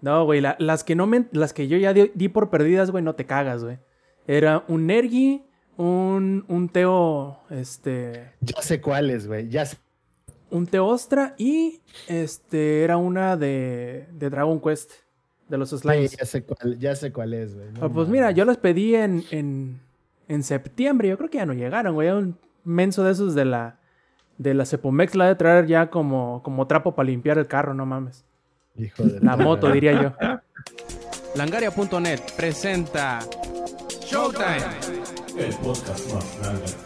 No, güey, las que no me, las que yo ya di, por perdidas, güey, no te cagas, güey. Era un Nergi, un, un Teo, este... Ya sé cuáles, güey, ya sé. Un Teostra y, este, era una de, de Dragon Quest, de los slimes. Sí, ya sé cuál, ya sé cuál es, güey. Ah, pues mira, yo las pedí en, en, en septiembre, yo creo que ya no llegaron, güey. Un menso de esos de la, de la Cepomex la de traer ya como, como trapo para limpiar el carro, no mames. Hijo de la moto, diría yo. Langaria.net presenta Showtime. El podcast más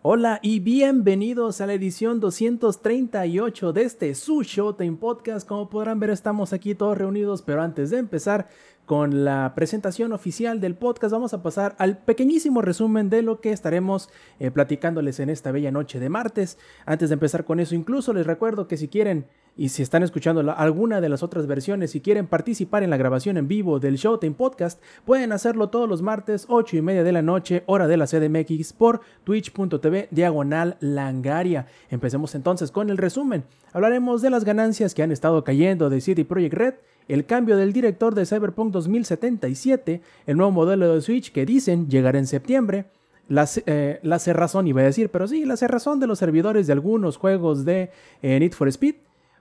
Hola y bienvenidos a la edición 238 de este Su Showtime Podcast. Como podrán ver, estamos aquí todos reunidos, pero antes de empezar, con la presentación oficial del podcast, vamos a pasar al pequeñísimo resumen de lo que estaremos eh, platicándoles en esta bella noche de martes. Antes de empezar con eso, incluso les recuerdo que si quieren y si están escuchando alguna de las otras versiones, si quieren participar en la grabación en vivo del Showtime Podcast, pueden hacerlo todos los martes, 8 y media de la noche, hora de la CDMX, por twitch.tv diagonal langaria. Empecemos entonces con el resumen. Hablaremos de las ganancias que han estado cayendo de CD Projekt Red el cambio del director de Cyberpunk 2077, el nuevo modelo de Switch que dicen llegará en septiembre, la, eh, la cerrazón, iba a decir, pero sí, la cerrazón de los servidores de algunos juegos de eh, Need for Speed,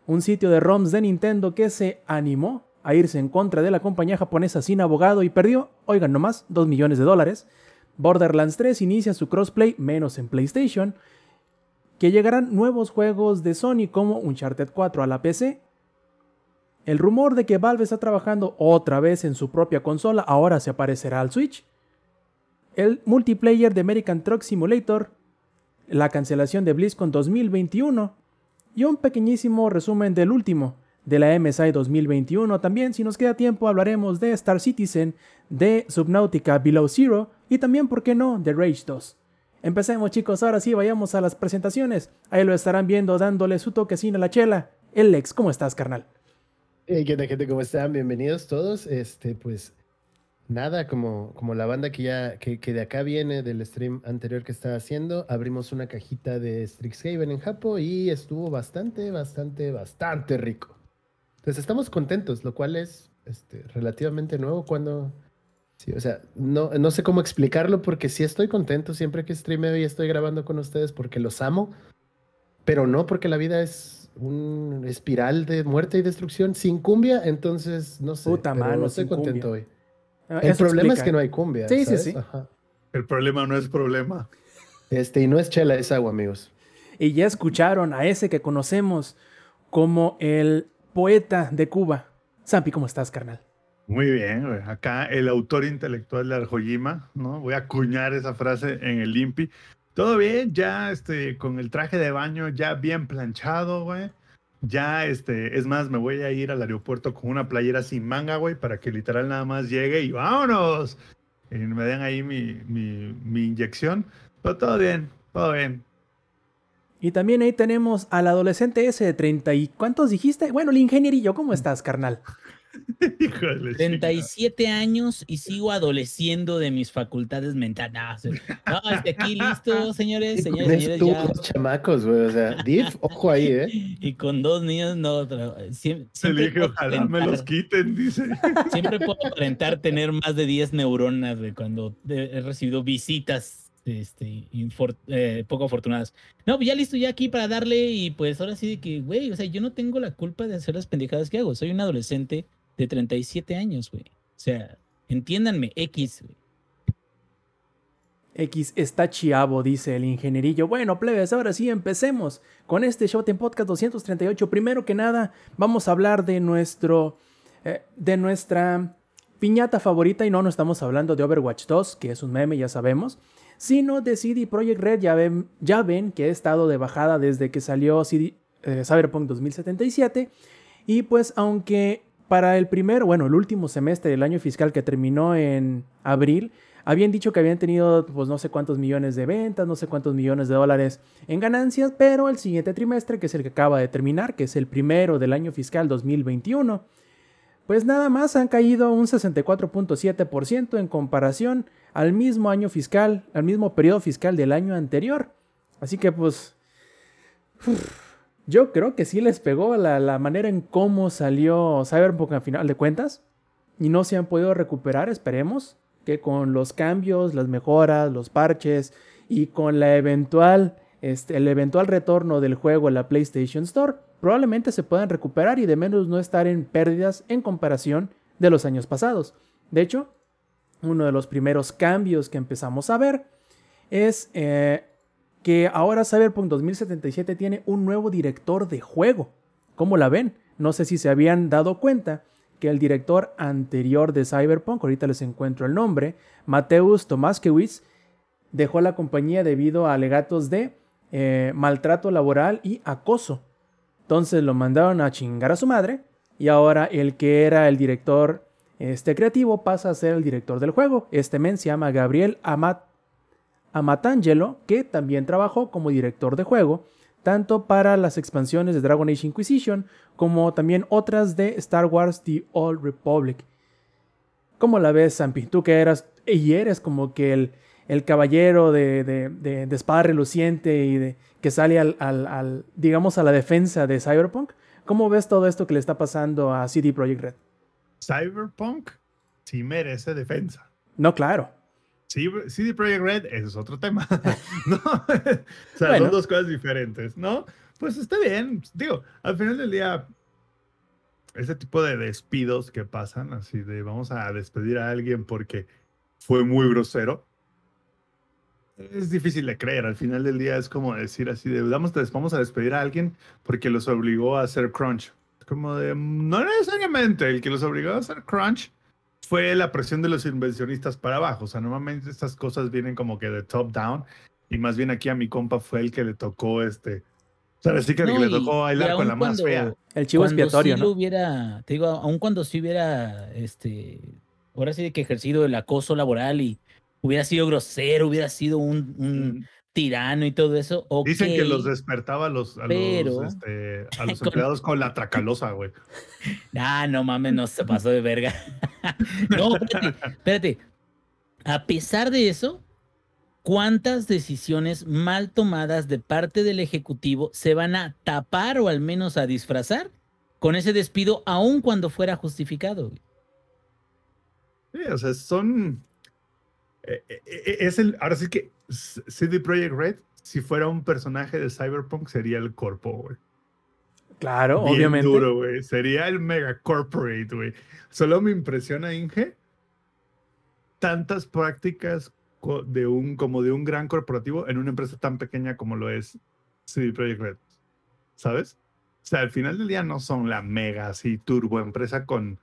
un sitio de ROMs de Nintendo que se animó a irse en contra de la compañía japonesa sin abogado y perdió, oigan nomás, 2 millones de dólares. Borderlands 3 inicia su crossplay menos en PlayStation. Que llegarán nuevos juegos de Sony como Uncharted 4 a la PC el rumor de que Valve está trabajando otra vez en su propia consola ahora se aparecerá al Switch. El multiplayer de American Truck Simulator, la cancelación de BlizzCon 2021 y un pequeñísimo resumen del último de la MSI 2021. También, si nos queda tiempo, hablaremos de Star Citizen, de Subnautica Below Zero y también, ¿por qué no?, de Rage 2. Empecemos chicos, ahora sí vayamos a las presentaciones. Ahí lo estarán viendo dándole su toquecina a la chela. El Lex, ¿cómo estás, carnal? ¿Qué tal, gente? ¿Cómo están? Bienvenidos todos. Este, pues nada, como, como la banda que ya, que, que de acá viene del stream anterior que estaba haciendo, abrimos una cajita de Strixhaven en Japo y estuvo bastante, bastante, bastante rico. Entonces estamos contentos, lo cual es este, relativamente nuevo cuando... Sí, o sea, no, no sé cómo explicarlo porque sí estoy contento siempre que streameo y estoy grabando con ustedes porque los amo, pero no porque la vida es un espiral de muerte y destrucción sin cumbia, entonces no sé. Puta mano, no estoy contento hoy. Ah, el problema es que no hay cumbia. Sí, sí, sí. El problema no es problema. Este, y no es chela, es agua, amigos. Y ya escucharon a ese que conocemos como el poeta de Cuba. Zampi, ¿cómo estás, carnal? Muy bien, güey. Acá el autor intelectual de Arjojima, ¿no? Voy a acuñar esa frase en el Limpi. Todo bien, ya este, con el traje de baño ya bien planchado, güey. Ya, este, es más, me voy a ir al aeropuerto con una playera sin manga, güey, para que literal nada más llegue y vámonos. Y me den ahí mi, mi, mi inyección. Pero todo bien, todo bien. Y también ahí tenemos al adolescente ese de 30 y... ¿Cuántos dijiste? Bueno, el ingenierillo, ¿cómo estás, carnal? 37 años y sigo adoleciendo de mis facultades mentales. No, estoy aquí listo, señores, señores, señores. Tú ya. chamacos, güey, o sea, div, ojo ahí, ¿eh? Y con dos niños, no, siempre, siempre dije, ojalá me los quiten, dice. Siempre puedo aparentar tener más de 10 neuronas, güey, cuando he recibido visitas este, eh, poco afortunadas. No, pues ya listo, ya aquí para darle y pues ahora sí de que, güey, o sea, yo no tengo la culpa de hacer las pendejadas que hago. Soy un adolescente de 37 años, güey. O sea, entiéndanme, X, güey. X está chiavo, dice el ingenierillo. Bueno, plebes, ahora sí empecemos con este Showtime Podcast 238. Primero que nada, vamos a hablar de nuestro. Eh, de nuestra piñata favorita. Y no, no estamos hablando de Overwatch 2, que es un meme, ya sabemos. Sino de CD Projekt Red. Ya ven, ya ven que he estado de bajada desde que salió CD, eh, Cyberpunk 2077. Y pues, aunque para el primer, bueno, el último semestre del año fiscal que terminó en abril, habían dicho que habían tenido pues no sé cuántos millones de ventas, no sé cuántos millones de dólares en ganancias, pero el siguiente trimestre, que es el que acaba de terminar, que es el primero del año fiscal 2021, pues nada más han caído un 64.7% en comparación al mismo año fiscal, al mismo periodo fiscal del año anterior. Así que pues Yo creo que sí les pegó la, la manera en cómo salió Cyberpunk a final de cuentas. Y no se han podido recuperar, esperemos que con los cambios, las mejoras, los parches y con la eventual, este, el eventual retorno del juego a la PlayStation Store, probablemente se puedan recuperar y de menos no estar en pérdidas en comparación de los años pasados. De hecho, uno de los primeros cambios que empezamos a ver es eh, que ahora Cyberpunk 2077 tiene un nuevo director de juego. ¿Cómo la ven? No sé si se habían dado cuenta que el director anterior de Cyberpunk, ahorita les encuentro el nombre, Mateusz Tomaskiewicz, dejó la compañía debido a alegatos de eh, maltrato laboral y acoso. Entonces lo mandaron a chingar a su madre y ahora el que era el director este creativo pasa a ser el director del juego. Este men se llama Gabriel Amat Amatangelo, que también trabajó como director de juego tanto para las expansiones de Dragon Age Inquisition como también otras de Star Wars The Old Republic. ¿Cómo la ves, Zampi? Tú que eras y eres como que el, el caballero de, de, de, espada reluciente y de, que sale al, al, digamos, a la defensa de Cyberpunk. ¿Cómo ves todo esto que le está pasando a CD Projekt Red? Cyberpunk sí merece defensa. No, claro. CD Projekt Red, ese es otro tema. ¿no? o sea, son dos cosas diferentes, ¿no? Pues está bien. Digo, al final del día, ese tipo de despidos que pasan, así de vamos a despedir a alguien porque fue muy grosero, es difícil de creer. Al final del día es como decir así de vamos, vamos a despedir a alguien porque los obligó a hacer crunch. Como de, no necesariamente, el que los obligó a hacer crunch fue la presión de los inversionistas para abajo. O sea, normalmente estas cosas vienen como que de top down. Y más bien aquí a mi compa fue el que le tocó este. O sea, sí que, le tocó bailar con la más fea. El chivo expiatorio, ¿no? hubiera, te digo, aun cuando sí hubiera, este, ahora sí que ejercido el acoso laboral y hubiera sido grosero, hubiera sido un, tirano y todo eso. Dicen que los despertaba a los, a los, este, a los empleados con la tracalosa, güey. Ah, no mames, no se pasó de verga. no, espérate, espérate. A pesar de eso, ¿cuántas decisiones mal tomadas de parte del Ejecutivo se van a tapar o al menos a disfrazar con ese despido, aun cuando fuera justificado? Sí, o sea, son. Eh, eh, eh, es el. Ahora sí que CD Projekt Red, si fuera un personaje de Cyberpunk, sería el corpo, güey. Claro, obviamente. duro, güey. Sería el mega corporate, güey. Solo me impresiona, Inge, tantas prácticas de un, como de un gran corporativo en una empresa tan pequeña como lo es CD Projekt Red. ¿Sabes? O sea, al final del día no son la mega, así, turbo empresa con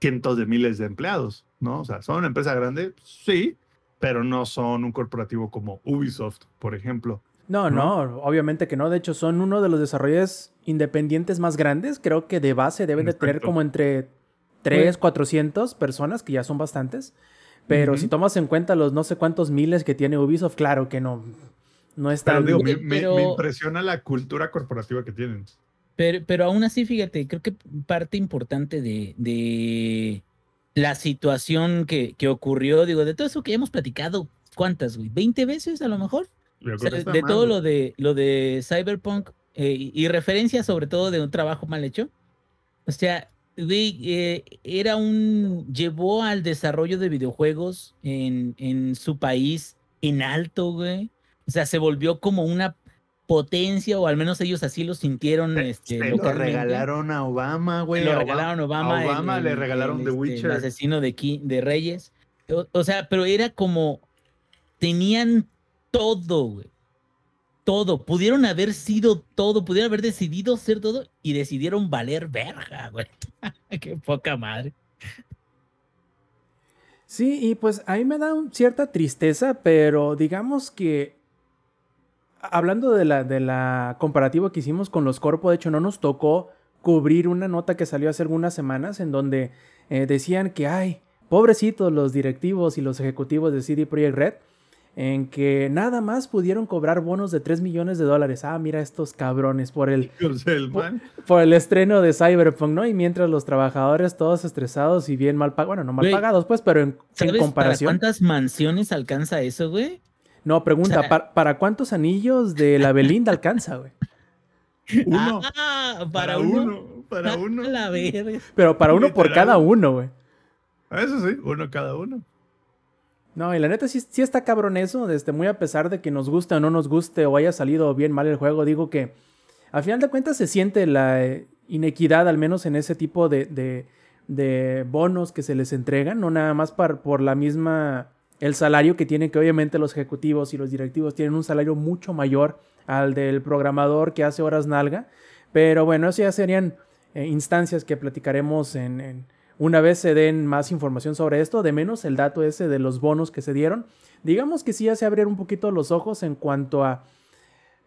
cientos de miles de empleados, ¿no? O sea, son una empresa grande, sí, pero no son un corporativo como Ubisoft, por ejemplo. No, no, obviamente que no. De hecho, son uno de los desarrolladores independientes más grandes. Creo que de base deben de tener como entre 3, 400 personas, que ya son bastantes. Pero si tomas en cuenta los no sé cuántos miles que tiene Ubisoft, claro que no, no es tan... Pero, digo, me, impresiona la cultura corporativa que tienen. Pero, pero aún así, fíjate, creo que parte importante de, de la situación que, que ocurrió, digo, de todo eso que hemos platicado, ¿cuántas, güey? ¿20 veces a lo mejor? de todo lo de, lo de Cyberpunk eh, y referencia sobre todo de un trabajo mal hecho. O sea, güey, eh, era un. llevó al desarrollo de videojuegos en, en su país en alto, güey. O sea, se volvió como una potencia, o al menos ellos así lo sintieron. este, lo regalaron a Obama, güey. Lo regalaron a Obama. A Obama le regalaron The este, Witcher. El asesino de, de Reyes. O, sea, pero era como. Tenían todo, güey. Todo. Pudieron haber sido todo. Pudieron haber decidido ser todo y decidieron valer verga, güey. Qué poca madre. Sí, y pues ahí me da cierta tristeza, pero digamos que hablando de la, de la comparativa que hicimos con los Corpo, de hecho no nos tocó cubrir una nota que salió hace algunas semanas en donde eh, decían que, ay, pobrecitos los directivos y los ejecutivos de CD Projekt Red, en que nada más pudieron cobrar bonos de 3 millones de dólares. Ah, mira estos cabrones por el, por, el estreno de Cyberpunk, ¿no? Y mientras los trabajadores todos estresados y bien mal pagados, bueno, no mal pagados, pues, pero en, en comparación. ¿Cuántas mansiones alcanza eso, güey? No, pregunta, ¿para, cuántos anillos de la Belinda alcanza, güey? Uno. Ah, para, uno. Para A uno. la verga. Pero para uno por cada uno, güey. Eso sí, uno cada uno. No, y la neta sí, sí está cabrón eso, desde muy a pesar de que nos guste o no nos guste o haya salido bien mal el juego, digo que al final de cuentas se siente la eh, inequidad, al menos en ese tipo de, de- de bonos que se les entregan, no nada más par- por la misma, el salario que tienen, que obviamente los ejecutivos y los directivos tienen un salario mucho mayor al del programador que hace horas nalga, pero bueno, eso ya serían eh, instancias que platicaremos en, en- una vez se den más información sobre esto, de menos el dato ese de los bonos que se dieron. Digamos que sí ya se abrieron un poquito los ojos en cuanto a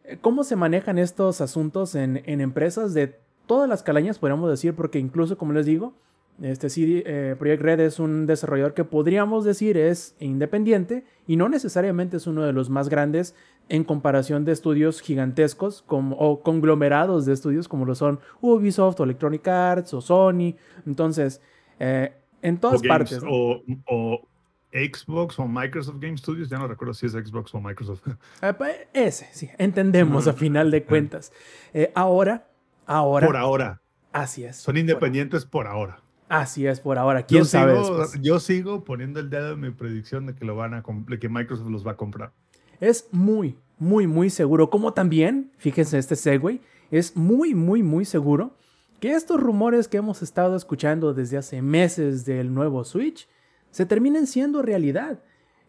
eh, cómo se manejan estos asuntos en, en empresas de todas las calañas, podríamos decir, porque incluso, como les digo, este CD eh, Projekt Red es un desarrollador que podríamos decir es independiente y no necesariamente es uno de los más grandes en comparación de estudios gigantescos como, o conglomerados de estudios como lo son Ubisoft o Electronic Arts o Sony. Entonces, eh, en todas o, partes. o, o Xbox o Microsoft Game Studios, ya no recuerdo si es Xbox o Microsoft. Pa- Ese, sí, entendemos a final de cuentas. Eh, ahora, ahora, Por ahora. así es. Son independientes por ahora. Así es por ahora. ¿Quién Yo sabe sigo, yo sigo poniendo el dedo en mi predicción de que lo van a de que Microsoft los va a comprar. Es muy, muy, muy seguro. Como también, fíjense este segue, es muy, muy, muy seguro que estos rumores que hemos estado escuchando desde hace meses del nuevo Switch se terminen siendo realidad.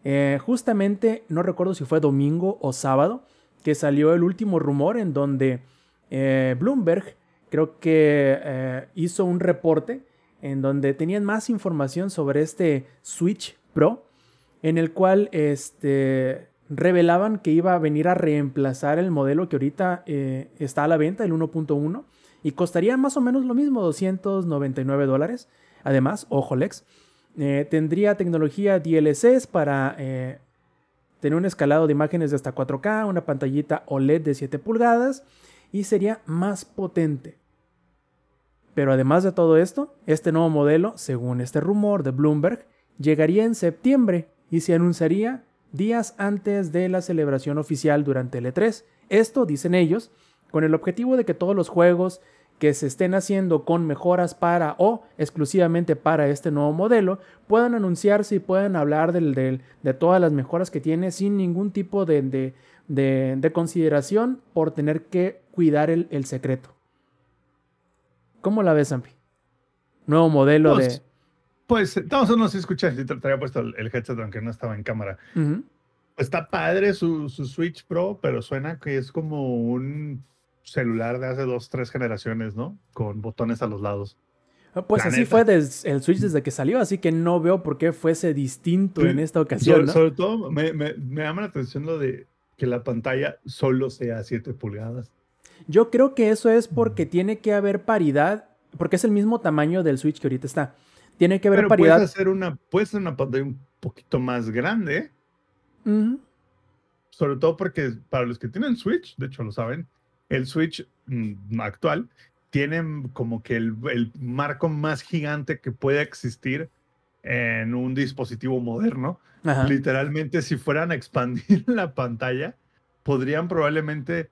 Eh, justamente, no recuerdo si fue domingo o sábado, que salió el último rumor en donde eh, Bloomberg creo que eh, hizo un reporte en donde tenían más información sobre este Switch Pro, en el cual este, revelaban que iba a venir a reemplazar el modelo que ahorita eh, está a la venta, el 1.1, y costaría más o menos lo mismo, 299 dólares. Además, ojo Lex, eh, tendría tecnología DLSS para eh, tener un escalado de imágenes de hasta 4K, una pantallita OLED de 7 pulgadas y sería más potente. Pero además de todo esto, este nuevo modelo, según este rumor de Bloomberg, llegaría en septiembre y se anunciaría días antes de la celebración oficial durante el E3. Esto, dicen ellos, con el objetivo de que todos los juegos que se estén haciendo con mejoras para o exclusivamente para este nuevo modelo puedan anunciarse y puedan hablar del- de todas las mejoras que tiene sin ningún tipo de, de- de- de consideración por tener que cuidar el secreto. ¿Cómo la ves, Zampi? Nuevo modelo Pues, de... Pues, todos no se escucha, te traía puesto el, el headset aunque no estaba en cámara. Está padre su, su Switch Pro, pero suena que es como un celular de hace dos, tres generaciones, ¿no? Con botones a los lados. Pues La así neta. fue des- el Switch desde que salió, así que no veo por qué fuese distinto Sí, en esta ocasión. Sobre, ¿no? sobre todo, me, me- me llama la atención lo de que la pantalla solo sea 7 pulgadas. Yo creo que eso es porque tiene que haber paridad, porque es el mismo tamaño del Switch que ahorita está. Tiene que haber Pero paridad. puedes hacer una, puedes hacer una pantalla un poquito más grande, Ujú. sobre todo porque para los que tienen Switch, de hecho lo saben, el Switch mm, actual tiene como que el, el marco más gigante que puede existir en un dispositivo moderno. Ajá. Literalmente, si fueran a expandir la pantalla, podrían probablemente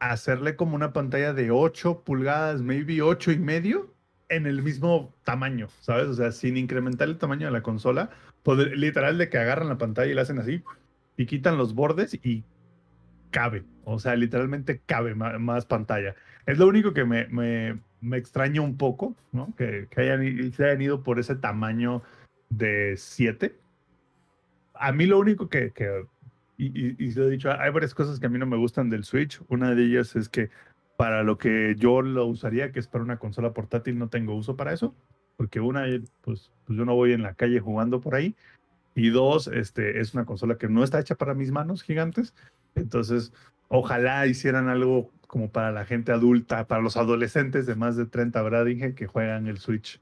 hacerle como una pantalla de 8 pulgadas, maybe 8 y medio, en el mismo tamaño, ¿sabes? O sea, sin incrementar el tamaño de la consola, poder- literal de que agarran la pantalla y la hacen así y quitan los bordes y cabe. O sea, literalmente cabe más, pantalla. Es lo único que me, me, me extraña un poco, ¿no? Que, que hayan, se hayan ido por ese tamaño de 7. A mí lo único que y, y, y lo he dicho, hay varias cosas que a mí no me gustan del Switch. Una de ellas es que para lo que yo lo usaría, que es para una consola portátil, no tengo uso para eso. Porque una, pues, pues yo no voy en la calle jugando por ahí. Y dos, este, es una consola que no está hecha para mis manos gigantes. Entonces, ojalá hicieran algo como para la gente adulta, para los adolescentes de más de 30, ¿verdad? Que juegan el Switch.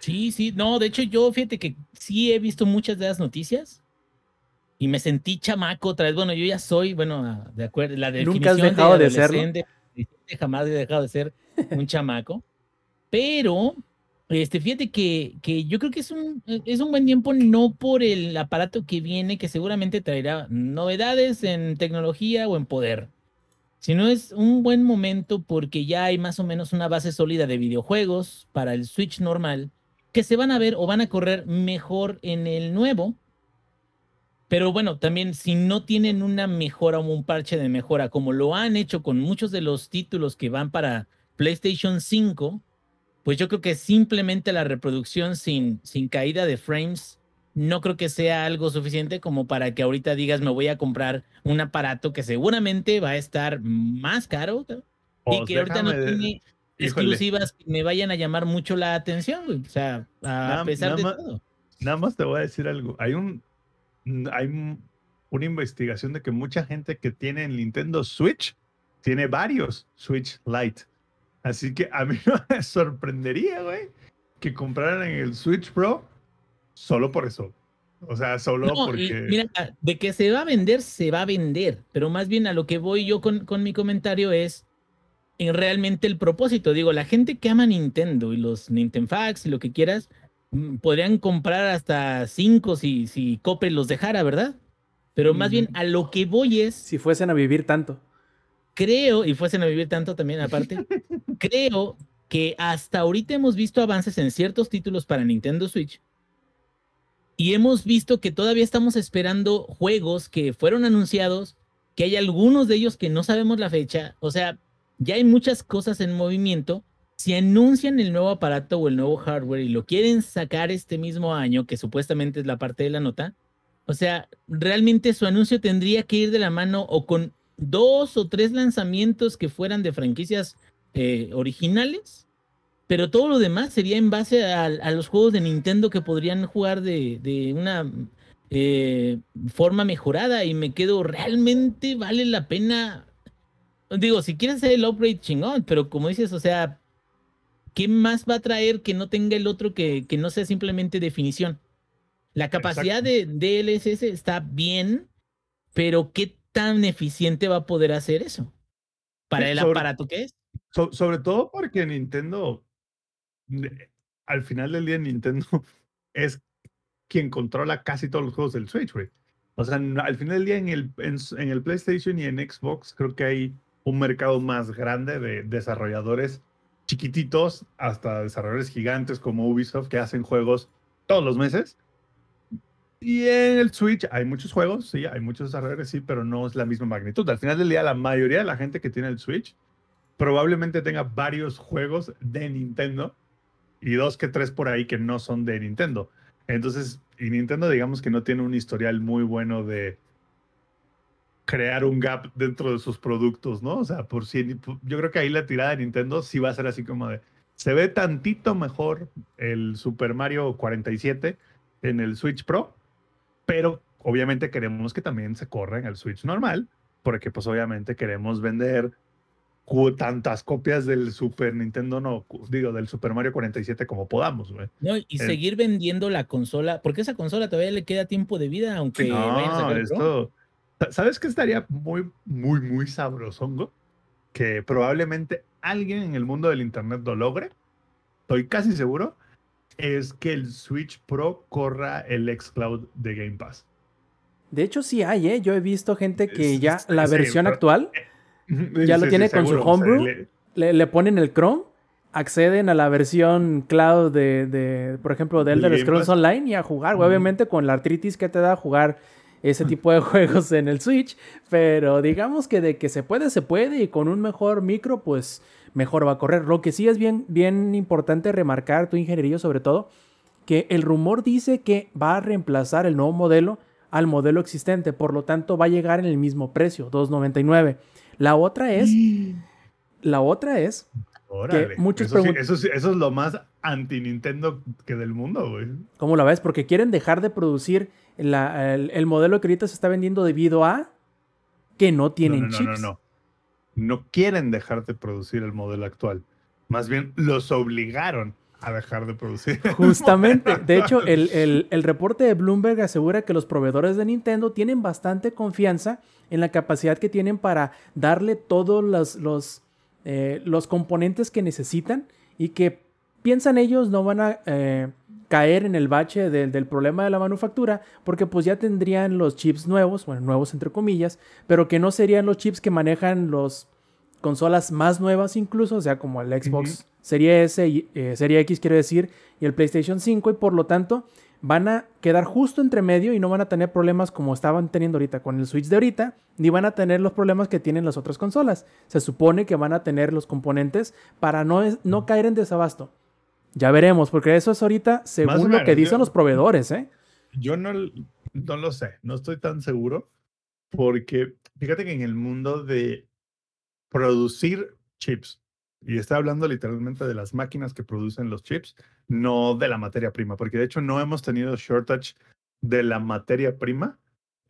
Sí, sí, no, de hecho yo fíjate que sí he visto muchas de las noticias y me sentí chamaco otra vez. Bueno, yo ya soy, bueno, ah, de acuerdo, la definición Nunca has dejado de serlo. adolescente, jamás he dejado de ser un chamaco, pero este, fíjate que, que yo creo que es un, es un buen tiempo no por el aparato que viene, que seguramente traerá novedades en tecnología o en poder, sino es un buen momento porque ya hay más o menos una base sólida de videojuegos para el Switch normal que se van a ver o van a correr mejor en el nuevo. Pero bueno, también si no tienen una mejora o un parche de mejora, como lo han hecho con muchos de los títulos que van para PlayStation 5, pues yo creo que simplemente la reproducción sin, sin caída de frames no creo que sea algo suficiente como para que ahorita digas me voy a comprar un aparato que seguramente va a estar más caro y que ahorita no tiene exclusivas que me vayan a llamar mucho la atención, O sea, a pesar de todo. Nada más te voy a decir algo. Hay un hay una investigación de que mucha gente que tiene el Nintendo Switch tiene varios Switch Lite. Así que a mí no me sorprendería, güey, que compraran el Switch Pro solo por eso. O sea, solo porque. Mira, de que se va a vender, se va a vender. Pero más bien a lo que voy yo con, con mi comentario es en realmente el propósito. Digo, la gente que ama Nintendo y los Nintendo Facts y lo que quieras, mm, podrían comprar hasta cinco si, si Cope los dejara, ¿verdad? Pero más bien a lo que voy es. Si fuesen a vivir tanto. Creo, y fuesen a vivir tanto también aparte, creo que hasta ahorita hemos visto avances en ciertos títulos para Nintendo Switch y hemos visto que todavía estamos esperando juegos que fueron anunciados, que hay algunos de ellos que no sabemos la fecha. O sea, ya hay muchas cosas en movimiento. Si anuncian el nuevo aparato o el nuevo hardware y lo quieren sacar este mismo año, que supuestamente es la parte de la nota, o sea, realmente su anuncio tendría que ir de la mano o con dos o tres lanzamientos que fueran de franquicias eh, originales pero todo lo demás sería en base a, los juegos de Nintendo que podrían jugar de, una eh, forma mejorada y me quedo, ¿realmente vale la pena? Digo, si quieren hacer el upgrade chingón, pero como dices, o sea, ¿qué más va a traer que no tenga el otro que, que no sea simplemente definición? La capacidad de DLSS está bien, pero ¿qué tan eficiente va a poder hacer eso? Para el aparato que es. sobre todo porque Nintendo al final del día Nintendo es quien controla casi todos los juegos del Switch, güey. O sea, al final del día en el, en, el PlayStation y en Xbox creo que hay un mercado más grande de desarrolladores chiquititos hasta desarrolladores gigantes como Ubisoft que hacen juegos todos los meses. Y en el Switch hay muchos juegos, sí, hay muchos desarrolladores, sí, pero no es la misma magnitud. Al final del día, la mayoría de la gente que tiene el Switch probablemente tenga varios juegos de Nintendo y dos que tres por ahí que no son de Nintendo. Entonces, y Nintendo digamos que no tiene un historial muy bueno de crear un gap dentro de sus productos, ¿no? O sea, por si yo creo que ahí la tirada de Nintendo sí va a ser así como de se ve tantito mejor el Super Mario 47 en el Switch Pro, pero obviamente queremos que también se corra en el Switch normal, porque pues obviamente queremos vender tantas copias del Super Nintendo, no, digo, del Super Mario 47 como podamos, güey. No, y seguir vendiendo la consola, porque esa consola todavía le queda tiempo de vida, aunque no, esto, ¿Sabes qué estaría muy, muy, muy sabrosongo? Que probablemente alguien en el mundo del Internet lo logre, estoy casi seguro, es que el Switch Pro corra el xCloud de Game Pass. De hecho, sí hay, ¿eh? Yo he visto gente que ya la versión actual ya lo tiene con su homebrew. le, ponen el Chrome, acceden a la versión cloud de, por ejemplo, de Elder Scrolls Online y a jugar. Obviamente con la artritis que te da jugar ese tipo de juegos en el Switch. Pero digamos que de que se puede, se puede. Y con un mejor micro, pues mejor va a correr. Lo que sí es bien, bien importante remarcar, tu ingeniería sobre todo, que el rumor dice que va a reemplazar el nuevo modelo al modelo existente. Por lo tanto, va a llegar en el mismo precio, 299. La otra es. La otra es. Muchos eso, eso, eso, es lo más anti-Nintendo que del mundo, güey. ¿Cómo la ves? Porque quieren dejar de producir el, modelo que ahorita se está vendiendo debido a que no tienen no, no, chips. No, no, no. No quieren dejar de producir el modelo actual. Más bien los obligaron a dejar de producir. Justamente. De hecho, el, reporte de Bloomberg asegura que los proveedores de Nintendo tienen bastante confianza en la capacidad que tienen para darle todos los, los, eh, los componentes que necesitan y que piensan ellos no van a eh, caer en el bache del problema de la manufactura porque pues ya tendrían los chips nuevos, bueno, nuevos entre comillas, pero que no serían los chips que manejan los consolas más nuevas incluso, o sea, como el Xbox Serie S, y, eh, Serie X quiero decir, y el PlayStation 5, y por lo tanto van a quedar justo entre medio y no van a tener problemas como estaban teniendo ahorita con el Switch de ahorita, ni van a tener los problemas que tienen las otras consolas. Se supone que van a tener los componentes para no, no caer en desabasto. Ya veremos, porque eso es ahorita según lo que dicen los proveedores, ¿eh? Yo no, no lo sé, no estoy tan seguro, porque fíjate que en el mundo de producir chips, y está hablando literalmente de las máquinas que producen los chips, no de la materia prima, porque de hecho no hemos tenido shortage de la materia prima,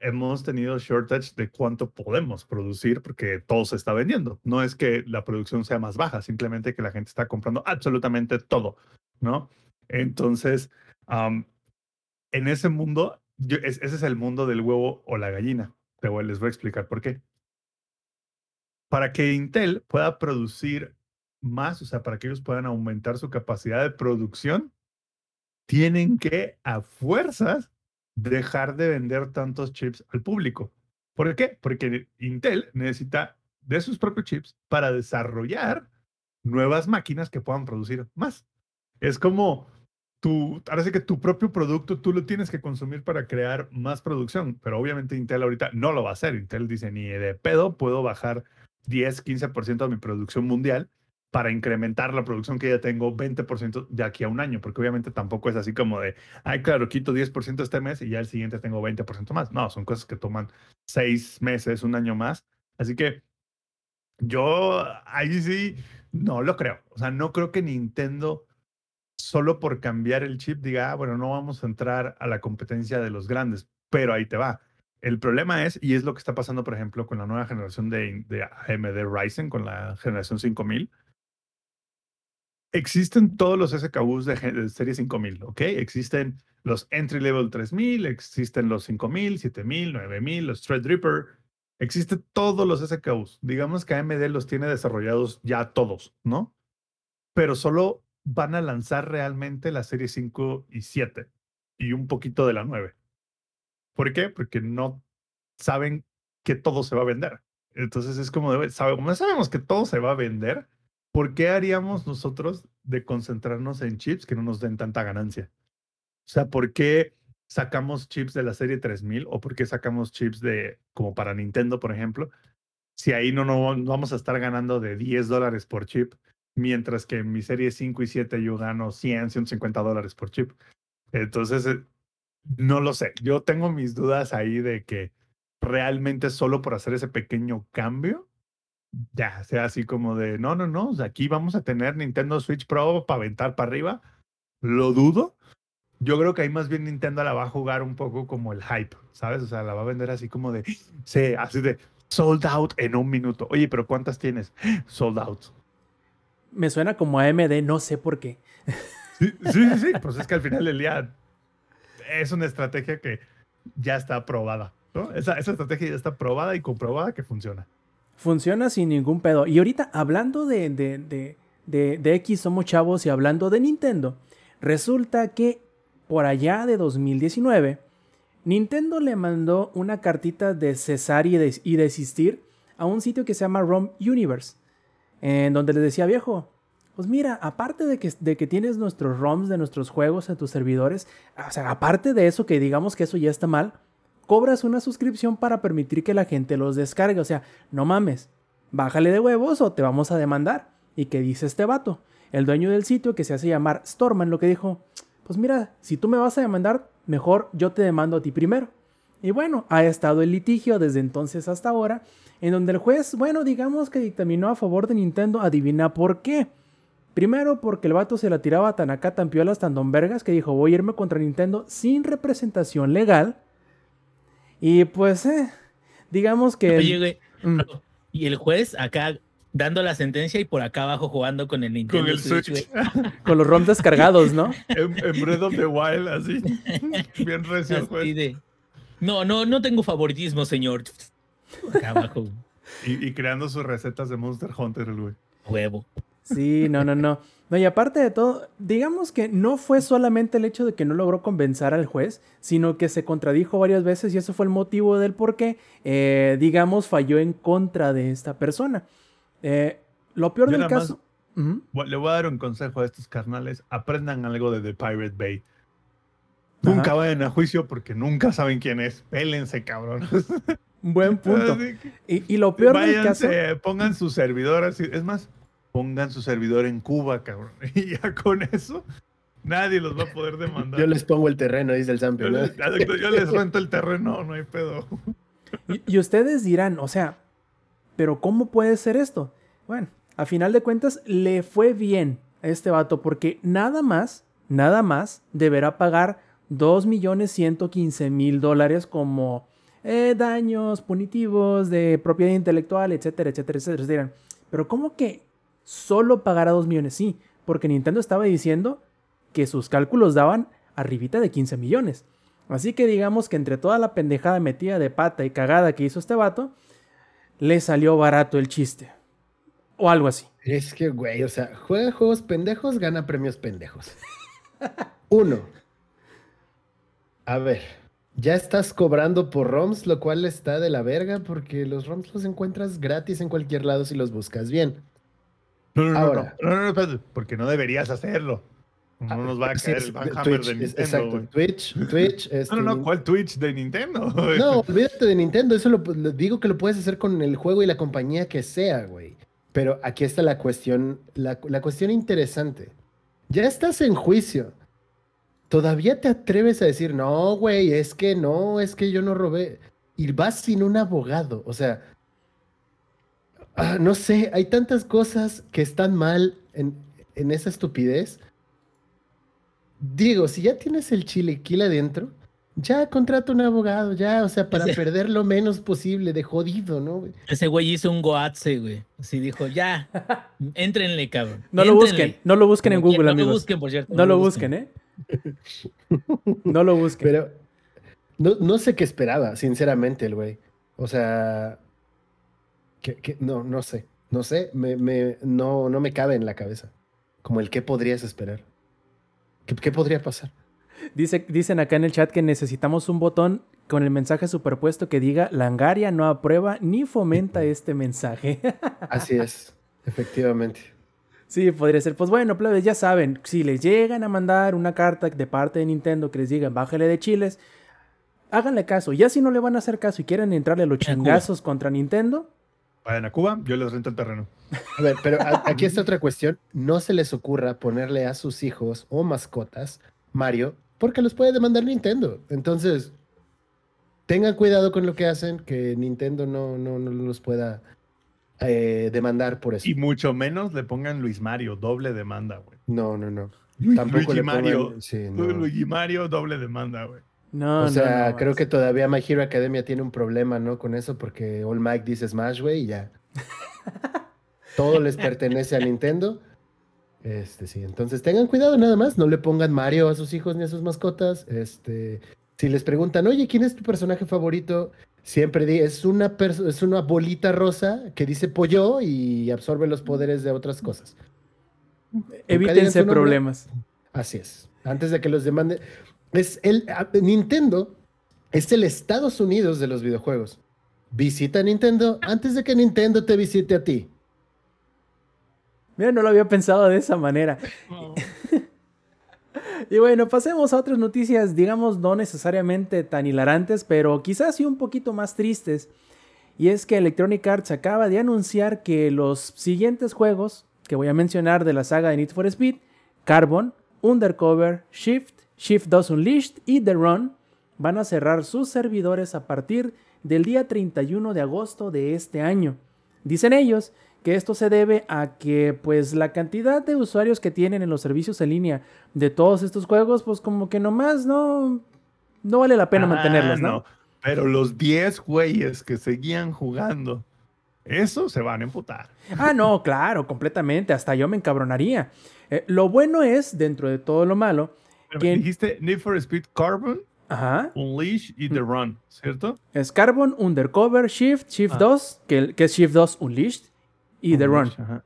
hemos tenido shortage de cuánto podemos producir porque todo se está vendiendo. No es que la producción sea más baja, simplemente que la gente está comprando absolutamente todo, ¿no? Entonces, en ese mundo, ese es el mundo del huevo o la gallina. Te les voy a explicar por qué. Para que Intel pueda producir más, o sea, para que ellos puedan aumentar su capacidad de producción, tienen que a fuerzas dejar de vender tantos chips al público. ¿Por qué? Porque Intel necesita de sus propios chips para desarrollar nuevas máquinas que puedan producir más. Es como tu, parece que tu propio producto tú lo tienes que consumir para crear más producción, pero obviamente Intel ahorita no lo va a hacer. Intel dice, ni de pedo puedo bajar 10, 15% de mi producción mundial para incrementar la producción que ya tengo 20% de aquí a un año, porque obviamente tampoco es así como de, ay, claro, quito 10% este mes y ya el siguiente tengo 20% más. No, son cosas que toman seis meses, un año más. Así que yo ahí sí no lo creo. O sea, no creo que Nintendo solo por cambiar el chip diga, ah, bueno, no vamos a entrar a la competencia de los grandes, pero ahí te va. El problema es, y es lo que está pasando, por ejemplo, con la nueva generación de, de AMD Ryzen, con la generación 5000, existen todos los SKUs de, serie 5000, ¿ok? Existen los entry level 3000, existen los 5000, 7000, 9000, los Threadripper, existen todos los SKUs. Digamos que AMD los tiene desarrollados ya todos, ¿no? Pero solo van a lanzar realmente la serie 5 y 7 y un poquito de la 9. ¿Por qué? Porque no saben que todo se va a vender. Entonces es como, de, sabemos, sabemos que todo se va a vender, ¿por qué haríamos nosotros de concentrarnos en chips que no nos den tanta ganancia? O sea, ¿por qué sacamos chips de la serie 3000 o por qué sacamos chips de, como para Nintendo, por ejemplo? Si ahí no, no, vamos a estar ganando de 10 dólares por chip, mientras que en mi serie 5 y 7 yo gano 100, 150 dólares por chip. Entonces, eh, no lo sé. Yo tengo mis dudas ahí de que realmente solo por hacer ese pequeño cambio ya sea así como de, no, no, no, aquí vamos a tener Nintendo Switch Pro para aventar para arriba. Lo dudo. Yo creo que ahí más bien Nintendo la va a jugar un poco como el hype, ¿sabes? O sea, la va a vender así como de, sí, así de sold out en un minuto. Oye, pero ¿cuántas tienes? Sold out. Me suena como AMD, no sé por qué. Sí, sí, sí, pues es que al final del día es una estrategia que ya está probada, ¿no? Esa, esa estrategia ya está probada y comprobada que funciona. Funciona sin ningún pedo. Y ahorita, hablando de, de, de, de, X Somos Chavos y hablando de Nintendo, resulta que por allá de 2019, Nintendo le mandó una cartita de cesar y, y desistir a un sitio que se llama ROM Universe, en donde le decía, viejo, pues mira, aparte de que, de que tienes nuestros ROMs de nuestros juegos en tus servidores, o sea, aparte de eso, que digamos que eso ya está mal, cobras una suscripción para permitir que la gente los descargue. O sea, no mames, bájale de huevos o te vamos a demandar. ¿Y qué dice este vato? El dueño del sitio que se hace llamar Storman lo que dijo, pues mira, si tú me vas a demandar, mejor yo te demando a ti primero. Y bueno, ha estado el litigio desde entonces hasta ahora, en donde el juez, bueno, digamos que dictaminó a favor de Nintendo, adivina por qué. Primero porque el vato se la tiraba tan acá, tan piolas, tan don vergas, que dijo voy a irme contra Nintendo sin representación legal. Y pues, eh, digamos que... Mm. Y el juez acá dando la sentencia y por acá abajo jugando con el Nintendo con el Switch. con los ROMs descargados, ¿no? en, Breath of the Wild, así. Bien recio el juez. no, no, no tengo favoritismo, señor. Acá abajo. Y, y, creando sus recetas de Monster Hunter, el güey. Huevo. Sí, no, no, no. No, y aparte de todo, digamos que no fue solamente el hecho de que no logró convencer al juez, sino que se contradijo varias veces y eso fue el motivo del por qué, eh, digamos, falló en contra de esta persona. Eh, lo peor Yo del más- caso. Le voy a dar un consejo a estos carnales. Aprendan algo de The Pirate Bay. Ajá. Nunca vayan a juicio porque nunca saben quién es. Pélense, cabrón. Buen punto. Y, y lo peor del caso. pongan su servidor así. Es más, pongan su servidor en Cuba, cabrón. Y ya con eso, nadie los va a poder demandar. Yo les pongo el terreno, dice el les, yo les rento el terreno, no hay pedo. Y, y ustedes dirán, o sea, pero ¿cómo puede ser esto? Bueno, a final de cuentas le fue bien a este vato porque nada más, nada más deberá pagar 2.115.000 dólares como eh, daños punitivos de propiedad intelectual, etcétera, etcétera, etcétera. Dirán, pero ¿cómo que solo pagará 2 millones? Sí, porque Nintendo estaba diciendo que sus cálculos daban arribita de 15 millones. Así que digamos que entre toda la pendejada metida de pata y cagada que hizo este vato, le salió barato el chiste. O algo así. Es que, güey, o sea, juega juegos pendejos, gana premios pendejos. Uno. A ver, ya estás cobrando por ROMs, lo cual está de la verga porque los ROMs los encuentras gratis en cualquier lado si los buscas bien. No, no, no, Ahora. no, no, no, espérate, porque no deberías hacerlo. No nos va a caer el Van Hammer Twitch, de Nintendo. exacto, güey. Twitch, Twitch. este, No, no, no, ¿cuál Twitch de Nintendo? No, olvídate de Nintendo, eso lo, lo digo que lo puedes hacer con el juego y la compañía que sea, güey. Pero aquí está la cuestión, la, la cuestión interesante. Ya estás en juicio. ¿Todavía te atreves a decir, no, güey, es que no, es que yo no robé? Y vas sin un abogado, o sea, ah, no sé, hay tantas cosas que están mal en, en esa estupidez. Digo, si ya tienes el chilequil adentro, ya contrata un abogado, ya, o sea, para Ese- perder lo menos posible de jodido, ¿no? güey? Ese güey hizo un goatse, güey. Así dijo, ya, éntrenle, cabrón. No lo éntrenle". busquen, no lo busquen en Google, quieran, No lo busquen, por cierto. No lo busquen, ¿eh? No lo busquen. Pero no, no sé qué esperaba, sinceramente, el güey. O sea, que, que- no, no sé, no sé, me, me- no, no me cabe en la cabeza. Como el qué podrías esperar. ¿Qué, qué podría pasar? Dice, dicen acá en el chat que necesitamos un botón con el mensaje superpuesto que diga Langaria no aprueba ni fomenta este mensaje. Así es, efectivamente. sí, podría ser. Pues bueno, plebes, ya saben, si les llegan a mandar una carta de parte de Nintendo que les digan bájale de chiles, háganle caso. Ya si no le van a hacer caso y quieren entrarle a los chingazos contra Nintendo, Vayan a Cuba, yo les rento el terreno. A ver, pero a- aquí está otra cuestión. No se les ocurra ponerle a sus hijos o mascotas Mario, porque los puede demandar Nintendo. Entonces, tengan cuidado con lo que hacen, que Nintendo no, no, no los pueda eh, demandar por eso. Y mucho menos le pongan Luis Mario, doble demanda, güey. No, no, no. Lu- Tampoco Luigi le Mario. pongan- sí, Lu- no. Luigi Mario, doble demanda, güey. No, o sea, no, creo que todavía My Hero Academia tiene un problema, ¿no? Con eso, porque All Mike dice Smash, güey, y ya. Todo les pertenece a Nintendo. Este, sí. Entonces tengan cuidado nada más. No le pongan Mario a sus hijos ni a sus mascotas. Este, si les preguntan, oye, ¿quién es tu personaje favorito? Siempre di, es una, es una bolita rosa que dice pollo y absorbe los poderes de otras cosas. Evítense problemas. Así es. Antes de que los demanden. Es el a- Nintendo es el Estados Unidos de los videojuegos. Visita Nintendo antes de que Nintendo te visite a ti. Mira, no lo había pensado de esa manera. Y bueno, pasemos a otras noticias, digamos, no necesariamente tan hilarantes, pero quizás sí un poquito más tristes. Y es que Electronic Arts acaba de anunciar que los siguientes juegos que voy a mencionar de la saga de Need for Speed, Carbon, Undercover, Shift, Shift 2 Unleashed y The Run, van a cerrar sus servidores a partir del día 31 de agosto de este año. Dicen ellos que esto se debe a que pues la cantidad de usuarios que tienen en los servicios en línea de todos estos juegos pues como que nomás no no vale la pena Ah, mantenerlos, ¿no? Pero los 10 güeyes que seguían jugando, eso se van a emputar. Ah, no, claro, completamente, hasta yo me encabronaría. Eh, lo bueno es, dentro de todo lo malo, Que Dijiste Need for Speed Carbon, ajá, Unleash y The Run, ¿cierto? es Carbon, Undercover, Shift, Shift Ah. 2, que, que es Shift 2 Unleashed y The Run. Ajá.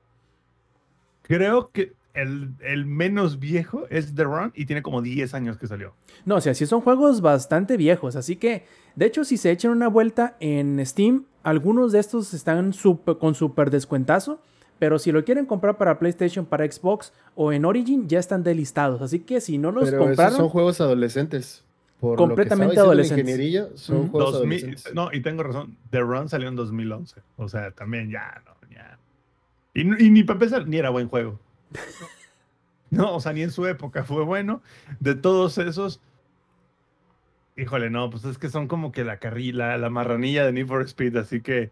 Creo que el, el, menos viejo es The Run y tiene como 10 años que salió. No, o sea, sí son juegos bastante viejos, así que, de hecho, si se echan una vuelta en Steam, algunos de estos están con súper descuentazo, pero si lo quieren comprar para PlayStation, para Xbox o en Origin, ya están delistados, así que si no los pero compraron... Esos son juegos adolescentes. Por completamente adolescentes. son juegos adolescentes. No, y tengo razón, The Run salió en 2011, o sea, también ya, no, ya. Y, y ni para empezar, ni era buen juego. No, o sea, ni en su época fue bueno. De todos esos, híjole, no, pues es que son como que la carrilla, la marranilla de Need for Speed, así que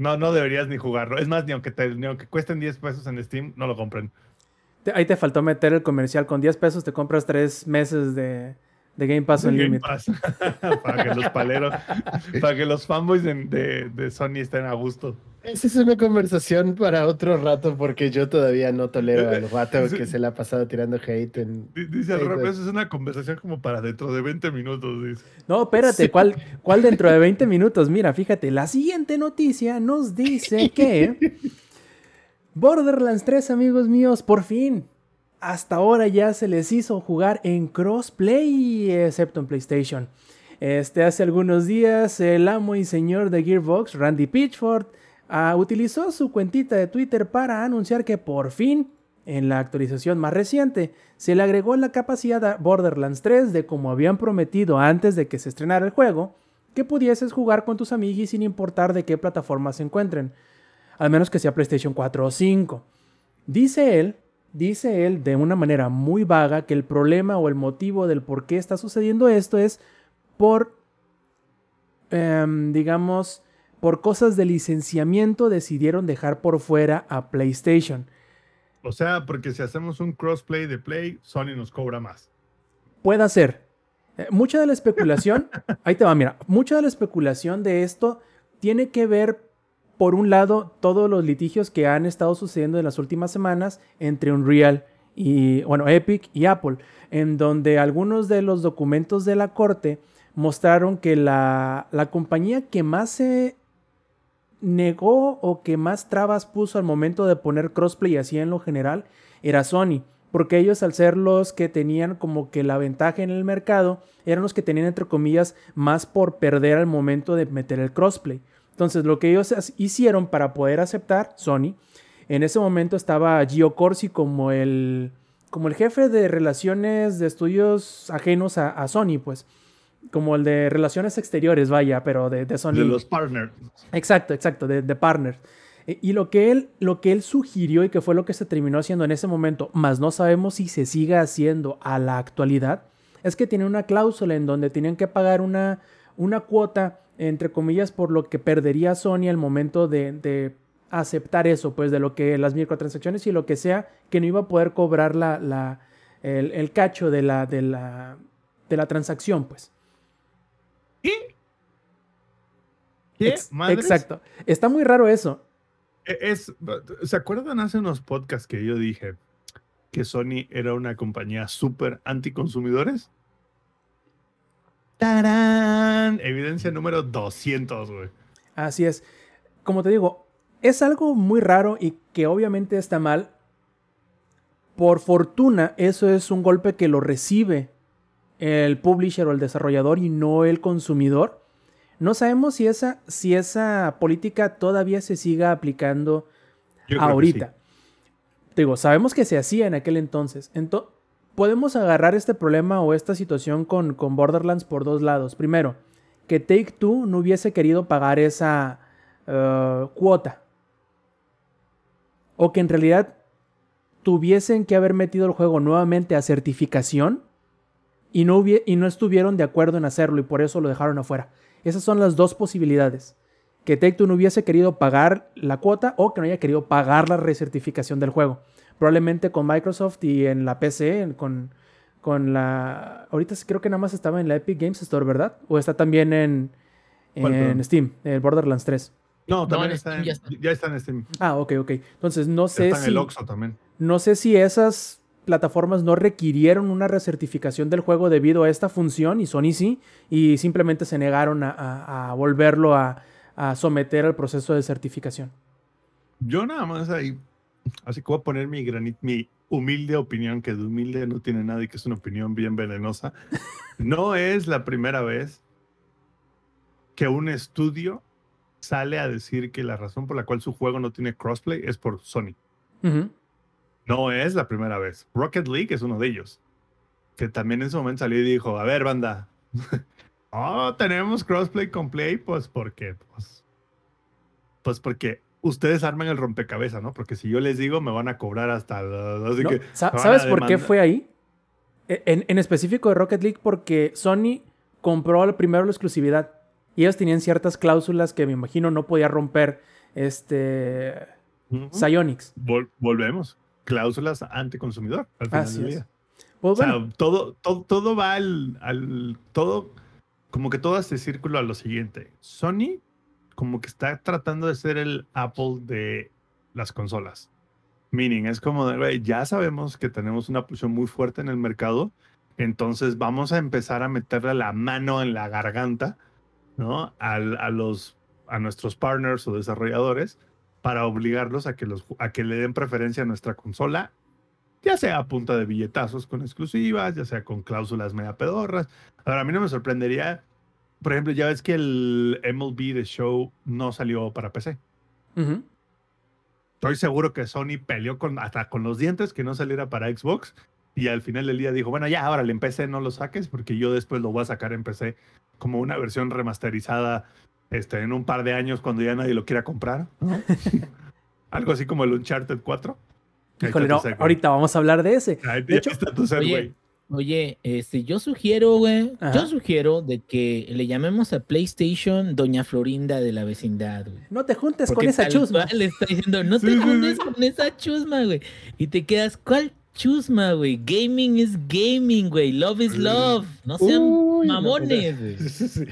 no, no deberías ni jugarlo. Es más, ni aunque, te, ni aunque cuesten 10 pesos en Steam, no lo compren. Ahí te faltó meter el comercial. Con 10 pesos te compras 3 meses de, de Game Pass Unlimited. para que los paleros, para que los fanboys de, de, Sony estén a gusto. Esa es una conversación para otro rato porque yo todavía no tolero al rato que se le ha pasado tirando hate en... Dice Rob, eso es una conversación como para dentro de 20 minutos, dice. No, espérate, ¿cuál, ¿cuál dentro de 20 minutos? Mira, fíjate, la siguiente noticia nos dice que Borderlands 3, amigos míos, por fin hasta ahora ya se les hizo jugar en crossplay, excepto en PlayStation. Este, hace algunos días, el amo y señor de Gearbox, Randy Pitchford, ah, utilizó su cuentita de Twitter para anunciar que por fin, en la actualización más reciente, se le agregó la capacidad a Borderlands 3 de como habían prometido antes de que se estrenara el juego, que pudieses jugar con tus amigos sin importar de qué plataforma se encuentren, al menos que sea PlayStation 4 o 5. Dice él Dice él de una manera muy vaga que el problema o el motivo del por qué está sucediendo esto es por, em, digamos, por cosas de licenciamiento decidieron dejar por fuera a PlayStation. O sea, porque si hacemos un crossplay de Play, Sony nos cobra más. Puede ser. Eh, mucha de la especulación, ahí te va, mira, mucha de la especulación de esto tiene que ver por un lado, todos los litigios que han estado sucediendo en las últimas semanas entre Unreal y, bueno, Epic y Apple, en donde algunos de los documentos de la corte mostraron que la, la compañía que más se negó o que más trabas puso al momento de poner crossplay así en lo general era Sony. Porque ellos al ser los que tenían como que la ventaja en el mercado, eran los que tenían entre comillas más por perder al momento de meter el crossplay. Entonces, lo que ellos hicieron para poder aceptar Sony, en ese momento estaba Gio Corsi como el, como el jefe de relaciones de estudios ajenos a, Sony, pues. Como el de relaciones exteriores, vaya, pero de, Sony. De los partners. Exacto, exacto, de, de partners. E, y lo que, él, lo que él sugirió y que fue lo que se terminó haciendo en ese momento, más no sabemos si se sigue haciendo a la actualidad, es que tiene una cláusula en donde tenían que pagar una, una cuota entre comillas, por lo que perdería Sony al momento de, aceptar eso, pues de lo que las microtransacciones y lo que sea, que no iba a poder cobrar la, la el, cacho de la, de, la, de la transacción, pues. ¿Y? ¿Qué? exacto. Está muy raro eso. E, es, ¿Se acuerdan hace unos podcasts que yo dije que Sony era una compañía súper anticonsumidores? ¡Tarán! Evidencia número 200, güey. Así es. Como te digo, es algo muy raro y que obviamente está mal. Por fortuna, eso es un golpe que lo recibe el publisher o el desarrollador y no el consumidor. No sabemos si esa, si esa política todavía se siga aplicando ahorita. Digo, sabemos que se hacía en aquel entonces. Entonces podemos agarrar este problema o esta situación con, Borderlands por dos lados. Primero, que Take Two no hubiese querido pagar esa eh, cuota. O que en realidad tuviesen que haber metido el juego nuevamente a certificación y no, y no estuvieron de acuerdo en hacerlo y por eso lo dejaron afuera. Esas son las dos posibilidades. Que Take Two no hubiese querido pagar la cuota o que no haya querido pagar la recertificación del juego probablemente con Microsoft y en la PC, con, con la... Ahorita creo que nada más estaba en la Epic Games Store, ¿verdad? O está también en, en Steam, el Borderlands 3. No, también está, en, ya, está. en Steam. Ah, ok, ok. Entonces no sé está si... en el Oxxo también. No sé si esas plataformas no requirieron una recertificación del juego debido a esta función y Sony sí, y simplemente se negaron a, volverlo a, a someter al proceso de certificación. Yo nada más ahí así que voy a poner mi granit, mi humilde opinión, que de humilde no tiene nada y que es una opinión bien venenosa. No es la primera vez que un estudio sale a decir que la razón por la cual su juego no tiene crossplay es por Sony. No es la primera vez. Rocket League es uno de ellos. Que también en su momento salió y dijo, a ver, banda. oh, tenemos crossplay con Play, pues porque, pues, pues porque ustedes arman el rompecabezas, ¿no? Porque si yo les digo, me van a cobrar hasta... Así No, que sa- ¿Sabes por qué fue ahí? E- En, en específico de Rocket League, porque Sony compró primero la exclusividad. Y ellos tenían ciertas cláusulas que me imagino no podía romper este. Psyonix. Vol- volvemos. Cláusulas anticonsumidor al final Así del es. Pues O sea, todo, todo, todo va al, al- Todo. Como que todo este círculo a lo siguiente. Sony, como que está tratando de ser el Apple de las consolas. Meaning, es como, de, güey, ya sabemos que tenemos una posición muy fuerte en el mercado. Entonces vamos a empezar a meterle la mano en la garganta, ¿no? Al- a, los, a nuestros partners o desarrolladores para obligarlos a que, los, a que le den preferencia a nuestra consola ya sea a punta de billetazos con exclusivas, ya sea con cláusulas media pedorras. Ahora, a mí no me sorprendería, por ejemplo, ya ves que el MLB The Show no salió para PC. Estoy seguro que Sony peleó con, hasta con los dientes que no saliera para Xbox y al final del día dijo, bueno, ya, ahora en PC no lo saques porque yo después lo voy a sacar en PC como una versión remasterizada este, en un par de años cuando ya nadie lo quiera comprar. ¿no? Algo así como el Uncharted 4. Ahí híjole, no, ahorita vamos a hablar de ese. Ahí de hecho- está tu segue. Oye, oye, este, yo sugiero, güey, yo sugiero de que le llamemos a PlayStation Doña Florinda de la vecindad, güey. No te juntes Porque con esa chusma. Le está diciendo, no te juntes con esa chusma, güey. Y te quedas, ¿cuál chusma, güey? Gaming is gaming, güey. Love is love. No sean Uy, mamones, güey.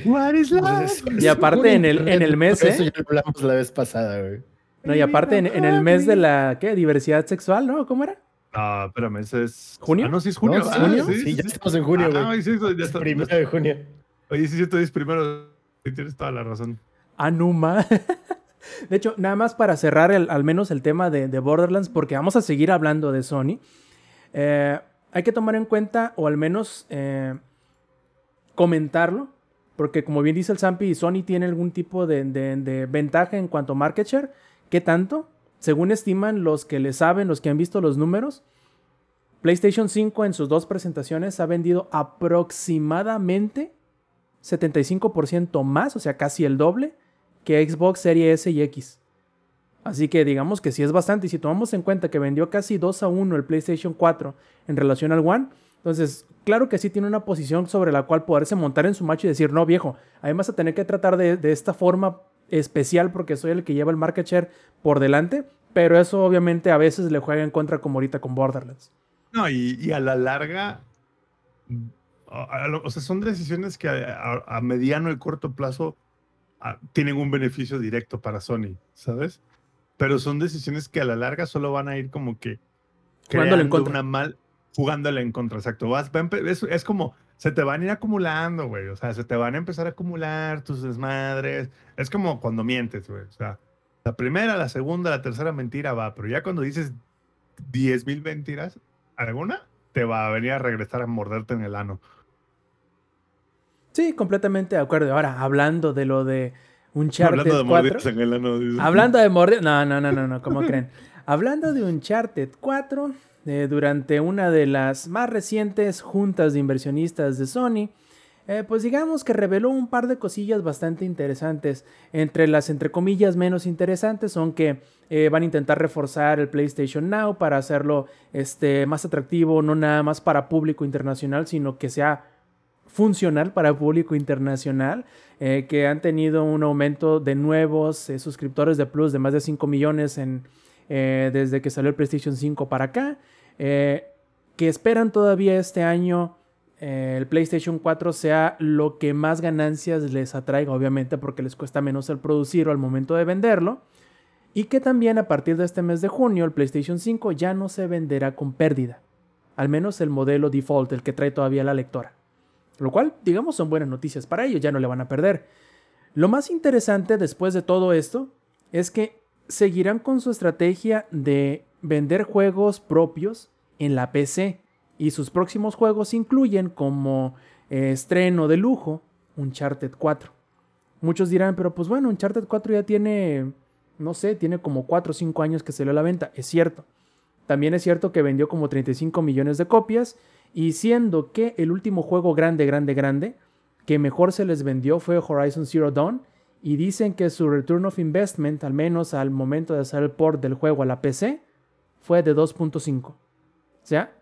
What is Pues, Y aparte en el, en el mes, Eso ¿eh? ya lo hablamos la vez pasada, güey. No, y aparte en, en el mes de la ¿qué? diversidad sexual, ¿no? ¿Cómo era? Ah, espérame, ese es. ¿Junio? Ah, no, sí es junio. ¿No? ¿Sí, Ah? Sí, ya estamos en junio, güey. Ah, sí, sí, ya está. Primero de junio. Oye, sí, sí, tú dices primero. Tienes toda la razón. Anuma. De hecho, nada más para cerrar el- al menos el tema de, de Borderlands, porque vamos a seguir hablando de Sony. eh, hay que tomar en cuenta, o al menos eh, comentarlo, porque como bien dice el Zampi, Sony tiene algún tipo de, de- de ventaja en cuanto a market share. ¿Qué tanto? Según estiman los que le saben, los que han visto los números, PlayStation 5 en sus dos presentaciones ha vendido aproximadamente 75% más, o sea, casi el doble, que Xbox Series S y X. Así que digamos que sí es bastante. Y si tomamos en cuenta que vendió casi 2 a 1 el PlayStation 4 en relación al One, entonces claro que sí tiene una posición sobre la cual poderse montar en su macho y decir, no viejo, ahí vas a tener que tratar de, de esta forma especial porque soy el que lleva el market share por delante. Pero eso obviamente a veces le juega en contra como ahorita con Borderlands. No, y, y a la larga. o sea, son decisiones que a, a- a mediano y corto plazo ah, tienen un beneficio directo para Sony, ¿sabes? Pero son decisiones que a la larga solo van a ir como que. Jugándole en contra. Una mal, jugándole en contra, exacto. Vas, es como. Se te van a ir acumulando, güey. O sea, se te van a empezar a acumular tus desmadres. Es como cuando mientes, güey. O sea, la primera, la segunda, la tercera mentira va, pero ya cuando dices 10 mil mentiras, alguna te va a venir a regresar a morderte en el ano. Sí, completamente de acuerdo. Ahora, hablando de lo de Uncharted Hablando de 4. mordidas en el ano. Hablando de morder... No, no, no, no, no, ¿cómo creen? Hablando de Uncharted 4, eh, durante una de las más recientes juntas de inversionistas de Sony, eh, pues digamos que reveló un par de cosillas bastante interesantes. Entre las, entre comillas, menos interesantes son que eh, van a intentar reforzar el PlayStation Now para hacerlo este, más atractivo, no nada más para público internacional, sino que sea funcional para público internacional, que han tenido un aumento de nuevos suscriptores de Plus de más de 5 millones en, desde que salió el PlayStation 5 para acá, eh, que esperan todavía este año eh, el PlayStation 4 sea lo que más ganancias les atraiga, obviamente porque les cuesta menos el producirlo al momento de venderlo, y que también a partir de este mes de junio el PlayStation 5 ya no se venderá con pérdida, al menos el modelo default, el que trae todavía la lectora. Lo cual, digamos, son buenas noticias para ellos, ya no le van a perder. Lo más interesante después de todo esto es que seguirán con su estrategia de vender juegos propios en la PC y sus próximos juegos incluyen como eh, estreno de lujo Uncharted 4. Muchos dirán, pero pues bueno, Uncharted 4 ya tiene, no sé, tiene como 4 o 5 años que salió a la venta, es cierto. También es cierto que vendió como 35 millones de copias y siendo que el último juego grande, grande, grande que mejor se les vendió fue Horizon Zero Dawn y dicen que su return of investment, al menos al momento de hacer el port del juego a la PC, fue de 2.5. O sea,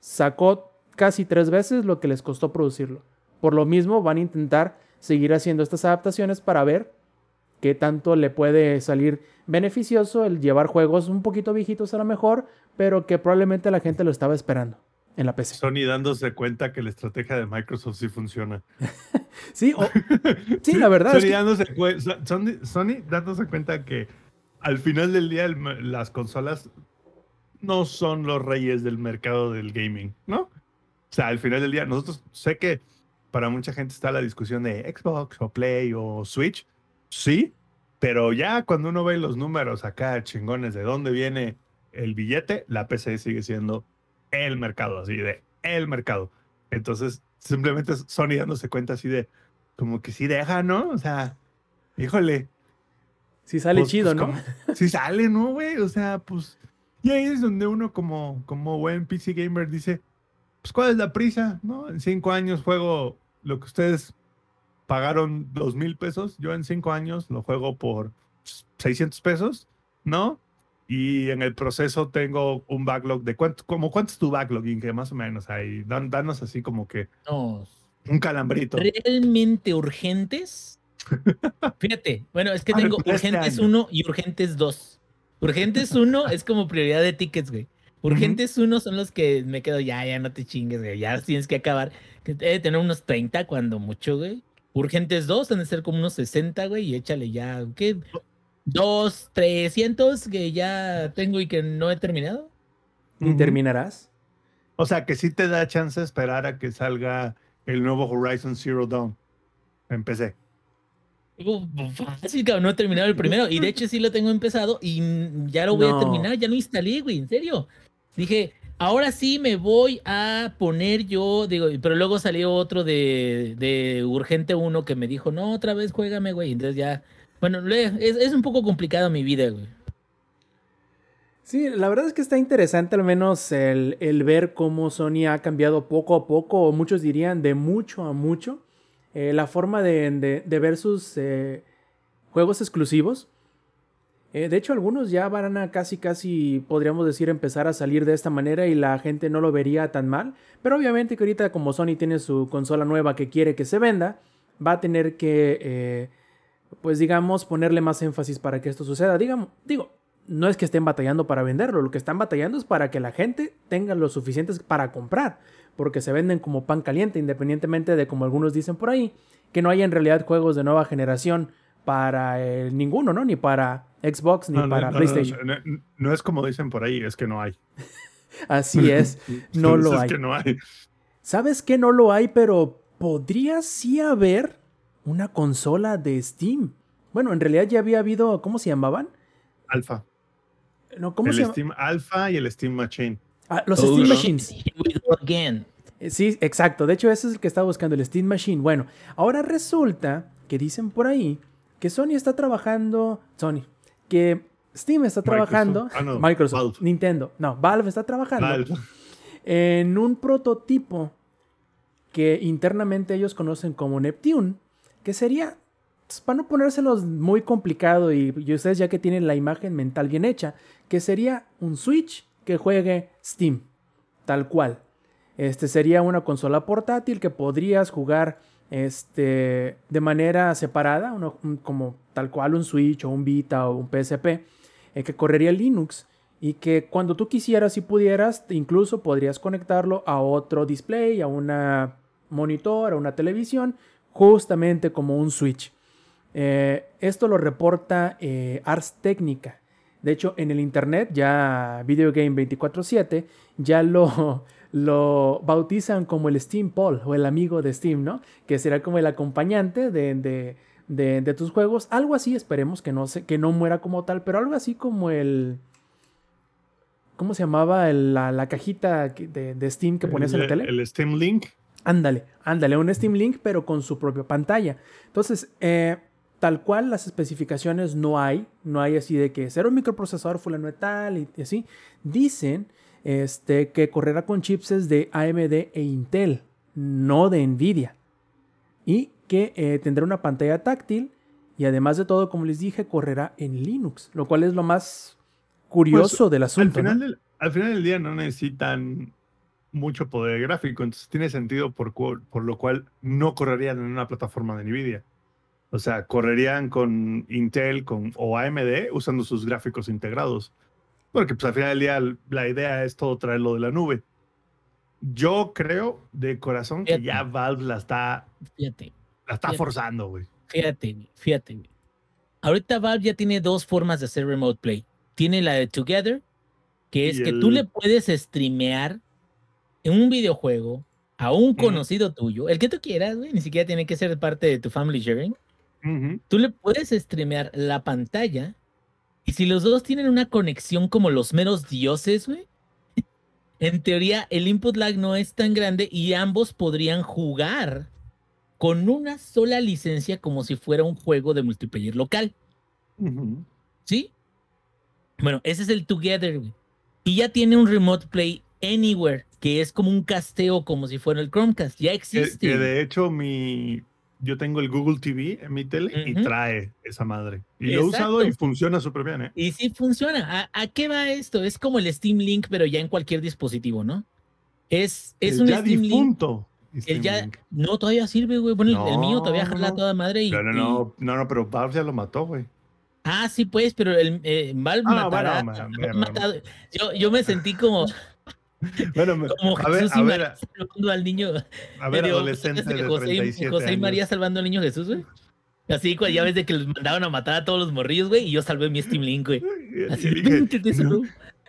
sacó casi tres veces lo que les costó producirlo. Por lo mismo, van a intentar seguir haciendo estas adaptaciones para ver qué tanto le puede salir beneficioso el llevar juegos un poquito viejitos a lo mejor, pero que probablemente la gente lo estaba esperando en la PC. Sony dándose cuenta que la estrategia de Microsoft sí funciona. sí, sí, la verdad. Sony, dándose Sony, dándose cuenta que al final del día las consolas no son los reyes del mercado del gaming, ¿no? O sea, al final del día, nosotros sé que para mucha gente está la discusión de Xbox o Play o Switch, sí, pero ya cuando uno ve los números acá chingones de dónde viene el billete, la PC sigue siendo el mercado, así de el mercado. Entonces, simplemente Sony dándose cuenta así de, como que sí deja, ¿no? O sea, híjole. Sí sale pues, chido, pues, ¿no? Sí sale, ¿no, güey? O sea, pues y ahí es donde uno como, como buen PC gamer dice, pues ¿cuál es la prisa? ¿No? En cinco años juego lo que ustedes pagaron dos mil pesos, yo en cinco años lo juego por 600 pesos, ¿no? Y en el proceso tengo un backlog de cuánto, como cuánto es tu backlog, que más o menos ahí, danos así como que un calambrito. Realmente urgentes. Fíjate, bueno, es que tengo urgentes 1 y urgentes 2. Urgentes 1 es como prioridad de tickets, güey. Urgentes 1 son los que me quedo, ya, ya no te chingues, güey, ya tienes que acabar. Que debe tener unos 30 cuando mucho, güey. Urgentes 2 deben ser como unos 60, güey, y échale ya, ¿qué? Dos, 300 que ya tengo y que no he terminado. ¿Y terminarás? O sea, que sí te da chance de esperar a que salga el nuevo Horizon Zero Dawn en PC. Fácil, cabrón, no he terminado el primero. Y de hecho sí lo tengo empezado y ya lo voy a terminar. Ya lo instalé, güey, en serio. Dije, ahora sí me voy a poner yo, digo, pero luego salió otro de, de Urgente uno que me dijo, no, otra vez juégame, güey. Entonces ya, bueno, es, es un poco complicado mi vida, güey. Sí, la verdad es que está interesante al menos el, el ver cómo Sony ha cambiado poco a poco, o muchos dirían de mucho a mucho eh, la forma de, ver sus eh, juegos exclusivos. Eh, de hecho, algunos ya van a casi, casi, podríamos decir, empezar a salir de esta manera y la gente no lo vería tan mal. Pero obviamente que ahorita como Sony tiene su consola nueva que quiere que se venda, va a tener que, pues digamos, ponerle más énfasis para que esto suceda. Digamos, digo, no es que estén batallando para venderlo, lo que están batallando es para que la gente tenga lo suficientes para comprar porque se venden como pan caliente, independientemente de como algunos dicen por ahí, que no hay en realidad juegos de nueva generación para ninguno, ¿no? Ni para Xbox ni para PlayStation. No, es como dicen por ahí, es que no hay. Así es, no lo hay. Que no hay. ¿Sabes que no lo hay? Pero podría sí haber una consola de Steam. Bueno, en realidad ya había habido, ¿cómo se llamaban? Alpha. No, ¿cómo el se Steam Alpha y el Steam Machine. Ah, los Steam Machines. Eh, sí, exacto. De hecho, ese es el que estaba buscando, el Steam Machine. Bueno, ahora resulta que dicen por ahí que Sony está trabajando. Sony. Que Steam está trabajando. Microsoft. Ah, Nintendo. No, Valve está trabajando. En un prototipo que internamente ellos conocen como Neptune. Que sería. Pues, para no ponérselos muy complicado y, y ustedes ya que tienen la imagen mental bien hecha, que sería un Switch que juegue Steam, tal cual. Este sería una consola portátil que podrías jugar este, de manera separada, como tal cual un Switch o un Vita o un PSP, eh, que correría Linux y que cuando tú quisieras y pudieras, incluso podrías conectarlo a otro display, a una monitor, a una televisión, justamente como un Switch. Eh, esto lo reporta eh, Ars Technica. De hecho, en el internet, ya Video Game 24-7, ya lo, lo bautizan como el Steam Paul o el amigo de Steam, ¿no? Que será como el acompañante de, de, tus juegos. Algo así, esperemos que no, se, que no muera como tal, pero algo así como el. ¿cómo se llamaba el- la, la cajita de, de Steam que ponías en la el, tele? el Steam Link. Ándale, ándale, un Steam Link, pero con su propia pantalla. Entonces, eh, tal cual las especificaciones no hay, no hay así de que ser un microprocesador fulano de tal y, y así. Dicen este, que correrá con chipses de AMD e Intel, no de Nvidia. Y que eh, tendrá una pantalla táctil y además de todo, como les dije, correrá en Linux, lo cual es lo más curioso del Al asunto. ¿no? final, del, al final del día no necesitan mucho poder gráfico, entonces tiene sentido por, por lo cual no correrían en una plataforma de Nvidia. O sea, correrían con Intel con, o AMD usando sus gráficos integrados. Porque pues al final del día la idea es todo traerlo de la nube. Yo creo de corazón que Fíjate. ya Valve la está, Fíjate, la está Fíjate. forzando, güey. fíjate, fíjate. Ahorita Valve ya tiene dos formas de hacer remote play. Tiene la de Together, que es que tú el- le puedes streamear en un videojuego a un conocido tuyo, el que tú quieras, güey, ni siquiera tiene que ser parte de tu family sharing. Tú le puedes streamear la pantalla y si los dos tienen una conexión como los meros dioses, güey, en teoría el input lag no es tan grande y ambos podrían jugar con una sola licencia como si fuera un juego de multiplayer local. ¿sí? Bueno, ese es el Together, güey. Y ya tiene un Remote Play Anywhere, que es como un casteo como si fuera el Chromecast. Ya existe. que de hecho mi yo tengo el Google TV en mi tele y Ujú. trae esa madre. Y lo he usado y Exacto. funciona súper bien, ¿eh? Y sí funciona. ¿A, a qué va esto? Es como el Steam Link, pero ya en cualquier dispositivo, ¿no? Es, es El un ya Steam Link. difunto. El Steam ya, Link. no, todavía sirve, güey. Bueno, el- el, mío todavía No, jala no. toda madre. Y, No, no, y- no, no, no, pero Valve ya lo mató, güey. Ah, sí, pues, pero el eh, Valve Ah, no, matará- bueno, Yo, yo me sentí como, Bueno, como a ver, Jesús a y ver, María salvando al niño. a ver, Digo, adolescente ¿sabes de José, y- 37 José y años. María salvando al niño Jesús, güey. Así, cuando ya ves de que los mandaban a matar a todos los morrillos, güey, y yo salvé mi Steam Link, güey. Así, dije, "Vente, tesoro.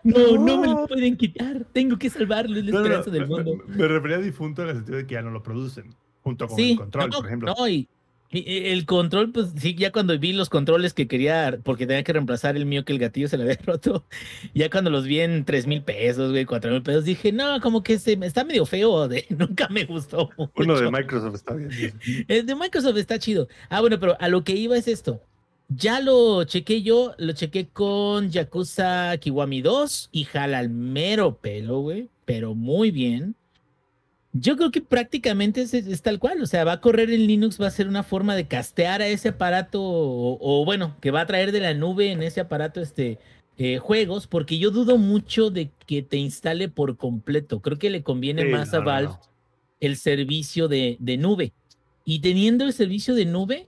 No, no, me No. lo pueden quitar. Tengo que salvarlo, es la no, no, no, esperanza del mundo. Me, me refería a difunto en el sentido de que ya no lo producen, junto con Sí, el control, no, por ejemplo. no, y el control, pues sí, ya cuando vi los controles que quería, porque tenía que reemplazar el mío que el gatillo se le había roto, ya cuando los vi en tres mil pesos, güey, cuatro mil pesos, dije, no, como que se, está medio feo, de, nunca me gustó. Uno de. Microsoft está bien. El de Microsoft está chido. Ah, bueno, pero a lo que iba es esto. Ya lo chequé yo, lo chequé con Yakuza Kiwami 2 y jala al mero pelo, güey, pero muy bien. Yo creo que prácticamente es, es tal cual, o sea, va a correr en Linux, va a ser una forma de castear a ese aparato, o, o bueno, que va a traer de la nube en ese aparato este eh, juegos, porque yo dudo mucho de que te instale por completo. Creo que le conviene Sí, más no, a Valve no. el servicio de, de nube. Y teniendo el servicio de nube,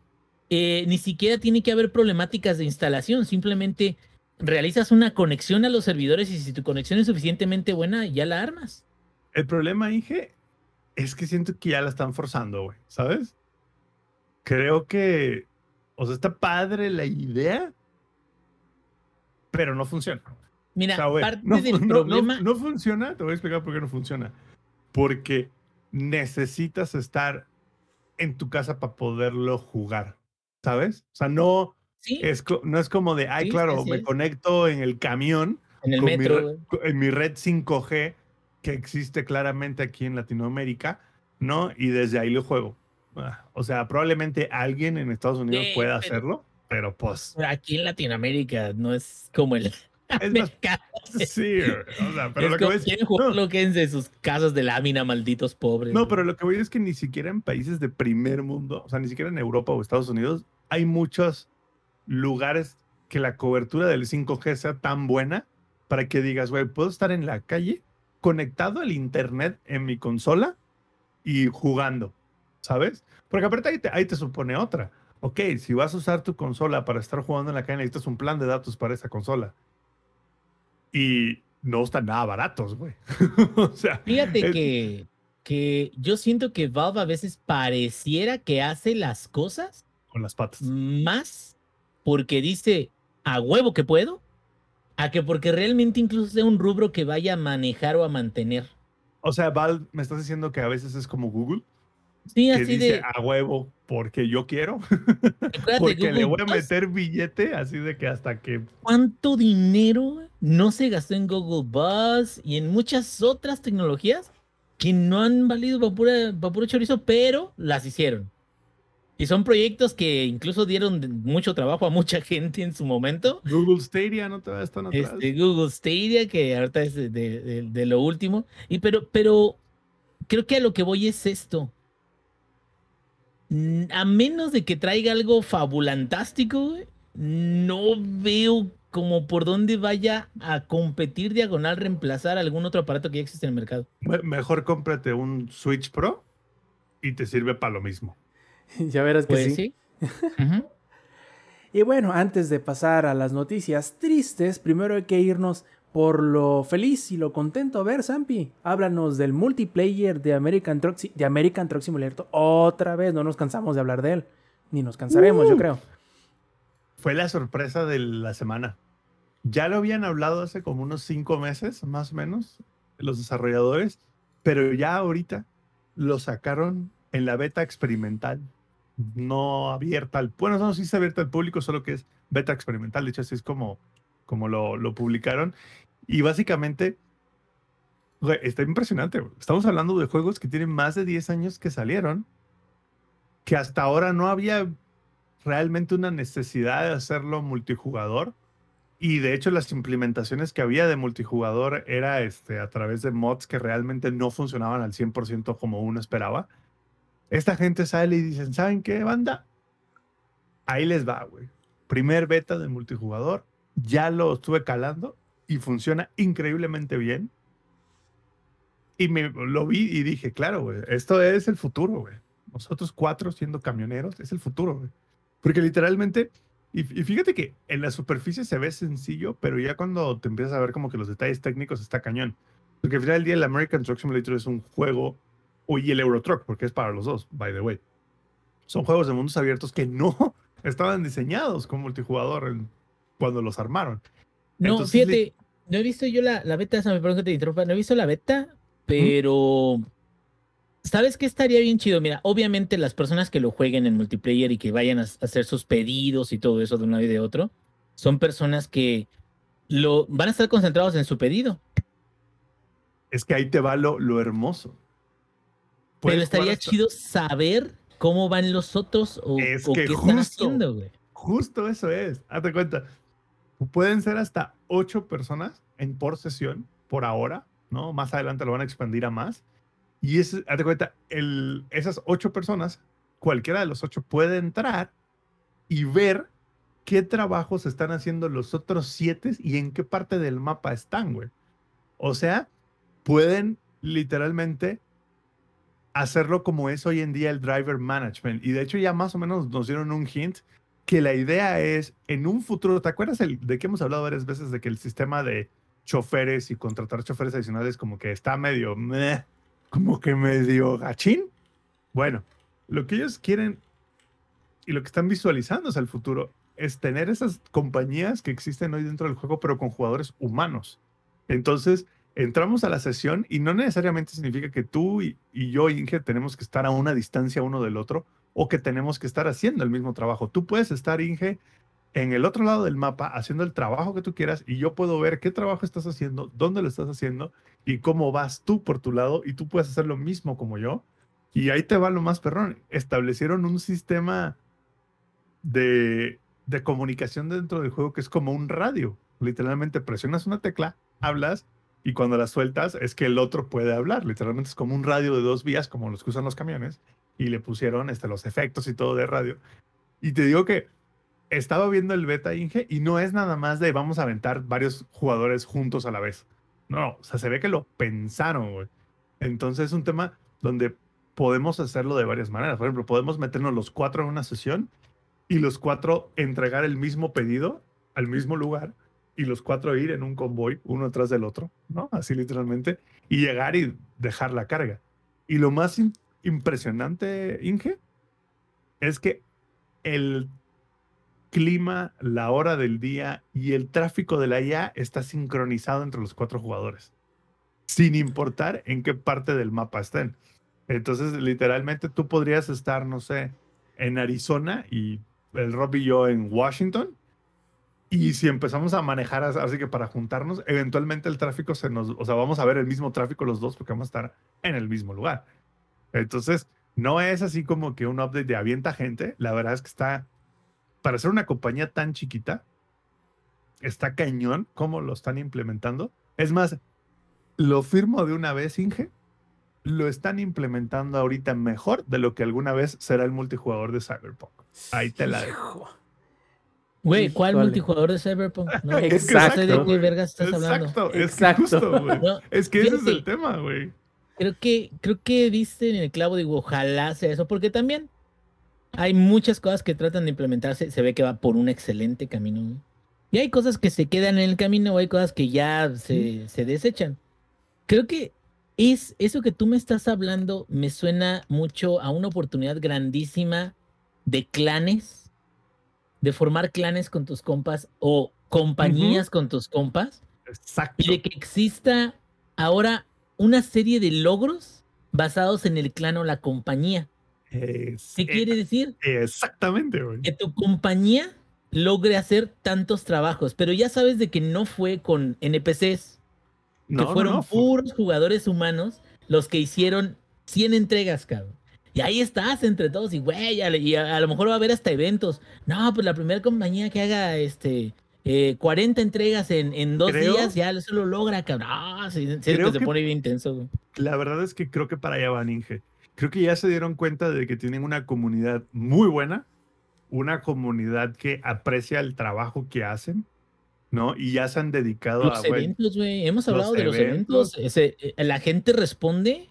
eh, ni siquiera tiene que haber problemáticas de instalación. Simplemente realizas una conexión a los servidores y si tu conexión es suficientemente buena, ya la armas. El problema, Inge, es que siento que ya la están forzando, güey, ¿sabes? Creo que, o sea, está padre la idea, pero no funciona. Mira, O sea, güey, parte no, del no- no- problema. no funciona, te voy a explicar por qué no funciona. Porque necesitas estar en tu casa para poderlo jugar, ¿sabes? O sea, no sí, es, no es como de, ay, Sí, claro, me es. conecto en el camión en el con mi metro. co- en mi red 5G que existe claramente aquí en Latinoamérica, ¿no? Y desde ahí lo juego. Ah, O sea, probablemente alguien en Estados Unidos Sí, pueda pero- hacerlo, pero pues Aquí en Latinoamérica no es como el es más sí, o sea, pero Es lo que voy es no, jugarlo, quédense en sus casas de lámina, malditos pobres. no, pero lo que voy es que ni siquiera en países de primer mundo, o sea, ni siquiera en Europa o Estados Unidos hay muchos lugares que la cobertura del 5G sea tan buena para que digas, güey, puedo estar en la calle conectado al internet en mi consola y jugando, ¿sabes? Porque aparte ahí te, ahí te supone otra. Ok, si vas a usar tu consola para estar jugando en la calle, necesitas un plan de datos para esa consola. Y no están nada baratos, güey. o sea, Fíjate es- que, que yo siento que Valve a veces pareciera que hace las cosas con las patas. más porque dice a huevo que puedo, a que porque realmente incluso sea un rubro que vaya a manejar o a mantener. O sea, Valve, me estás diciendo que a veces es como Google, Sí, que así dice de. a huevo porque yo quiero, porque le voy a meter billete, así de que hasta que ¿Cuánto dinero no se gastó en Google Bus y en muchas otras tecnologías que no han valido para pura, pa' puro chorizo, pero las hicieron? Y son proyectos que incluso dieron mucho trabajo a mucha gente en su momento. Google Stadia no te va a estar atrás. Este, Google Stadia, que ahorita es de, de- de lo último. Y pero, pero creo que a lo que voy es esto. A menos de que traiga algo fabulantástico, no veo como por dónde vaya a competir diagonal, reemplazar algún otro aparato que ya existe en el mercado. Me- Mejor cómprate un Switch Pro y te sirve para lo mismo. ya verás que Pues sí. sí. Y bueno, antes de pasar a las noticias tristes, primero hay que irnos por lo feliz y lo contento. A ver, Zampi, háblanos del multiplayer de American Truck, Si- de American Truck Simulator. Otra vez, no nos cansamos de hablar de él. Ni nos cansaremos, yo Uh. creo. Fue la sorpresa de la semana. Ya lo habían hablado hace como unos cinco meses, más o menos, los desarrolladores, pero ya ahorita lo sacaron en la beta experimental, no abierta al... Bueno, no, sí es abierta al público, solo que es beta experimental, de hecho así es como, como lo, lo publicaron. Y básicamente, está impresionante. Estamos hablando de juegos que tienen más de 10 años que salieron, que hasta ahora no había realmente una necesidad de hacerlo multijugador. Y de hecho las implementaciones que había de multijugador era este, a través de mods que realmente no funcionaban al 100% como uno esperaba. Esta gente sale y dicen, ¿saben qué, banda? Ahí les va, güey. Primer beta de multijugador. Ya lo estuve calando y funciona increíblemente bien. Y me lo vi y dije, claro, güey, esto es el futuro, güey. Nosotros cuatro siendo camioneros es el futuro, güey. Porque literalmente, y, y fíjate que en la superficie se ve sencillo, pero ya cuando te empiezas a ver como que los detalles técnicos está cañón. Porque al final del día el American Truck Simulator es un juego, y el Euro Truck, porque es para los dos, by the way. Son juegos de mundos abiertos que no estaban diseñados como multijugador en- cuando los armaron. No, Entonces, fíjate, no he visto yo la, la beta, perdón que te interrumpa, no he visto la beta, pero ¿sabes qué estaría bien chido? Mira, obviamente las personas que lo jueguen en multiplayer y que vayan a hacer sus pedidos y todo eso de un lado y de otro, son personas que lo van a estar concentrados en su pedido. Es que ahí te va lo, lo hermoso. Pero Puedes estaría hasta- chido saber cómo van los otros o, Es o que qué están haciendo, güey. Justo eso es. Hazte cuenta. Pueden ser hasta ocho personas en por sesión por ahora, ¿no? Más adelante lo van a expandir a más. Y es, hazte cuenta, el, esas ocho personas, cualquiera de los ocho puede entrar y ver qué trabajos están haciendo los otros siete y en qué parte del mapa están, güey. O sea, pueden literalmente hacerlo como es hoy en día el driver management. Y de hecho ya más o menos nos dieron un hint que la idea es en un futuro, ¿te acuerdas el, de que hemos hablado varias veces de que el sistema de choferes y contratar choferes adicionales como que está medio, meh, como que medio gachín? Bueno, lo que ellos quieren y lo que están visualizando hacia el futuro es tener esas compañías que existen hoy dentro del juego, pero con jugadores humanos. Entonces, entramos a la sesión y no necesariamente significa que tú y, yo, Inge, tenemos que estar a una distancia uno del otro o que tenemos que estar haciendo el mismo trabajo. Tú puedes estar, Inge, en el otro lado del mapa haciendo el trabajo que tú quieras y yo puedo ver qué trabajo estás haciendo, dónde lo estás haciendo y cómo vas tú por tu lado y tú puedes hacer lo mismo como yo. Y ahí te va lo más perrón. Establecieron un sistema de comunicación dentro del juego que es como un radio. Literalmente presionas una tecla, hablas y cuando la sueltas es que el otro puede hablar. Literalmente es como un radio de dos vías como los que usan los camiones y le pusieron este, los efectos y todo de radio. Y te digo que estaba viendo el beta Inge y no es nada más de vamos a aventar varios jugadores juntos a la vez. No, o sea, se ve que lo pensaron. Entonces es un tema donde podemos hacerlo de varias maneras. Por ejemplo, podemos meternos los cuatro en una sesión y los cuatro entregar el mismo pedido al mismo lugar y los cuatro ir en un convoy uno atrás del otro, ¿no? Así literalmente, y llegar y dejar la carga. Y lo más im- impresionante, Inge, es que el clima, la hora del día y el tráfico de la IA está sincronizado entre los cuatro jugadores, sin importar en qué parte del mapa estén. Entonces, literalmente tú podrías estar, no sé, en Arizona y el Rob y yo en Washington. Y si empezamos a manejar así que para juntarnos, eventualmente el tráfico se nos, o sea, vamos a ver el mismo tráfico los dos porque vamos a estar en el mismo lugar. Entonces, no es así como que un update de avienta gente. La verdad es que está, para ser una compañía tan chiquita, está cañón cómo lo están implementando. Es más, lo firmo de una vez, Inge. Lo están implementando ahorita mejor de lo que alguna vez será el multijugador de Cyberpunk. Ahí te la dejo. Güey, ¿cuál multijugador de Cyberpunk? No, exacto, de qué vergas estás hablando. Exacto, es que ese es el tema, güey. Creo que, creo que diste en el clavo, digo, ojalá sea eso, porque también hay muchas cosas que tratan de implementarse, se ve que va por un excelente camino. Y hay cosas que se quedan en el camino, o hay cosas que ya se, se desechan. Creo que es eso que tú me estás hablando me suena mucho a una oportunidad grandísima de clanes, de formar clanes con tus compas o compañías con tus compas. Exacto. Y de que exista ahora una serie de logros basados en el clan o la compañía. ¿Qué quiere decir? Exactamente, güey. Que tu compañía logre hacer tantos trabajos, pero ya sabes de que no fue con NPCs, que fueron puros jugadores humanos los que hicieron 100 entregas, cabrón. Y ahí estás entre todos y, güey, y a, lo mejor va a haber hasta eventos. No, pues la primera compañía que haga este 40 eh, entregas en, en dos días ya eso lo logra, cabrón. Ah, sí, se pone bien intenso. La verdad es que creo que para allá van, Inge. Creo que ya se dieron cuenta de que tienen una comunidad muy buena una comunidad que aprecia el trabajo que hacen, ¿no? Y ya se han dedicado los a... Eventos, güey. Hemos hablado de los eventos. Eh, la gente responde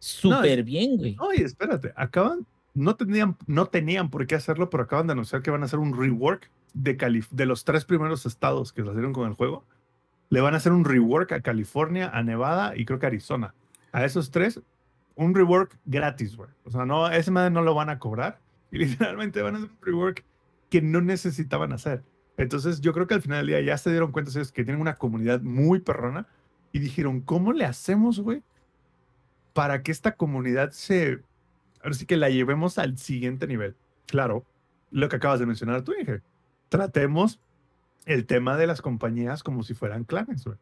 súper bien, güey. Oye, espérate, acaban, no tenían, no tenían por qué hacerlo, pero acaban de anunciar que van a hacer un rework de, de los tres primeros estados que salieron con el juego. Le van a hacer un rework a California, a Nevada y creo que a Arizona. A esos tres, un rework gratis, güey. O sea, no, ese madre no lo van a cobrar y literalmente van a hacer un rework que no necesitaban hacer. Entonces yo creo que al final del día ya se dieron cuenta que tienen una comunidad muy perrona y dijeron, ¿cómo le hacemos, güey? Para que esta comunidad se... Ahora sí que la llevemos al siguiente nivel. Claro, lo que acabas de mencionar tú, dije, tratemos el tema de las compañías como si fueran clanes, güey.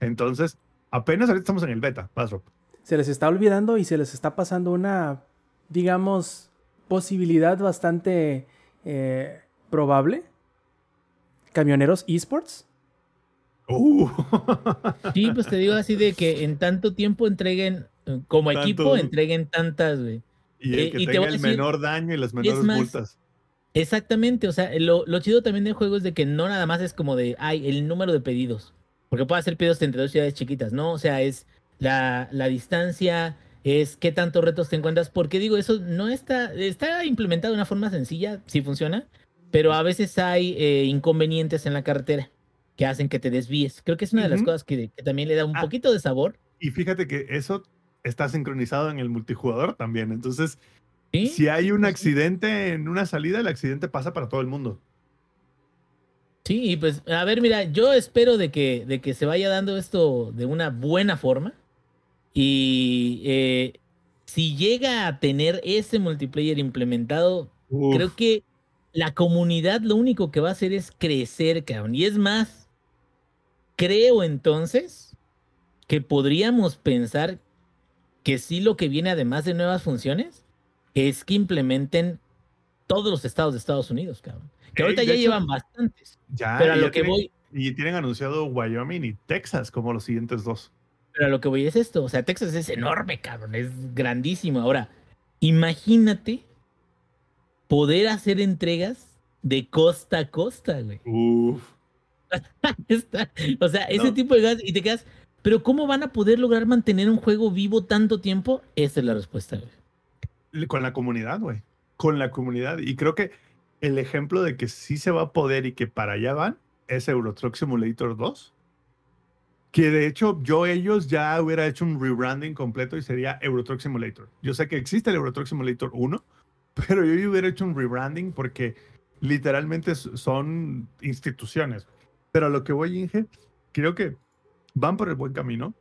Entonces, apenas ahorita estamos en el beta, paso. Se les está olvidando y se les está pasando una, digamos, posibilidad bastante eh, probable. Camioneros esports. Uh. Sí, pues te digo así de que en tanto tiempo entreguen, como equipo, entreguen tantas, güey. Y el eh, que tenga el menor daño y las menores multas. Exactamente, o sea, lo, lo, chido también del juego es de que no nada más es como de, ay, el número de pedidos. Porque puede hacer pedidos entre dos ciudades chiquitas, ¿no? O sea, es la, la distancia, es qué tantos retos te encuentras, porque digo, eso no está, está implementado de una forma sencilla, sí funciona, pero a veces hay eh, inconvenientes en la carretera que hacen que te desvíes. Creo que es una de las cosas que, también le da un ah. poquito de sabor. Y fíjate que eso está sincronizado en el multijugador también, entonces... Si hay un accidente en una salida, el accidente pasa para todo el mundo. Sí, pues a ver, mira, yo espero de que, de que se vaya dando esto de una buena forma. Y eh, si llega a tener ese multiplayer implementado, creo que la comunidad lo único que va a hacer es crecer, cabrón. Y es más, creo entonces que podríamos pensar que sí lo que viene además de nuevas funciones es que implementen todos los estados de Estados Unidos, cabrón. Que ahorita ya llevan bastantes. Ya, pero a lo que voy. Y tienen anunciado Wyoming y Texas como los siguientes dos. Pero a lo que voy es esto, o sea, Texas es enorme, cabrón, es grandísimo. Ahora, imagínate poder hacer entregas de costa a costa, güey. Uf. o sea, ese tipo de gas y te quedas, pero ¿cómo van a poder lograr mantener un juego vivo tanto tiempo? Esa es la respuesta, güey. Con la comunidad, güey. Con la comunidad. Y creo que el ejemplo de que sí se va a poder y que para allá van es Euro Truck Simulator 2 que de hecho yo ellos ya hubiera hecho un rebranding completo y sería Euro Truck Simulator. Yo sé que existe el Euro Truck Simulator 1, pero yo hubiera hecho un rebranding porque literalmente son instituciones. Pero a lo que voy, Inge, creo que van por el buen camino,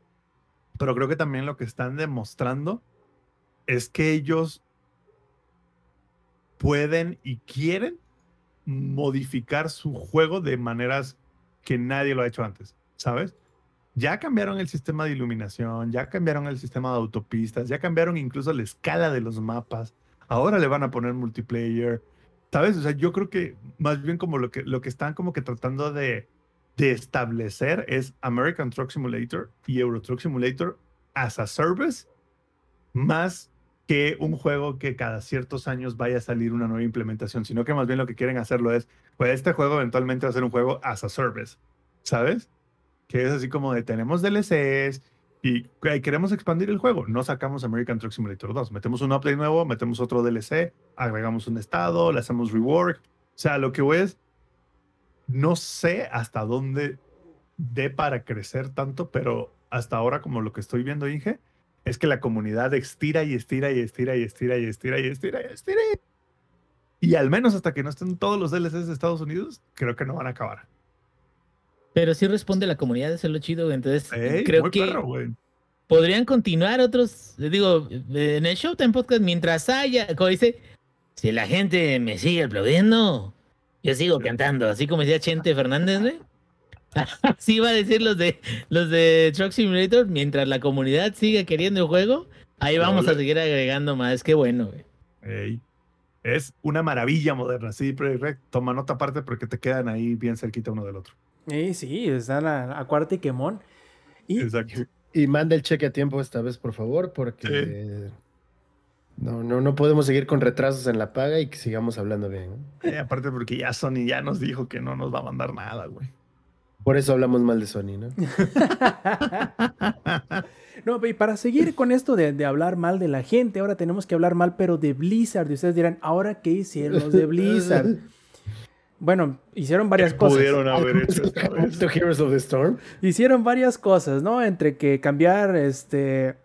pero creo que también lo que están demostrando es que ellos pueden y quieren modificar su juego de maneras que nadie lo ha hecho antes, ¿sabes? Ya cambiaron el sistema de iluminación, ya cambiaron el sistema de autopistas, ya cambiaron incluso la escala de los mapas. Ahora le van a poner multiplayer, ¿sabes? O sea, yo creo que más bien como lo que, lo que están como que tratando de, de establecer es American Truck Simulator y Euro Truck Simulator as a service, más que un juego que cada ciertos años vaya a salir una nueva implementación, sino que más bien lo que quieren hacerlo es, pues este juego eventualmente va a ser un juego as a service, ¿sabes? Que es así como de tenemos DLCs y queremos expandir el juego. No sacamos American Truck Simulator 2, metemos un update nuevo, metemos otro DLC, agregamos un estado, le hacemos rework. O sea, lo que voy es, no sé hasta dónde dé para crecer tanto, pero hasta ahora como lo que estoy viendo, Inge, es que la comunidad estira y estira y estira y estira y estira y estira y estira. Y al menos hasta que no estén todos los DLCs de Estados Unidos, creo que no van a acabar. Pero sí responde la comunidad, eso es lo chido, entonces creo que podrían continuar otros, digo, en el Showtime Podcast mientras haya, como dice, si la gente me sigue aplaudiendo, yo sigo cantando, así como decía Chente Fernández, güey. Así va a decir los de los de Truck Simulator, mientras la comunidad sigue queriendo el juego, ahí vamos a seguir agregando más, qué bueno, güey. Es una maravilla moderna, sí, pero toma nota aparte porque te quedan ahí bien cerquita uno del otro. Sí, sí, están a, a cuarta y quemón. Y, Exacto. y manda el cheque a tiempo esta vez, por favor, porque no, no, no podemos seguir con retrasos en la paga y que sigamos hablando bien. aparte porque ya Sony ya nos dijo que no nos va a mandar nada, güey. Por eso hablamos mal de Sony, ¿no? no, y para seguir con esto de, hablar mal de la gente, ahora tenemos que hablar mal, pero de Blizzard. Y ustedes dirán, ¿ahora qué hicieron los de Blizzard? Bueno, hicieron varias cosas. Pudieron haber hecho Heroes of the Storm. Hicieron varias cosas, ¿no? Entre que cambiar este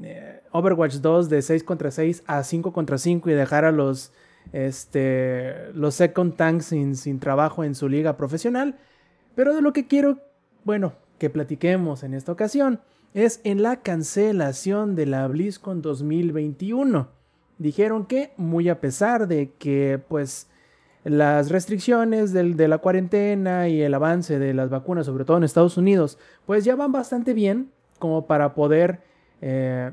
eh, Overwatch 2 de 6 contra 6 a 5 contra 5 y dejar a los este los second tanks sin, trabajo en su liga profesional. Pero de lo que quiero, bueno, que platiquemos en esta ocasión es en la cancelación de la BlizzCon 2021. Dijeron que, muy a pesar de que, pues, las restricciones de la cuarentena y el avance de las vacunas, sobre todo en Estados Unidos, pues ya van bastante bien como para poder eh,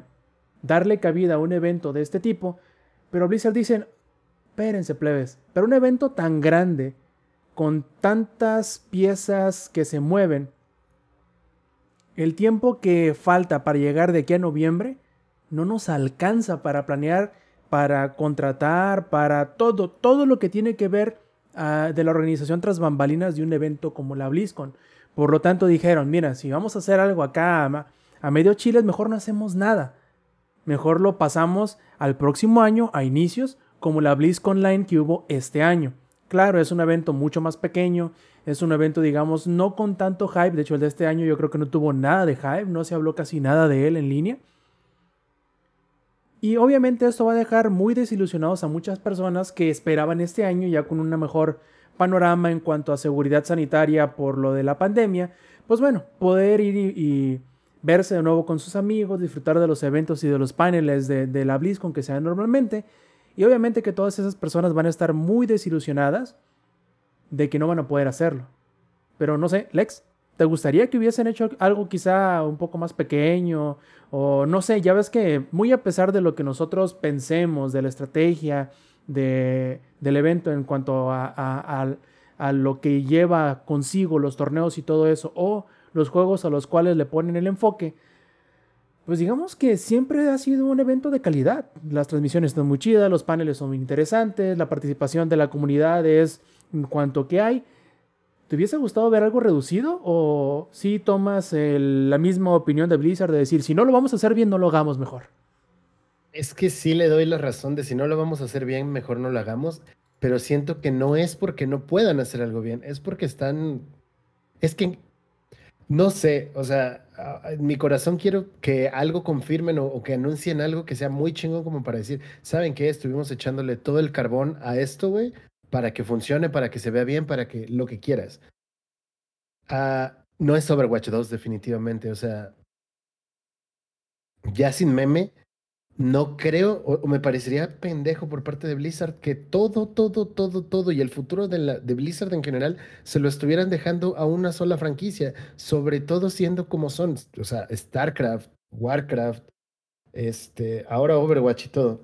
darle cabida a un evento de este tipo. Pero Blizzard dicen, espérense plebes, pero un evento tan grande con tantas piezas que se mueven, el tiempo que falta para llegar de aquí a noviembre no nos alcanza para planear, para contratar, para todo, todo lo que tiene que ver ah, de la organización tras bambalinas de un evento como la BlizzCon. Por lo tanto dijeron, mira, si vamos a hacer algo acá a, a medio Chile, mejor no hacemos nada. Mejor lo pasamos al próximo año, a inicios, como la BlizzCon Line que hubo este año. Claro, es un evento mucho más pequeño, es un evento, digamos, no con tanto hype. De hecho, el de este año yo creo que no tuvo nada de hype, no se habló casi nada de él en línea. Y obviamente esto va a dejar muy desilusionados a muchas personas que esperaban este año ya con un mejor panorama en cuanto a seguridad sanitaria por lo de la pandemia. Pues bueno, poder ir y, verse de nuevo con sus amigos, disfrutar de los eventos y de los paneles de, de la BlizzCon que se dan normalmente y obviamente que todas esas personas van a estar muy desilusionadas de que no van a poder hacerlo. Pero no sé, Lex, ¿te gustaría que hubiesen hecho algo quizá un poco más pequeño? O no sé, ya ves que muy a pesar de lo que nosotros pensemos, de la estrategia de, del evento en cuanto a, a lo que lleva consigo los torneos y todo eso, o los juegos a los cuales le ponen el enfoque, pues digamos que siempre ha sido un evento de calidad. Las transmisiones están muy chidas, los paneles son interesantes, la participación de la comunidad es en cuanto que hay. ¿Te hubiese gustado ver algo reducido o si tomas la misma opinión de Blizzard de decir, si no lo vamos a hacer bien, no lo hagamos mejor? Es que sí le doy la razón de si no lo vamos a hacer bien, mejor no lo hagamos, pero siento que no es porque no puedan hacer algo bien, es porque están... Es que no sé, o sea, en mi corazón quiero que algo confirmen o, que anuncien algo que sea muy chingón como para decir, ¿saben qué? Estuvimos echándole todo el carbón a esto, güey, para que funcione, para que se vea bien, para que lo que quieras. Ah, no es Overwatch 2 definitivamente, o sea, ya sin meme, no creo, o, me parecería pendejo por parte de Blizzard que todo, todo, todo, todo y el futuro de, la, de Blizzard en general se lo estuvieran dejando a una sola franquicia, sobre todo siendo como son, o sea, StarCraft, Warcraft, este, ahora Overwatch y todo.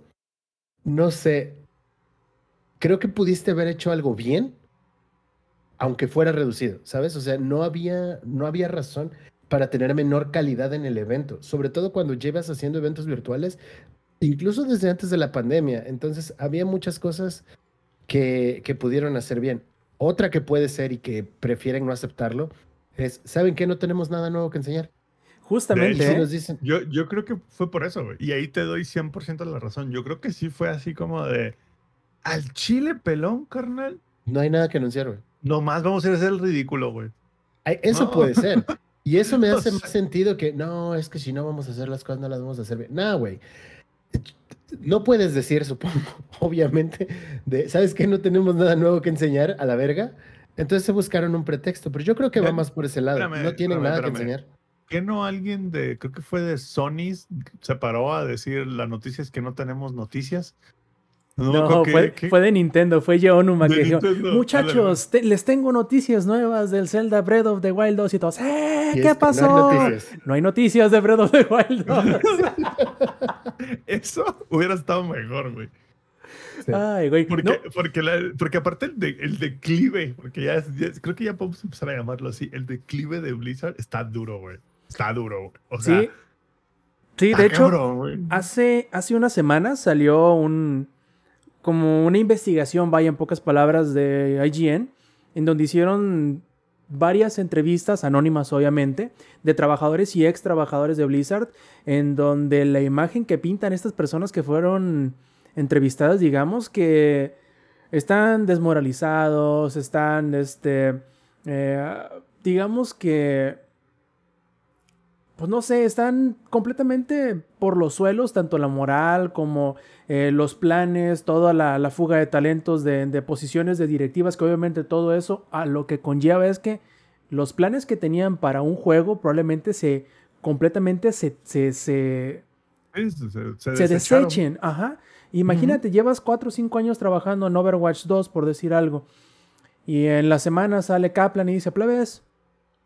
No sé, creo que pudiste haber hecho algo bien, aunque fuera reducido, ¿sabes? O sea, no había, no había razón para tener menor calidad en el evento, sobre todo cuando llevas haciendo eventos virtuales, incluso desde antes de la pandemia. Entonces, había muchas cosas que, que pudieron hacer bien. Otra que puede ser y que prefieren no aceptarlo es, ¿saben qué? No tenemos nada nuevo que enseñar. Justamente. ¿eh? nos dicen. Yo, yo creo que fue por eso, güey. Y ahí te doy 100% la razón. Yo creo que sí fue así como de, al chile pelón, carnal. No hay nada que anunciar, güey. Nomás vamos a hacer el ridículo, güey. Eso puede ser. Y eso me hace más sentido que, no, es que si no vamos a hacer las cosas, no las vamos a hacer bien. No, güey. No puedes decir, supongo, obviamente, de, ¿sabes qué? No tenemos nada nuevo que enseñar a la verga. Entonces se buscaron un pretexto, pero yo creo que va más por ese lado. no tienen nada que enseñar. ¿Qué no alguien de, creo que fue de Sony, se paró a decir la noticia es que no tenemos noticias? No, fue, fue, de Nintendo, fue Yeonuma que dijo, muchachos, les tengo noticias nuevas del Zelda Breath of the Wild 2 y todos, ¡eh! ¿Qué pasó? No hay, noticias de Breath of the Wild 2. Eso hubiera estado mejor, güey. Ay, güey. Porque, porque, porque, aparte el, de, el declive, porque ya, creo que ya podemos empezar a llamarlo así, el declive de Blizzard está duro, güey. Está duro, güey. O sea, sí, sí de hecho, hace, hace unas semanas salió un como una investigación, vaya en pocas palabras, de IGN, en donde hicieron varias entrevistas, anónimas obviamente, de trabajadores y ex trabajadores de Blizzard, en donde la imagen que pintan estas personas que fueron entrevistadas, digamos, que están desmoralizados, están, este, eh, digamos que pues no sé, están completamente por los suelos, tanto la moral como eh, los planes, toda la, fuga de talentos de, posiciones de directivas, que obviamente todo eso a lo que conlleva es que los planes que tenían para un juego probablemente se completamente se, se, se, desechen. Ajá. Imagínate, llevas 4 o 5 años trabajando en Overwatch 2, por decir algo. Y en la semana sale Kaplan y dice, plebes,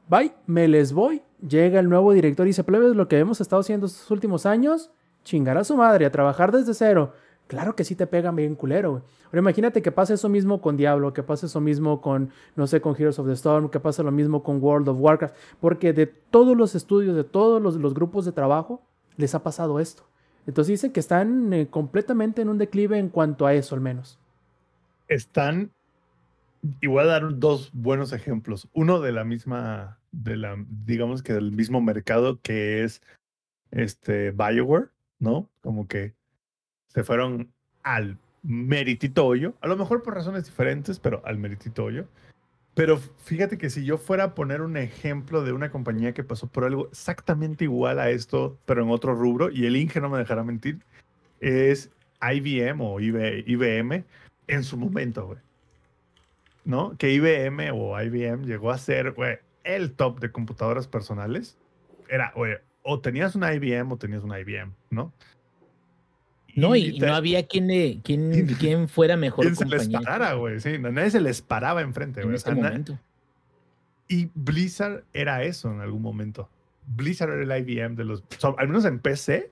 bye, me les voy. Llega el nuevo director y dice, plebes, lo que hemos estado haciendo estos últimos años, chingar a su madre, a trabajar desde cero. Claro que sí te pegan bien culero, güey. Ahora imagínate que pase eso mismo con Diablo, que pase eso mismo con, no sé, con Heroes of the Storm, que pase lo mismo con World of Warcraft, porque de todos los estudios, de todos los, grupos de trabajo, les ha pasado esto. Entonces dicen que están eh, completamente en un declive en cuanto a eso, al menos. Están, y voy a dar dos buenos ejemplos. Uno de la misma de la, digamos que del mismo mercado que es este Bioware, ¿no? Como que se fueron al meritito hoyo, a lo mejor por razones diferentes, pero al meritito hoyo. Pero fíjate que si yo fuera a poner un ejemplo de una compañía que pasó por algo exactamente igual a esto, pero en otro rubro, y el Inge no me dejará mentir, es IBM o IBM en su momento, güey. ¿No? Que IBM o IBM llegó a ser, güey, el top de computadoras personales era, o tenías una IBM o tenías una IBM, ¿no? no, y, no había quien, le, quien, fuera mejor quien se les parara, güey, sí, nadie se les paraba enfrente, güey. En momento. Y Blizzard era eso en algún momento. Blizzard era el IBM de los, al menos en PC,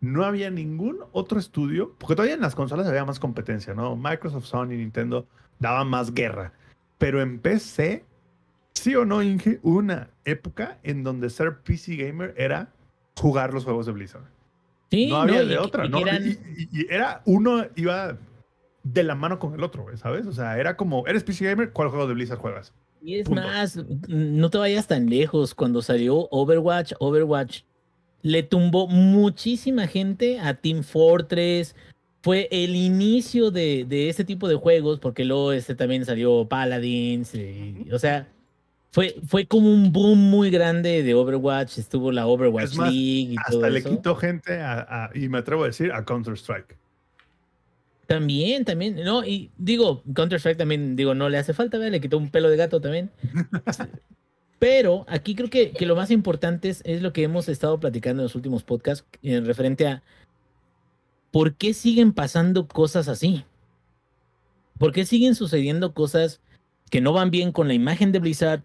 no había ningún otro estudio, porque todavía en las consolas había más competencia, ¿no? Microsoft, Sony, Nintendo daban más guerra, pero en PC sí o no, Inge, una época en donde ser PC gamer era jugar los juegos de Blizzard. Sí, no había de otra, ¿no? Y, era uno iba de la mano con el otro, ¿sabes? O sea, era como, ¿eres PC gamer? ¿Cuál juego de Blizzard juegas? Y es más, no te vayas tan lejos. Cuando salió Overwatch, Overwatch le tumbó muchísima gente a Team Fortress. Fue el inicio de, de ese tipo de juegos, porque luego este también salió Paladins. o sea, fue, fue como un boom muy grande de Overwatch, estuvo la Overwatch League y hasta le quitó gente a, y me atrevo a decir, a Counter-Strike. También, también, no, y digo, Counter-Strike también, digo, no le hace falta, le quitó un pelo de gato también. Pero aquí creo que, que lo más importante es, es, lo que hemos estado platicando en los últimos podcasts en referente a ¿por qué siguen pasando cosas así? ¿Por qué siguen sucediendo cosas que no van bien con la imagen de Blizzard?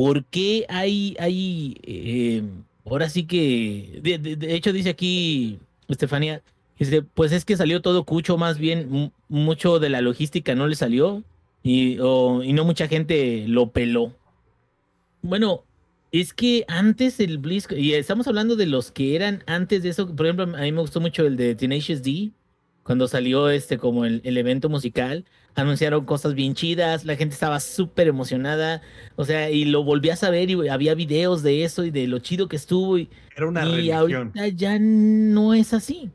¿Por qué hay, hay eh, ahora sí que, de, hecho dice aquí Estefania, dice, pues es que salió todo cucho, más bien mucho de la logística no le salió y, y no mucha gente lo peló. Bueno, es que antes el BlizzCon, y estamos hablando de los que eran antes de eso, por ejemplo, a mí me gustó mucho el de Tenacious D, cuando salió este como el, evento musical, anunciaron cosas bien chidas, la gente estaba súper emocionada, o sea, y lo volví a saber y había videos de eso y de lo chido que estuvo. Y, Era una y ahorita ya no es así.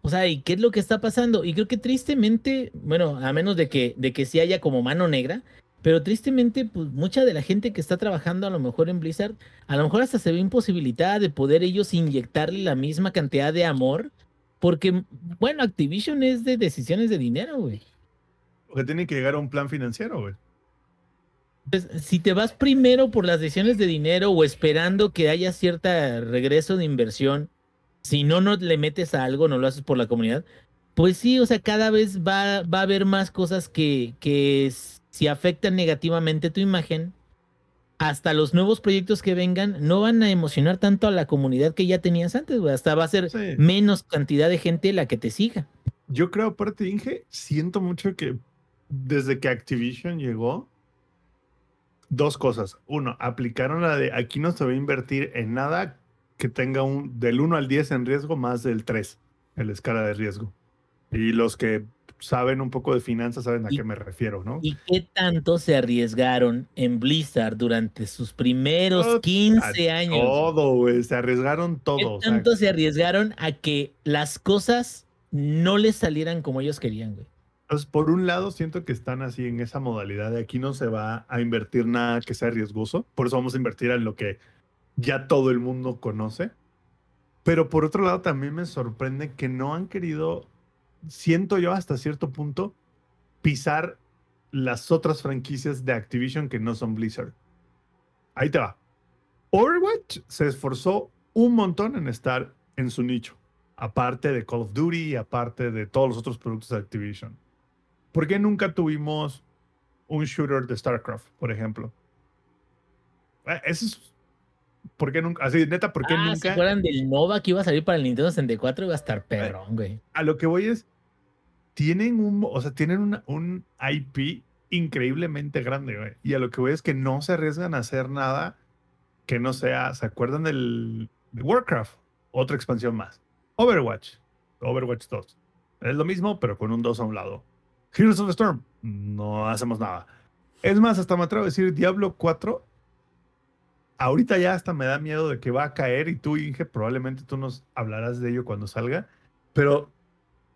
O sea, ¿y qué es lo que está pasando? Y creo que tristemente, bueno, a menos de que, de que sí haya como mano negra, pero tristemente, pues mucha de la gente que está trabajando a lo mejor en Blizzard, a lo mejor hasta se ve imposibilitada de poder ellos inyectarle la misma cantidad de amor, porque, bueno, Activision es de decisiones de dinero, güey. Porque tiene que llegar a un plan financiero, güey. Pues, si te vas primero por las decisiones de dinero o esperando que haya cierta regreso de inversión, si no, no le metes a algo, no lo haces por la comunidad, pues sí, o sea, cada vez va, va a haber más cosas que, que si afectan negativamente tu imagen, hasta los nuevos proyectos que vengan no van a emocionar tanto a la comunidad que ya tenías antes, güey. Hasta va a ser menos cantidad de gente la que te siga. Yo creo, aparte, Inge, siento mucho que desde que Activision llegó, dos cosas. Uno, aplicaron la de aquí no se va a invertir en nada que tenga un del 1 al 10 en riesgo más del 3 en la escala de riesgo. Y los que saben un poco de finanzas saben a qué me refiero, ¿no? ¿Y qué tanto se arriesgaron en Blizzard durante sus primeros 15 años? Todo, güey, se arriesgaron todo. ¿Qué tanto se arriesgaron a que las cosas no les salieran como ellos querían, güey? Pues por un lado siento que están así en esa modalidad de aquí no se va a invertir nada que sea riesgoso, por eso vamos a invertir en lo que ya todo el mundo conoce. Pero por otro lado también me sorprende que no han querido siento yo hasta cierto punto, pisar las otras franquicias de Activision que no son Blizzard. Ahí te va. Overwatch se esforzó un montón en estar en su nicho, aparte de Call of Duty, aparte de todos los otros productos de Activision. ¿Por qué nunca tuvimos un shooter de StarCraft, por ejemplo? Eh, eso es ¿Por qué nunca? Así, neta, ¿por qué ah, nunca? ¿Se acuerdan del Nova que iba a salir para el Nintendo 64? Iba a estar perrón, güey. A lo que voy es, tienen un, o sea, tienen un IP increíblemente grande. Y a lo que voy es que no se arriesgan a hacer nada que no sea, ¿se acuerdan del de Warcraft? Otra expansión más. Overwatch, Overwatch 2. Es lo mismo, pero con un 2 a un lado. Heroes of the Storm, no hacemos nada. Es más, hasta me atrevo a decir, Diablo 4 ahorita ya hasta me da miedo de que va a caer y tú, Inge, probablemente tú nos hablarás de ello cuando salga, pero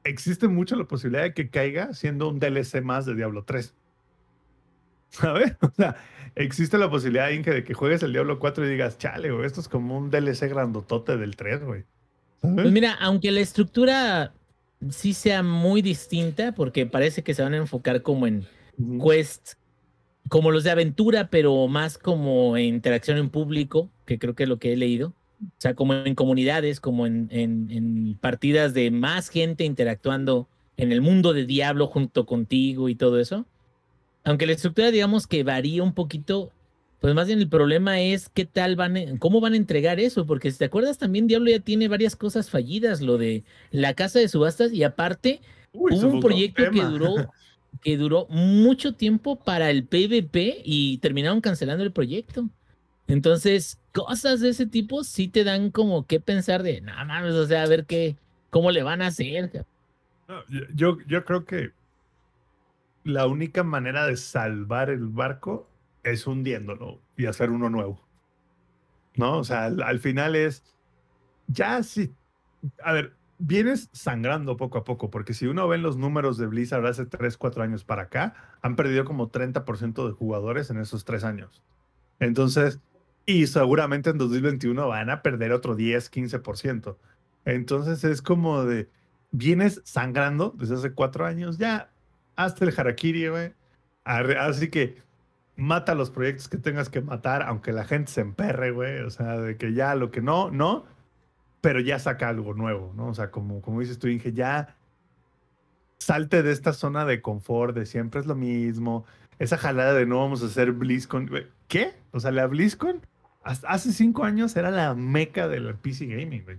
existe mucho la posibilidad de que caiga siendo un DLC más de Diablo 3. ¿Sabes? O sea, existe la posibilidad, Inge, de que juegues el Diablo 4 y digas, chale, güey, esto es como un DLC grandotote del 3, güey. Pues mira, aunque la estructura sí sea muy distinta, porque parece que se van a enfocar como en quest como los de aventura, pero más como interacción en público, que creo que es lo que he leído. O sea, como en comunidades, como en, en, partidas de más gente interactuando en el mundo de Diablo junto contigo y todo eso. Aunque la estructura, digamos que varía un poquito, pues más bien el problema es qué tal van, cómo van a entregar eso, porque si te acuerdas también Diablo ya tiene varias cosas fallidas, lo de la casa de subastas y aparte hubo un proyecto que duró que duró mucho tiempo para el PvP y terminaron cancelando el proyecto. Entonces, cosas de ese tipo sí te dan como que pensar de, nada más, o sea, a ver qué, cómo le van a hacer. yo, yo creo que la única manera de salvar el barco es hundiéndolo y hacer uno nuevo. ¿No? O sea, al final es, ya sí, a ver, vienes sangrando poco a poco, porque si uno ve los números de Blizzard hace 3, 4 años para acá, han perdido como 30% de jugadores en esos 3 años. Entonces, y seguramente en 2021 van a perder otro 10, 15%. Entonces es como de, vienes sangrando desde hace 4 años, ya, hasta el harakiri, güey. Así que mata los proyectos que tengas que matar, aunque la gente se emperre, güey. O sea, de que ya lo que no, no pero ya saca algo nuevo, ¿no? O sea, como, como dices tú, Inge, ya salte de esta zona de confort, de siempre es lo mismo, esa jalada de no vamos a hacer BlizzCon. ¿Qué? O sea, la BlizzCon hace cinco años era la meca del PC Gaming, güey.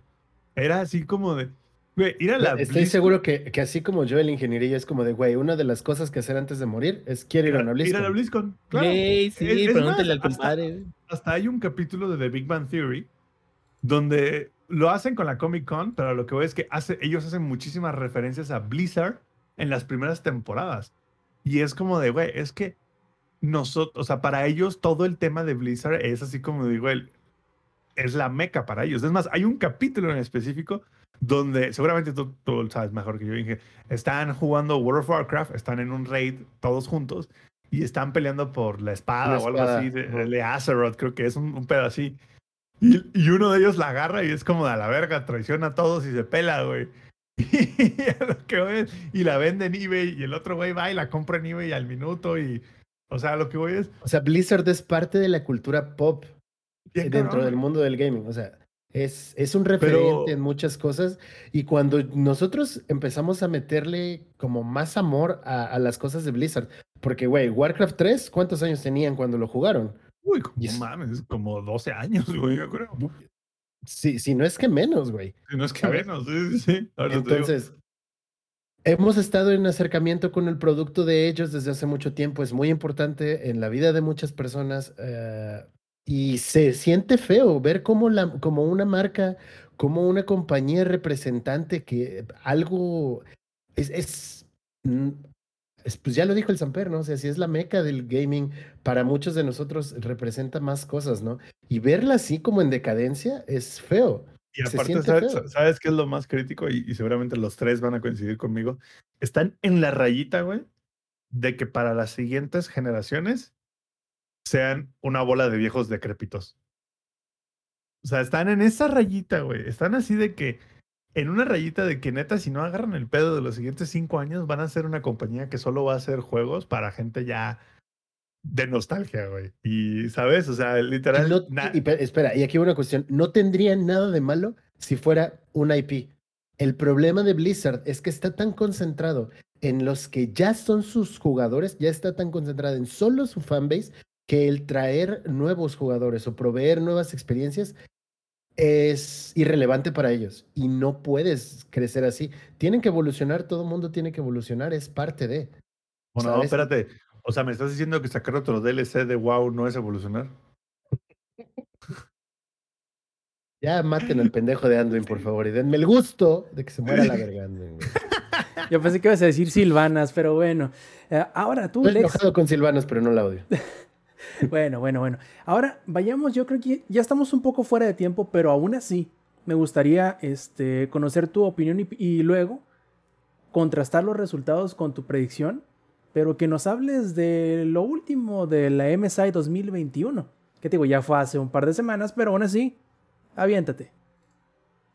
Era así como de, güey, ir a la Estoy seguro que, que, así como yo, el ingeniería es como de, güey, una de las cosas que hacer antes de morir es quiero ir a la BlizzCon. Ir a la BlizzCon, claro. sí, pregúntale al compadre. Hasta, hasta hay un capítulo de The Big Bang Theory donde lo hacen con la Comic Con, pero lo que voy es que hace, ellos hacen muchísimas referencias a Blizzard en las primeras temporadas. Y es como de, güey, es que nosotros, o sea, para ellos todo el tema de Blizzard es así como digo, el, es la meca para ellos. Es más, hay un capítulo en específico donde seguramente tú, tú sabes mejor que yo, dije, están jugando World of Warcraft, están en un raid todos juntos y están peleando por la espada, o algo así, de, de, Azeroth, creo que es un, un pedo así. Y, y, uno de ellos la agarra y es como de a la verga, traiciona a todos y se pela, güey. Y, la vende en eBay y el otro güey va y la compra en eBay al minuto y, o sea, lo que voy es... O sea, Blizzard es parte de la cultura pop dentro del mundo del gaming, o sea, es, es un referente en muchas cosas y cuando nosotros empezamos a meterle como más amor a, a las cosas de Blizzard, porque, güey, Warcraft 3, ¿cuántos años tenían cuando lo jugaron? Uy, como, mames, como 12 años, güey, yo creo. Sí, si no es que menos, güey. Si no es que menos, sí, sí. Entonces, hemos estado en acercamiento con el producto de ellos desde hace mucho tiempo. Es muy importante en la vida de muchas personas. Uh, y se siente feo ver cómo, la, como una marca, como una compañía representante que algo es, es pues ya lo dijo el Samper, ¿no? O sea, si es la meca del gaming, para muchos de nosotros representa más cosas, ¿no? Y verla así como en decadencia es feo. Y aparte, ¿sabes, ¿sabes, qué es lo más crítico? Y, y, seguramente los tres van a coincidir conmigo. Están en la rayita, güey, de que para las siguientes generaciones sean una bola de viejos decrépitos. O sea, están en esa rayita, güey. Están así de que en una rayita de que neta, si no agarran el pedo de los siguientes cinco años, van a ser una compañía que solo va a hacer juegos para gente ya de nostalgia, güey. Y, ¿sabes? O sea, literal. No, y, espera, y aquí una cuestión. No tendría nada de malo si fuera un IP. El problema de Blizzard es que está tan concentrado en los que ya son sus jugadores, ya está tan concentrado en solo su fanbase, que el traer nuevos jugadores o proveer nuevas experiencias es irrelevante para ellos y no puedes crecer así. Tienen que evolucionar, todo mundo tiene que evolucionar, es parte de. Bueno, no, espérate. O sea, ¿me estás diciendo que sacar otro DLC de WoW no es evolucionar? Ya maten al pendejo de Anduin, por favor, y denme el gusto de que se muera la verga Yo pensé que ibas a decir Silvanas, pero bueno. Eh, ahora tú, Estoy enojado con Silvanas, pero no la odio. bueno, bueno, bueno. Ahora vayamos, yo creo que ya estamos un poco fuera de tiempo, pero aún así me gustaría este, conocer tu opinión y, y luego contrastar los resultados con tu predicción, pero que nos hables de lo último de la MSI 2021. Que te digo, ya fue hace un par de semanas, pero aún así, aviéntate.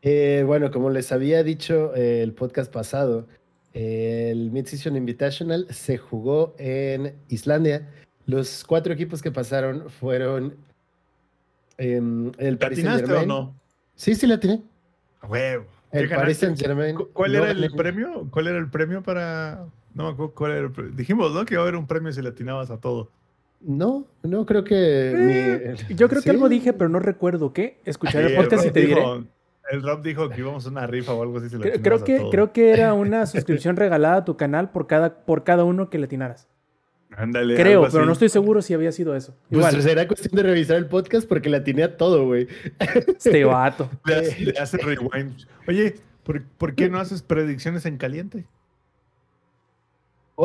Eh, bueno, como les había dicho eh, el podcast pasado, eh, el Mid-Season Invitational se jugó en Islandia los cuatro equipos que pasaron fueron eh, el Paris Saint Germain. o no? Sí, sí la tiene. Huevo. El Paris Saint Germain. ¿Cuál era el premio? ¿Cuál era el premio para.? No me acuerdo cuál era el premio. Dijimos, ¿no? Que iba a haber un premio si le atinabas a todo. No, no creo que. Eh, yo creo que algo dije, pero no recuerdo qué. Escuchar el podcast y te diré. El Rob dijo que íbamos a una rifa o algo así. Si creo, creo que, creo que era una suscripción regalada a tu canal por cada, por cada uno que le atinaras. Ándale, Creo, pero no estoy seguro si había sido eso. Pues Igual. Pues será cuestión de revisar el podcast porque la tiene a todo, güey. Este vato. Le hace, rewind. Oye, ¿por, ¿por, qué no haces predicciones en caliente?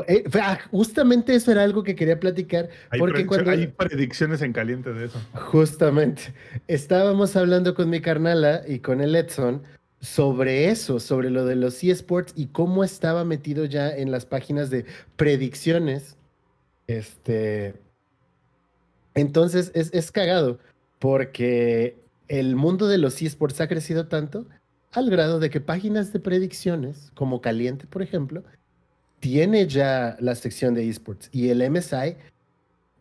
Eh, ah, justamente eso era algo que quería platicar. Hay, porque cuando... hay predicciones en caliente de eso. Justamente. Estábamos hablando con mi carnala y con el Edson sobre eso, sobre lo de los eSports y cómo estaba metido ya en las páginas de predicciones este. Entonces es, es cagado porque el mundo de los esports ha crecido tanto al grado de que páginas de predicciones, como Caliente, por ejemplo, tiene ya la sección de esports. Y el MSI,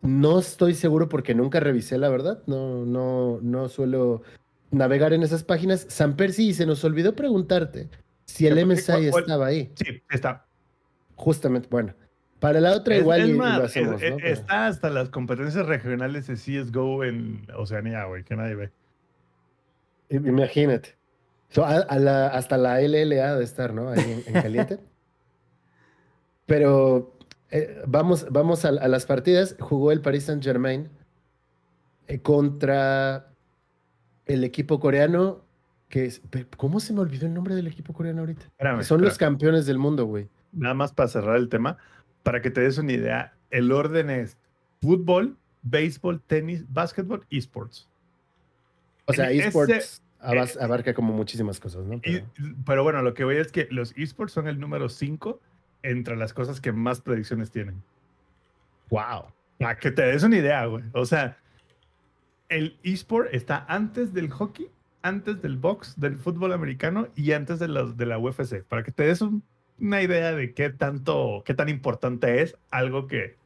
no estoy seguro porque nunca revisé, la verdad. No, no, no suelo navegar en esas páginas. San Percy, se nos olvidó preguntarte si el ¿Qué- MSI estaba ahí. Sí, está. Justamente, bueno. Para la otra Es- igual es y- lo hacemos, es- ¿no? es- Pero- Está hasta las competencias regionales de CSGO en Oceanía, güey, que nadie ve. Imagínate. So, a- a la- hasta la LLA de estar, ¿no? Ahí en, en caliente. Pero eh, vamos, vamos a, a las partidas. Jugó el Paris Saint Germain contra el equipo coreano. Que es, ¿Cómo se me olvidó el nombre del equipo coreano ahorita? Espérame, Son los campeones del mundo, güey. Nada más para cerrar el tema, para que te des una idea, el orden es fútbol, béisbol, tenis, básquetbol, esports. O sea, esports abas- abarca como muchísimas cosas, ¿no? Y- Pero- pero bueno, lo que voy es que los esports son el número 5 entre las cosas que más predicciones tienen. wow. Para que te des una idea, güey. O sea, el esport está antes del hockey, antes del box, del fútbol americano y antes de, los, de la UFC. Para que te des un- una idea de qué tanto, qué tan importante es algo que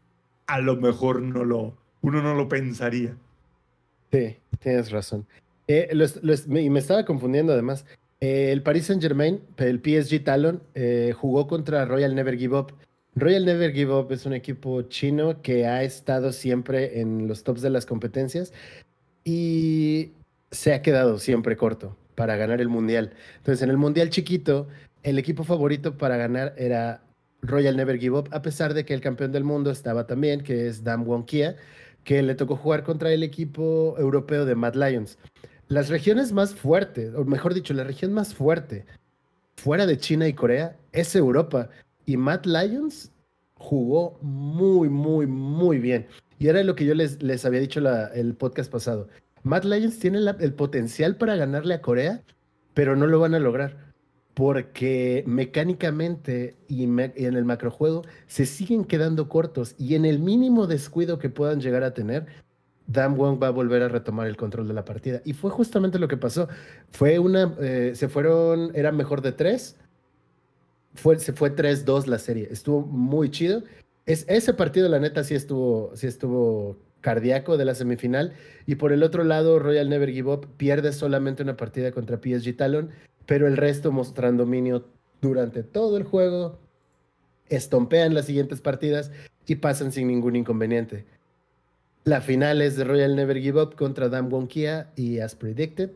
a lo mejor no lo, uno no lo pensaría. Sí, tienes razón. Eh, lo es- lo es- me- y me estaba confundiendo además. Eh, el Paris Saint Germain, el PSG Talon, eh, jugó contra Royal Never Give Up. Royal Never Give Up es un equipo chino que ha estado siempre en los tops de las competencias y se ha quedado siempre corto para ganar el mundial. Entonces, en el mundial chiquito, el equipo favorito para ganar era Royal Never Give Up, a pesar de que el campeón del mundo estaba también, que es Dam Won Kia, que le tocó jugar contra el equipo europeo de Mad Lions. Las regiones más fuertes, o mejor dicho, la región más fuerte fuera de China y Corea es Europa. Y Mad Lions jugó muy, muy, muy bien. Y era lo que yo les, les había dicho el podcast pasado. Mad Lions tiene el potencial para ganarle a Corea, pero no lo van a lograr. Porque mecánicamente y, y en el macrojuego se siguen quedando cortos. Y en el mínimo descuido que puedan llegar a tener, Dan Wong va a volver a retomar el control de la partida. Y fue justamente lo que pasó. Fue una, eh, se fueron, era mejor de tres. Fue, se fue 3-2 la serie. Estuvo muy chido. Es, ese partido, la neta, sí estuvo, sí estuvo cardíaco de la semifinal. Y por el otro lado, Royal Never Give Up pierde solamente una partida contra PSG Talon, pero el resto mostran dominio durante todo el juego. Estompean las siguientes partidas y pasan sin ningún inconveniente. La final es de Royal Never Give Up contra Dam Won Kia y as predicted,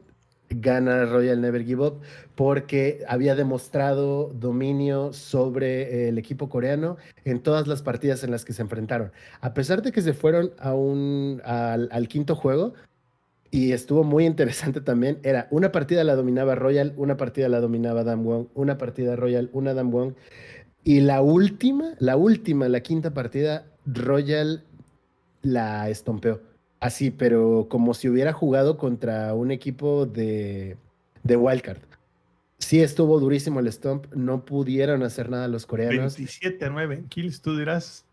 gana Royal Never Give Up porque había demostrado dominio sobre el equipo coreano en todas las partidas en las que se enfrentaron. A pesar de que se fueron a un, al, quinto juego, y estuvo muy interesante también, era una partida la dominaba Royal, una partida la dominaba Dam Won, una partida Royal, una Dam Won, y la última, la última, la quinta partida, Royal la estompeó. Así, pero como si hubiera jugado contra un equipo de, de Wildcard. Sí estuvo durísimo el stomp, no pudieron hacer nada los coreanos. 27 a 9 en kills, tú dirás.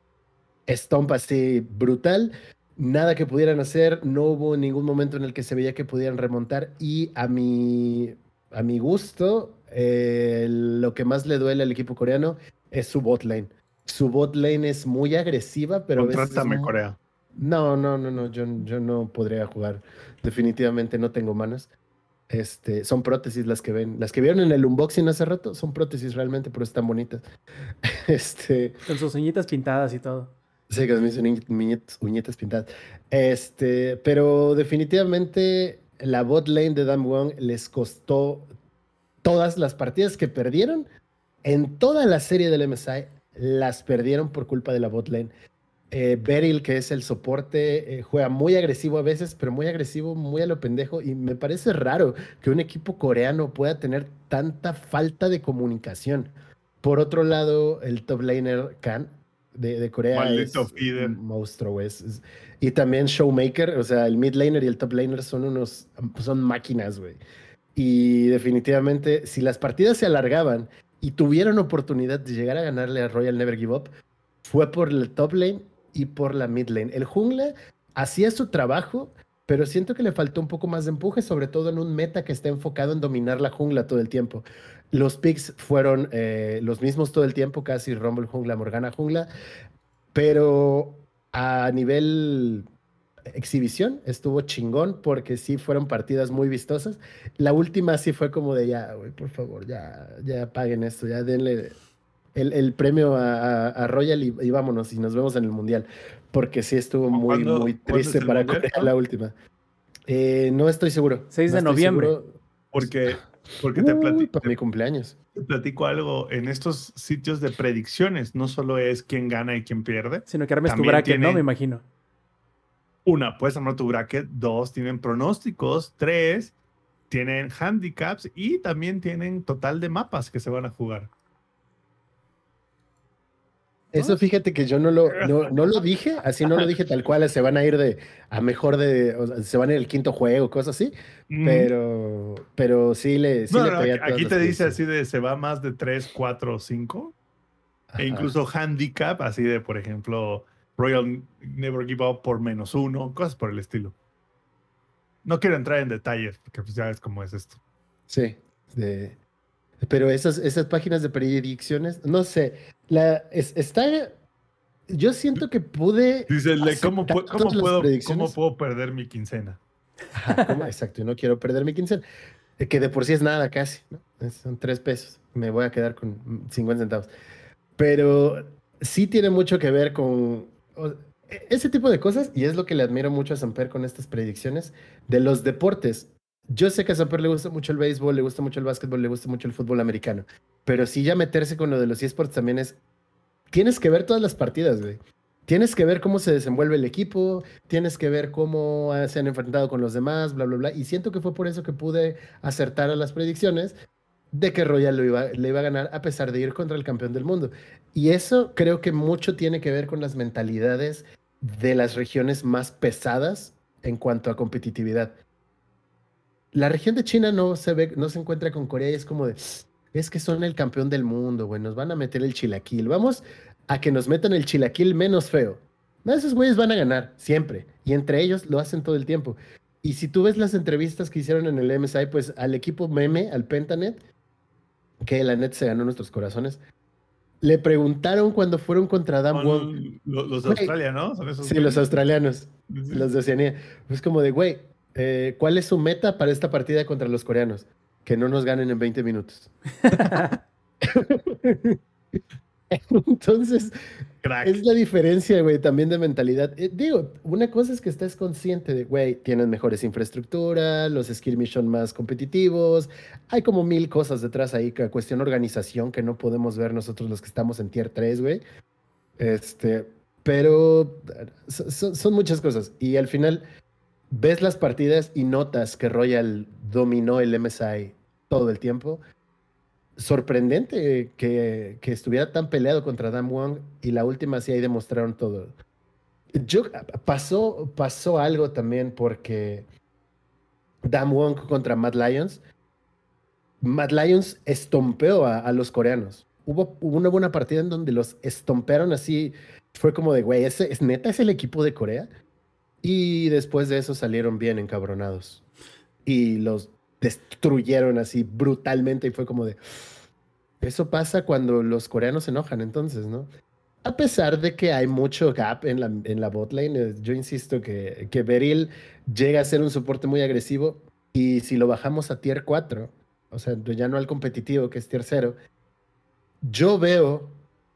Stomp así brutal, nada que pudieran hacer, no hubo ningún momento en el que se veía que pudieran remontar y a mi, a mi gusto, eh, lo que más le duele al equipo coreano es su bot lane. Su bot lane es muy agresiva, pero a veces es Contrátame, mu- Corea. No, no, no, no, yo, yo no podría jugar. Definitivamente no tengo manos. Este, son prótesis las que ven. Las que vieron en el unboxing hace rato son prótesis realmente, pero están bonitas. Este, Con sus uñitas pintadas y todo. sí, con mis uñi- uñitas, uñitas pintadas. Este, pero definitivamente la bot lane de Dam Wong les costó todas las partidas que perdieron en toda la serie del MSI, las perdieron por culpa de la bot lane. Eh, Beryl, que es el soporte, eh, juega muy agresivo a veces, pero muy agresivo, muy a lo pendejo. Y me parece raro que un equipo coreano pueda tener tanta falta de comunicación. Por otro lado, el top laner Khan de, de Corea Maldito es feeder. un monstruo, es- es- Y también Showmaker, o sea, el mid laner y el top laner son unos, son máquinas, güey. Y definitivamente, si las partidas se alargaban y tuvieron oportunidad de llegar a ganarle a Royal Never Give Up, fue por el top lane y por la mid lane. El jungla hacía su trabajo, pero siento que le faltó un poco más de empuje, sobre todo en un meta que está enfocado en dominar la jungla todo el tiempo. Los picks fueron eh, los mismos todo el tiempo, casi Rumble jungla, Morgana jungla, pero a nivel exhibición estuvo chingón porque sí fueron partidas muy vistosas. La última sí fue como de ya, güey, por favor, ya, ya paguen esto, ya denle el, premio a, Royal y, vámonos y nos vemos en el Mundial. Porque sí estuvo muy, muy triste para Corea la última. Eh, no estoy seguro. 6 de noviembre. Porque, porque te platico. mi cumpleaños. Te platico algo. En estos sitios de predicciones, no solo es quién gana y quién pierde. Sino que armes tu bracket, ¿no? Me imagino. Una, puedes armar tu bracket. Dos, tienen pronósticos. Tres, tienen handicaps. Y también tienen total de mapas que se van a jugar. Eso fíjate que yo no lo, no, lo dije, así no lo dije tal cual, se van a ir de a mejor de, se van a ir el quinto juego, cosas así, pero, pero sí le, sí Aquí te dice así de se va más de 3, 4, 5, e incluso handicap, así de, por ejemplo, Royal Never Give Up por menos uno, cosas por el estilo. No quiero entrar en detalles, porque pues ya es como es esto. Sí, de, pero esas, esas páginas de predicciones, no sé, la, está... Yo siento que pude... Dice, ¿cómo, puedo, cómo, puedo, perder mi quincena? Exacto, yo no quiero perder mi quincena. Que de por sí es nada casi, ¿no? Son tres pesos. Me voy a quedar con 50 centavos. Pero sí tiene mucho que ver con e, ese tipo de cosas, y es lo que le admiro mucho a Samper con estas predicciones de los deportes. Yo sé que a Samper le gusta mucho el béisbol, le gusta mucho el básquetbol, le gusta mucho el fútbol americano. Pero sí ya meterse con lo de los esports también es... Tienes que ver todas las partidas, güey. Tienes que ver cómo se desenvuelve el equipo, tienes que ver cómo se han enfrentado con los demás, bla, bla, bla. Y siento que fue por eso que pude acertar a las predicciones de que Royal le iba a ganar a pesar de ir contra el campeón del mundo. Y eso creo que mucho tiene que ver con las mentalidades de las regiones más pesadas en cuanto a competitividad la región de China no se ve, no se encuentra con Corea y es como de, es que son el campeón del mundo, güey, nos van a meter el chilaquil. Vamos a que nos metan el chilaquil menos feo. Esos güeyes van a ganar, siempre. Y entre ellos lo hacen todo el tiempo. Y si tú ves las entrevistas que hicieron en el MSI, pues al equipo meme, al Pentanet, que la net se ganó nuestros corazones, le preguntaron cuando fueron contra Dan Wong. Los, de Australia, ¿no? sí, los australianos. Los de Oceanía. Es como de, güey, eh, ¿cuál es su meta para esta partida contra los coreanos? Que no nos ganen en 20 minutos. Entonces, es la diferencia, güey, también de mentalidad. Eh, digo, una cosa es que estés consciente de, güey, tienen mejores infraestructura, los skirmish son más competitivos, hay como mil cosas detrás ahí, que cuestión organización que no podemos ver nosotros los que estamos en tier 3, güey. Este, pero son muchas cosas. Y al final, ves las partidas y notas que Royal dominó el MSI todo el tiempo. Sorprendente que, que estuviera tan peleado contra Dan Wong y la última sí ahí demostraron todo. Yo, pasó, pasó algo también porque Dan Wong contra Matt Lions. Matt Lions estompeó a, los coreanos. Hubo, una buena partida en donde los estompearon así. Fue como de, güey, ¿es neta es el equipo de Corea? Y después de eso salieron bien encabronados. Y los destruyeron así brutalmente y fue como de... Eso pasa cuando los coreanos se enojan entonces, ¿no? A pesar de que hay mucho gap en la, en la botlane, eh, yo insisto que, que Beryl llega a ser un soporte muy agresivo y si lo bajamos a tier 4, o sea, ya no al competitivo que es tier 0, yo veo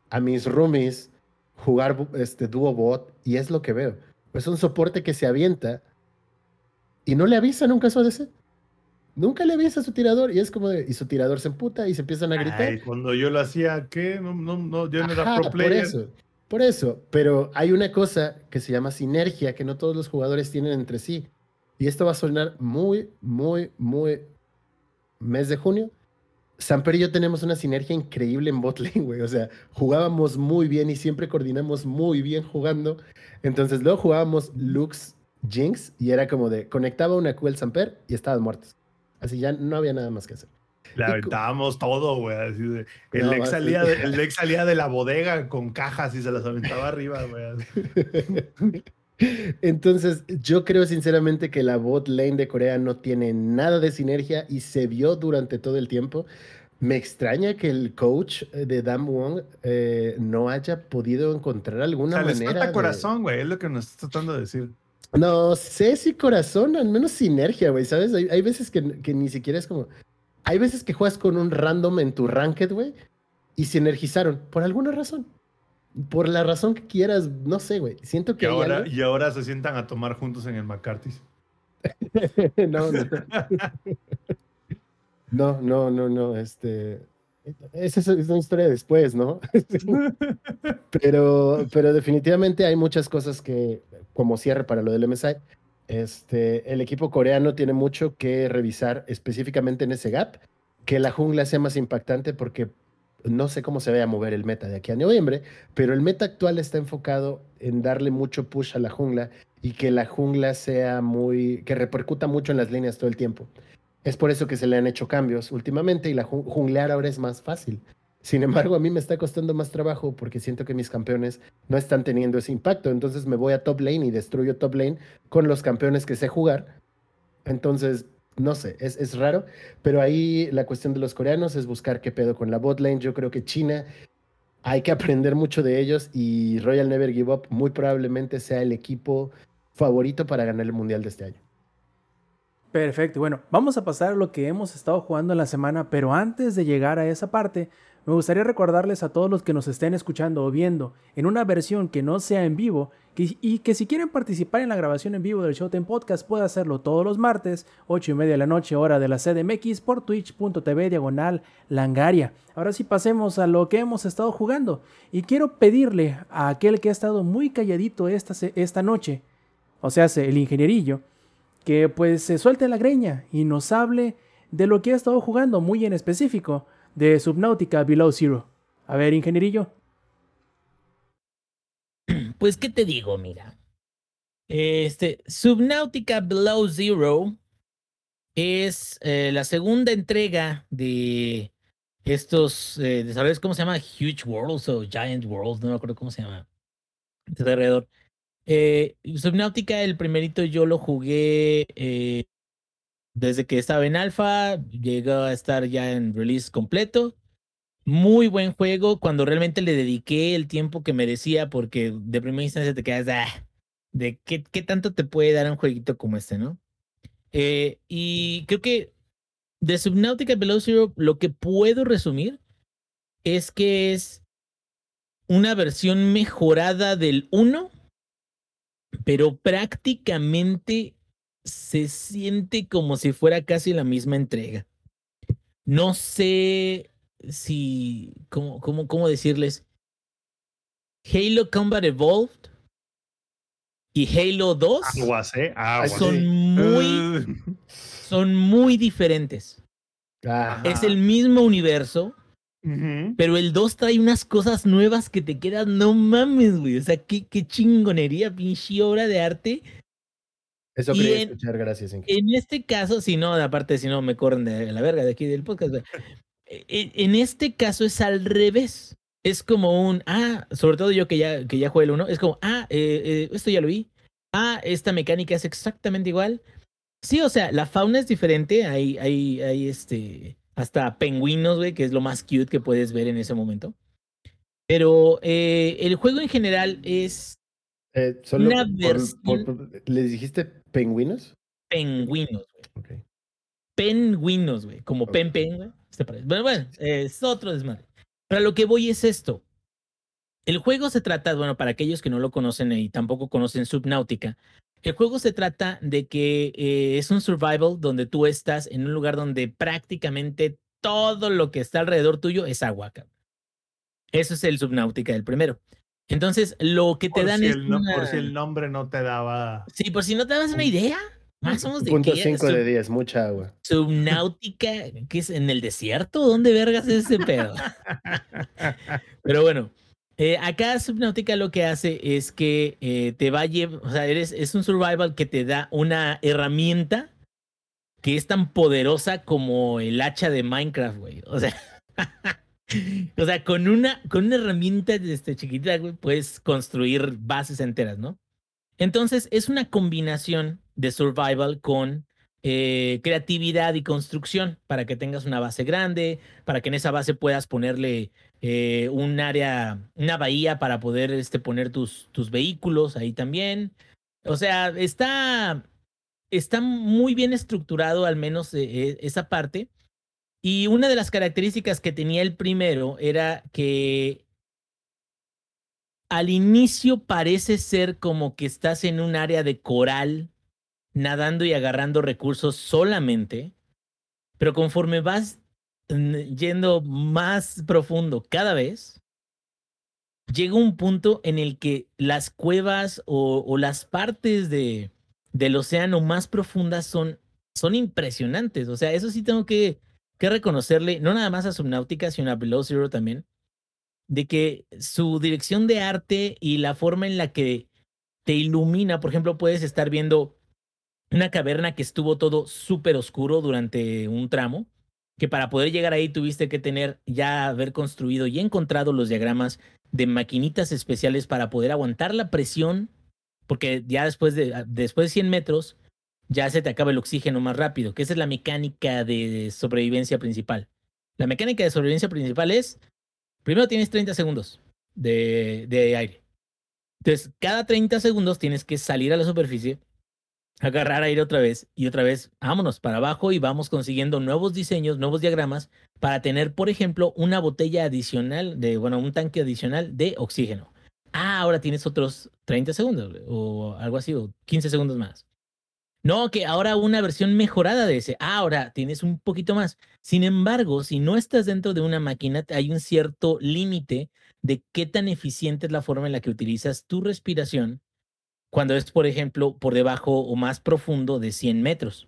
a mis roomies jugar este dúo bot y es lo que veo es un soporte que se avienta y no le avisa un caso de ese. Nunca le avisa a su tirador y es como de, y su tirador se emputa y se empiezan a gritar. Ay, cuando yo lo hacía, ¿qué? No, no, no, yo no era pro player. Por eso, por eso, pero hay una cosa que se llama sinergia que no todos los jugadores tienen entre sí. Y esto va a sonar muy, muy, muy mes de junio. Samper y yo tenemos una sinergia increíble en botlane, güey. O sea, jugábamos muy bien y siempre coordinamos muy bien jugando. Entonces luego jugábamos Lux Jinx y era como de conectaba una Q el Samper y estaban muertos. Así ya no había nada más que hacer. Le aventábamos todo, güey. el, ex salía de, el salía de la bodega con cajas y se las aventaba arriba, güey. Entonces, yo creo sinceramente que la bot lane de Corea no tiene nada de sinergia y se vio durante todo el tiempo. Me extraña que el coach de Dam Wong eh, no haya podido encontrar alguna o sea, manera. falta corazón, güey, es lo que nos está tratando de decir. No sé si corazón, al menos sinergia, güey, ¿sabes? Hay, hay veces que, que, ni siquiera es como. Hay veces que juegas con un random en tu ranked, güey, y sinergizaron por alguna razón. Por la razón que quieras, no sé, güey. Siento que. Y ahora, y ahora se sientan a tomar juntos en el McCarthy's. no, no. no, no, no, no. Este. Esa es una historia después, ¿no? pero, pero definitivamente hay muchas cosas que, como cierre para lo del MSI, este, el equipo coreano tiene mucho que revisar específicamente en ese gap, que la jungla sea más impactante porque no sé cómo se vaya a mover el meta de aquí a noviembre, pero el meta actual está enfocado en darle mucho push a la jungla y que la jungla sea muy, que repercuta mucho en las líneas todo el tiempo. Es por eso que se le han hecho cambios últimamente y la junglear ahora es más fácil. Sin embargo, a mí me está costando más trabajo porque siento que mis campeones no están teniendo ese impacto. Entonces me voy a top lane y destruyo top lane con los campeones que sé jugar. Entonces, no sé, es, es raro. Pero ahí la cuestión de los coreanos es buscar qué pedo con la bot lane. Yo creo que China hay que aprender mucho de ellos y Royal Never Give Up muy probablemente sea el equipo favorito para ganar el mundial de este año. Perfecto, bueno, vamos a pasar a lo que hemos estado jugando en la semana, pero antes de llegar a esa parte, me gustaría recordarles a todos los que nos estén escuchando o viendo en una versión que no sea en vivo y que si quieren participar en la grabación en vivo del Showtime Podcast puede hacerlo todos los martes, 8 y media de la noche, hora de la CDMX, por twitch.tv diagonal langaria. Ahora sí pasemos a lo que hemos estado jugando y quiero pedirle a aquel que ha estado muy calladito esta, esta noche, o sea, el ingenierillo, que pues se suelte la greña y nos hable de lo que ha estado jugando muy en específico de Subnautica Below Zero. A ver, ingenierillo. Pues, ¿qué te digo? Mira. Este, Subnautica Below Zero es eh, la segunda entrega de estos, eh, ¿sabes cómo se llama? Huge Worlds o Giant Worlds, no me acuerdo cómo se llama. De alrededor. Eh, Subnautica, el primerito yo lo jugué eh, desde que estaba en alfa, llegó a estar ya en release completo. Muy buen juego cuando realmente le dediqué el tiempo que merecía porque de primera instancia te quedas ah, de qué, qué, tanto te puede dar un jueguito como este, ¿no? Eh, y creo que de Subnautica Below Zero lo que puedo resumir es que es una versión mejorada del 1 pero prácticamente se siente como si fuera casi la misma entrega. No sé si, ¿cómo, cómo, cómo decirles? Halo Combat Evolved y Halo 2 ¿eh? son muy son muy diferentes. Es el mismo universo, pero el 2 trae unas cosas nuevas que te quedan, no mames, güey. O sea, qué, qué chingonería, pinche obra de arte. Eso quería escuchar, gracias. En, en este caso, si no, aparte, si no, me corren de la verga de aquí del podcast. E, e, en este caso es al revés. Es como un, ah, sobre todo yo que ya, que ya jugué el 1, es como, ah, eh, eh, esto ya lo vi. Ah, esta mecánica es exactamente igual. Sí, o sea, la fauna es diferente. Hay, hay, hay este hasta pingüinos, güey, que es lo más cute que puedes ver en ese momento. Pero eh, el juego en general es eh, solo una versión... ¿Les dijiste pingüinos? Pingüinos, güey. Okay. Pingüinos, güey. Como pen pen, güey. Bueno, bueno, es otro desmadre. Para lo que voy es esto. El juego se trata, bueno, para aquellos que no lo conocen y tampoco conocen Subnautica, el juego se trata de que eh, es un survival donde tú estás en un lugar donde prácticamente todo lo que está alrededor tuyo es agua. Eso es el Subnautica del primero. Entonces, lo que te dan es. Por si el nombre no te daba. Sí, por si no te dabas una idea. Más o menos de Punto 5 de 10, mucha agua. Subnautica, que es en el desierto. ¿Dónde vergas es ese pedo? Pero bueno, eh, acá Subnautica lo que hace es que eh, te va a llevar, o sea, eres, es un survival que te da una herramienta que es tan poderosa como el hacha de Minecraft, güey. O sea, o sea, con una, con una herramienta este, chiquitita, güey, puedes construir bases enteras, ¿no? Entonces, es una combinación de survival con eh, creatividad y construcción para que tengas una base grande, para que en esa base puedas ponerle eh, un área, una bahía para poder este, poner tus, tus vehículos ahí también. O sea, está, está muy bien estructurado, al menos eh, esa parte. Y una de las características que tenía el primero era que al inicio parece ser como que estás en un área de coral, nadando y agarrando recursos solamente, pero conforme vas yendo más profundo cada vez, llega un punto en el que las cuevas o, las partes de, del océano más profundas son, son impresionantes. O sea, eso sí tengo que, que reconocerle, no nada más a Subnautica, sino a Below Zero también de que su dirección de arte y la forma en la que te ilumina, por ejemplo, puedes estar viendo una caverna que estuvo todo súper oscuro durante un tramo, que para poder llegar ahí tuviste que tener ya haber construido y encontrado los diagramas de maquinitas especiales para poder aguantar la presión, porque ya después de, ah, después de 100 metros ya se te acaba el oxígeno más rápido, que esa es la mecánica de sobrevivencia principal. La mecánica de sobrevivencia principal es Primero tienes 30 segundos de, aire. Entonces, cada 30 segundos tienes que salir a la superficie, agarrar aire otra vez y otra vez, vámonos para abajo y vamos consiguiendo nuevos diseños, nuevos diagramas para tener, por ejemplo, una botella adicional de, bueno, un tanque adicional de oxígeno. Ah, ahora tienes otros 30 segundos o algo así, o 15 segundos más. No, que ahora una versión mejorada de ese. Ah, ahora tienes un poquito más. Sin embargo, si no estás dentro de una máquina, hay un cierto límite de qué tan eficiente es la forma en la que utilizas tu respiración cuando es, por ejemplo, por debajo o más profundo de 100 metros.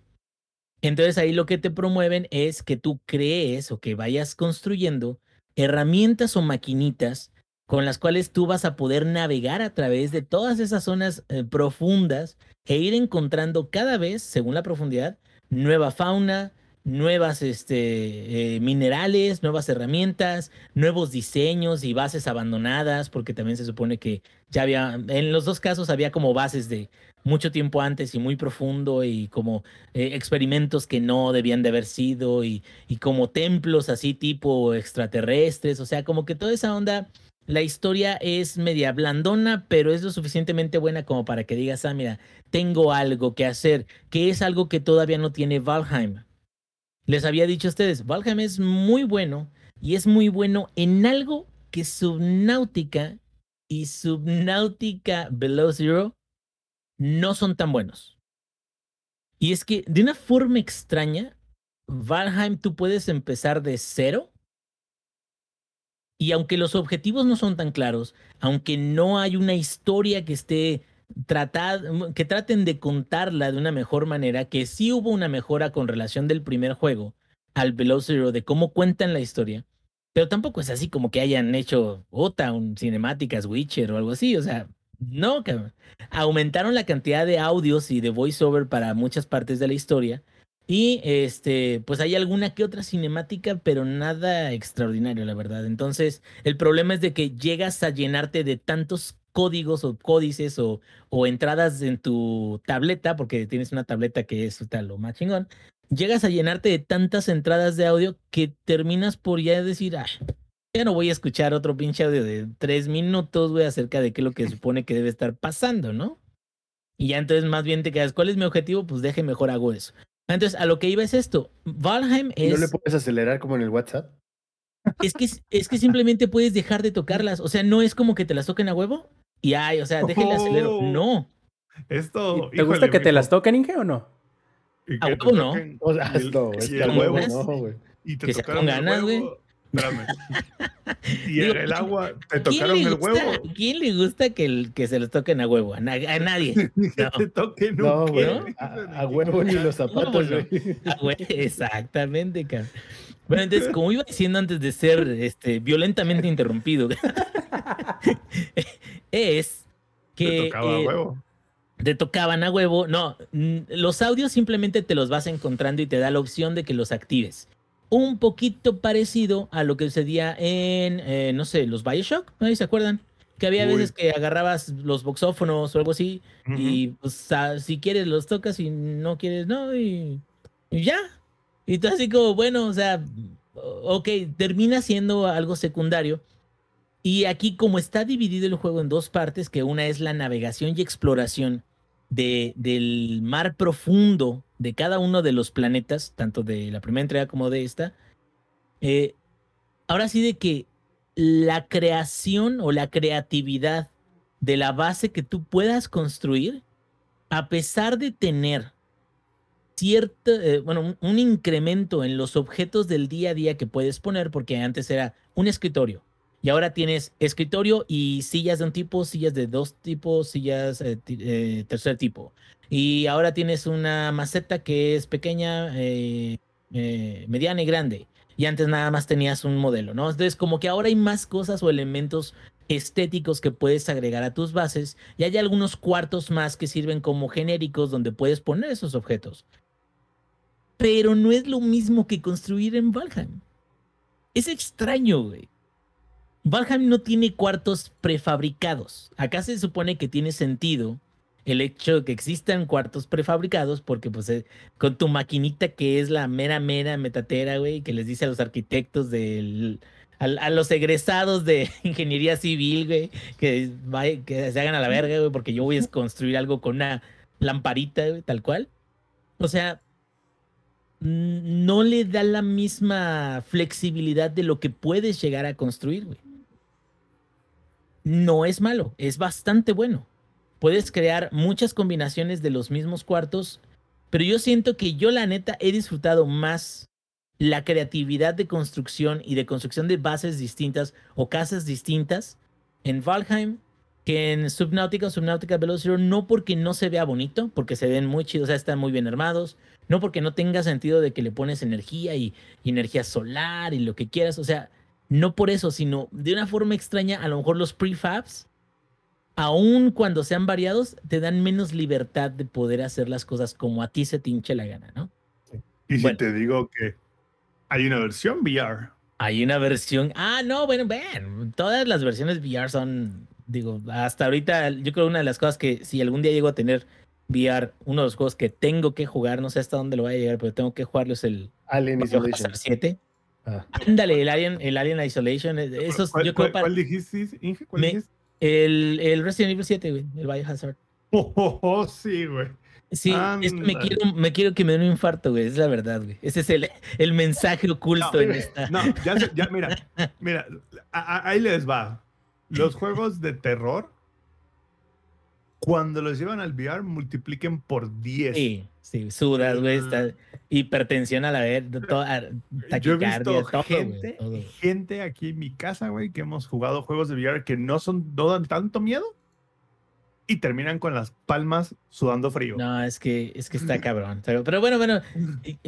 Entonces ahí lo que te promueven es que tú crees o que vayas construyendo herramientas o maquinitas con las cuales tú vas a poder navegar a través de todas esas zonas eh, profundas e ir encontrando cada vez, según la profundidad, nueva fauna, nuevas este, eh, minerales, nuevas herramientas, nuevos diseños y bases abandonadas, porque también se supone que ya había, en los dos casos había como bases de mucho tiempo antes y muy profundo y como eh, experimentos que no debían de haber sido y, y como templos así tipo extraterrestres, o sea, como que toda esa onda la historia es media blandona, pero es lo suficientemente buena como para que digas, ah, mira, tengo algo que hacer, que es algo que todavía no tiene Valheim. Les había dicho a ustedes, Valheim es muy bueno y es muy bueno en algo que Subnautica y Subnautica Below Zero no son tan buenos. Y es que de una forma extraña, Valheim tú puedes empezar de cero y aunque los objetivos no son tan claros, aunque no hay una historia que esté tratada, que traten de contarla de una mejor manera, que sí hubo una mejora con relación del primer juego al Below Zero de cómo cuentan la historia, pero tampoco es así como que hayan hecho otra, cinemáticas Witcher o algo así, o sea, no, cabrón. Aumentaron la cantidad de audios y de voiceover para muchas partes de la historia, y este, pues hay alguna que otra cinemática, pero nada extraordinario, la verdad. Entonces, el problema es de que llegas a llenarte de tantos códigos o códices o, o entradas en tu tableta, porque tienes una tableta que es tal, lo más chingón. Llegas a llenarte de tantas entradas de audio que terminas por ya decir, ah, ya no voy a escuchar otro pinche audio de tres minutos, güey, acerca de qué es lo que supone que debe estar pasando, ¿no? Y ya entonces más bien te quedas, ¿cuál es mi objetivo? Pues deje mejor hago eso. Entonces, a lo que iba es esto. Valheim es. ¿No le puedes acelerar como en el WhatsApp? Es que, es que simplemente puedes dejar de tocarlas. O sea, no es como que te las toquen a huevo y ay, o sea, déjenle acelero. Oh. No. Esto. ¿Te gusta que te las toquen, Inge, o no? A huevo no. O sea, no, es que a huevo no, güey. Y te que se ganas, güey. Espérame. Y en el agua te tocaron el huevo. ¿Quién le gusta que, el, que se los toquen a huevo? A, nadie. que te toquen no, güey. A, huevo ni los zapatos, güey. Exactamente, cara. Bueno, entonces, como iba diciendo antes de ser este, violentamente interrumpido, es que. Te tocaba a eh, huevo. Te tocaban a huevo. No, los audios simplemente te los vas encontrando y te da la opción de que los actives un poquito parecido a lo que sucedía en, eh, no sé, los Bioshock, ¿no? ¿Se acuerdan? Que había veces que agarrabas los boxófonos o algo así y pues si quieres los tocas y no quieres, no, y, ya. Y tú así como, bueno, o sea, ok, termina siendo algo secundario. Y aquí como está dividido el juego en dos partes, que una es la navegación y exploración de, del mar profundo de cada uno de los planetas, tanto de la primera entrega como de esta, eh, ahora sí de que la creación o la creatividad de la base que tú puedas construir, a pesar de tener cierto, eh, bueno, un, incremento en los objetos del día a día que puedes poner, porque antes era un escritorio, y ahora tienes escritorio y sillas de un tipo, sillas de dos tipos, sillas eh, eh, tercer tipo. Y ahora tienes una maceta que es pequeña, eh, mediana y grande. Y antes nada más tenías un modelo, ¿no? Entonces, como que ahora hay más cosas o elementos estéticos que puedes agregar a tus bases y hay algunos cuartos más que sirven como genéricos donde puedes poner esos objetos. Pero no es lo mismo que construir en Valheim. Es extraño, güey. Valheim no tiene cuartos prefabricados. Acá se supone que tiene sentido el hecho de que existan cuartos prefabricados porque pues eh, con tu maquinita que es la mera mera metatera, güey, que les dice a los arquitectos del a, los egresados de ingeniería civil, güey, que, que se hagan a la verga, güey, porque yo voy a construir algo con una lamparita, güey, tal cual. O sea, no le da la misma flexibilidad de lo que puedes llegar a construir, güey no es malo, es bastante bueno. Puedes crear muchas combinaciones de los mismos cuartos, pero yo siento que yo la neta he disfrutado más la creatividad de construcción y de construcción de bases distintas o casas distintas en Valheim que en Subnautica o Subnautica Velocity, no porque no se vea bonito, porque se ven muy chidos, o sea, están muy bien armados, no porque no tenga sentido de que le pones energía y, y energía solar y lo que quieras, o sea, no por eso, sino de una forma extraña, a lo mejor los prefabs, aun cuando sean variados, te dan menos libertad de poder hacer las cosas como a ti se te hinche la gana, ¿no? Y si te digo que hay una versión VR. Hay una versión. Ah, no, bueno, ven. Todas las versiones VR son, digo, hasta ahorita, yo creo una de las cosas que si algún día llego a tener VR, uno de los juegos que tengo que jugar, no sé hasta dónde lo voy a llegar, pero tengo que jugarlo es el Alien Isolation 7. Ah. Ándale, el Alien, el Alien Isolation. Eh, esos, ¿Cuál, yo cuál, cuál dijiste, Inge? ¿Cuál Me- dijiste? El, el Resident Evil 7, güey, el Biohazard. Oh, oh, oh, sí, güey. Sí, es que me quiero, me quiero que me den un infarto, güey. Es la verdad, güey. Ese es el, el mensaje oculto No, en esta. No, ya, mira, mira, a- a- ahí les va. Los juegos de terror, cuando los llevan al VR, multipliquen por 10. Sí, sí, sudas, güey. Está hipertensión a la vez, toda, Yo he taquicardia, visto todo, gente, todo. gente aquí en mi casa, güey, que hemos jugado juegos de VR que no son, no dan tanto miedo y terminan con las palmas sudando frío. No, es que, es que está cabrón. Pero, pero bueno, bueno,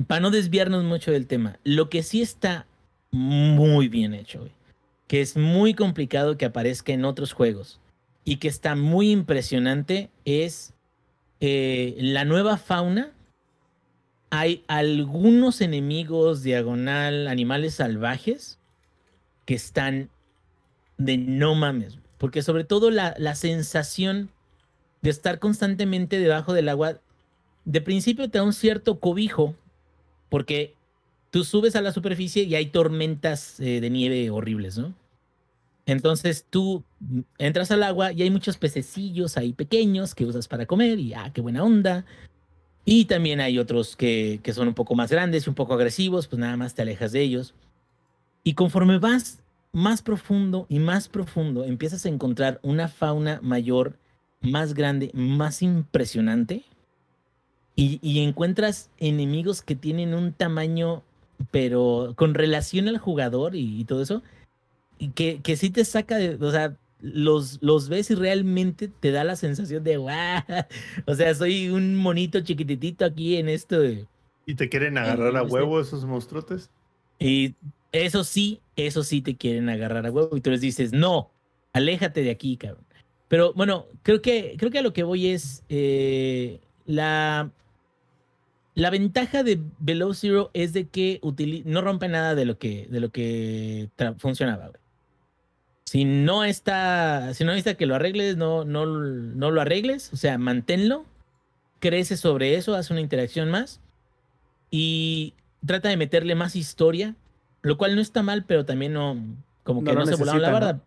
para no desviarnos mucho del tema, lo que sí está muy bien hecho, güey, que es muy complicado que aparezca en otros juegos y que está muy impresionante es eh, la nueva fauna. Hay algunos enemigos diagonal, animales salvajes, que están de no mames. Porque sobre todo la, la sensación de estar constantemente debajo del agua, de principio te da un cierto cobijo, porque tú subes a la superficie y hay tormentas eh, de nieve horribles, ¿no? Entonces tú entras al agua y hay muchos pececillos ahí pequeños que usas para comer y ah, qué buena onda. Y también hay otros que, que son un poco más grandes y un poco agresivos, pues nada más te alejas de ellos. Y conforme vas más profundo y más profundo, empiezas a encontrar una fauna mayor, más grande, más impresionante. Y, y encuentras enemigos que tienen un tamaño, pero con relación al jugador y, todo eso, que, que sí te saca de, o sea, los, los ves y realmente te da la sensación de, guau, o sea, soy un monito chiquititito aquí en esto. de- ¿Y te quieren agarrar a huevo esos monstruotes? Y eso sí, eso sí te quieren agarrar a huevo y tú les dices, no, aléjate de aquí, cabrón. Pero bueno, creo que, creo que a lo que voy es eh, la, la ventaja de Below Zero es de que no rompe nada de lo que, de lo que funcionaba. güey. Si no está, si no necesita que lo arregles, no, no, no lo arregles, o sea, manténlo, crece sobre eso, haz una interacción más y trata de meterle más historia, lo cual no está mal, pero también no, como que no, se volaron la barda.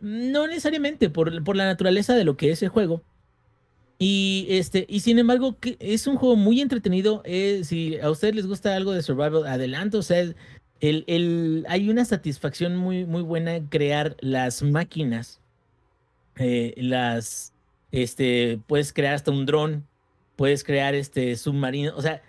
No necesariamente, por, por la naturaleza de lo que es el juego. Y este, y sin embargo, que es un juego muy entretenido. eh, si a ustedes les gusta algo de survival, adelante. O sea, el, el, hay una satisfacción muy, muy buena en crear las máquinas. eh, las, este, puedes crear hasta un dron, puedes crear este submarino. O sea,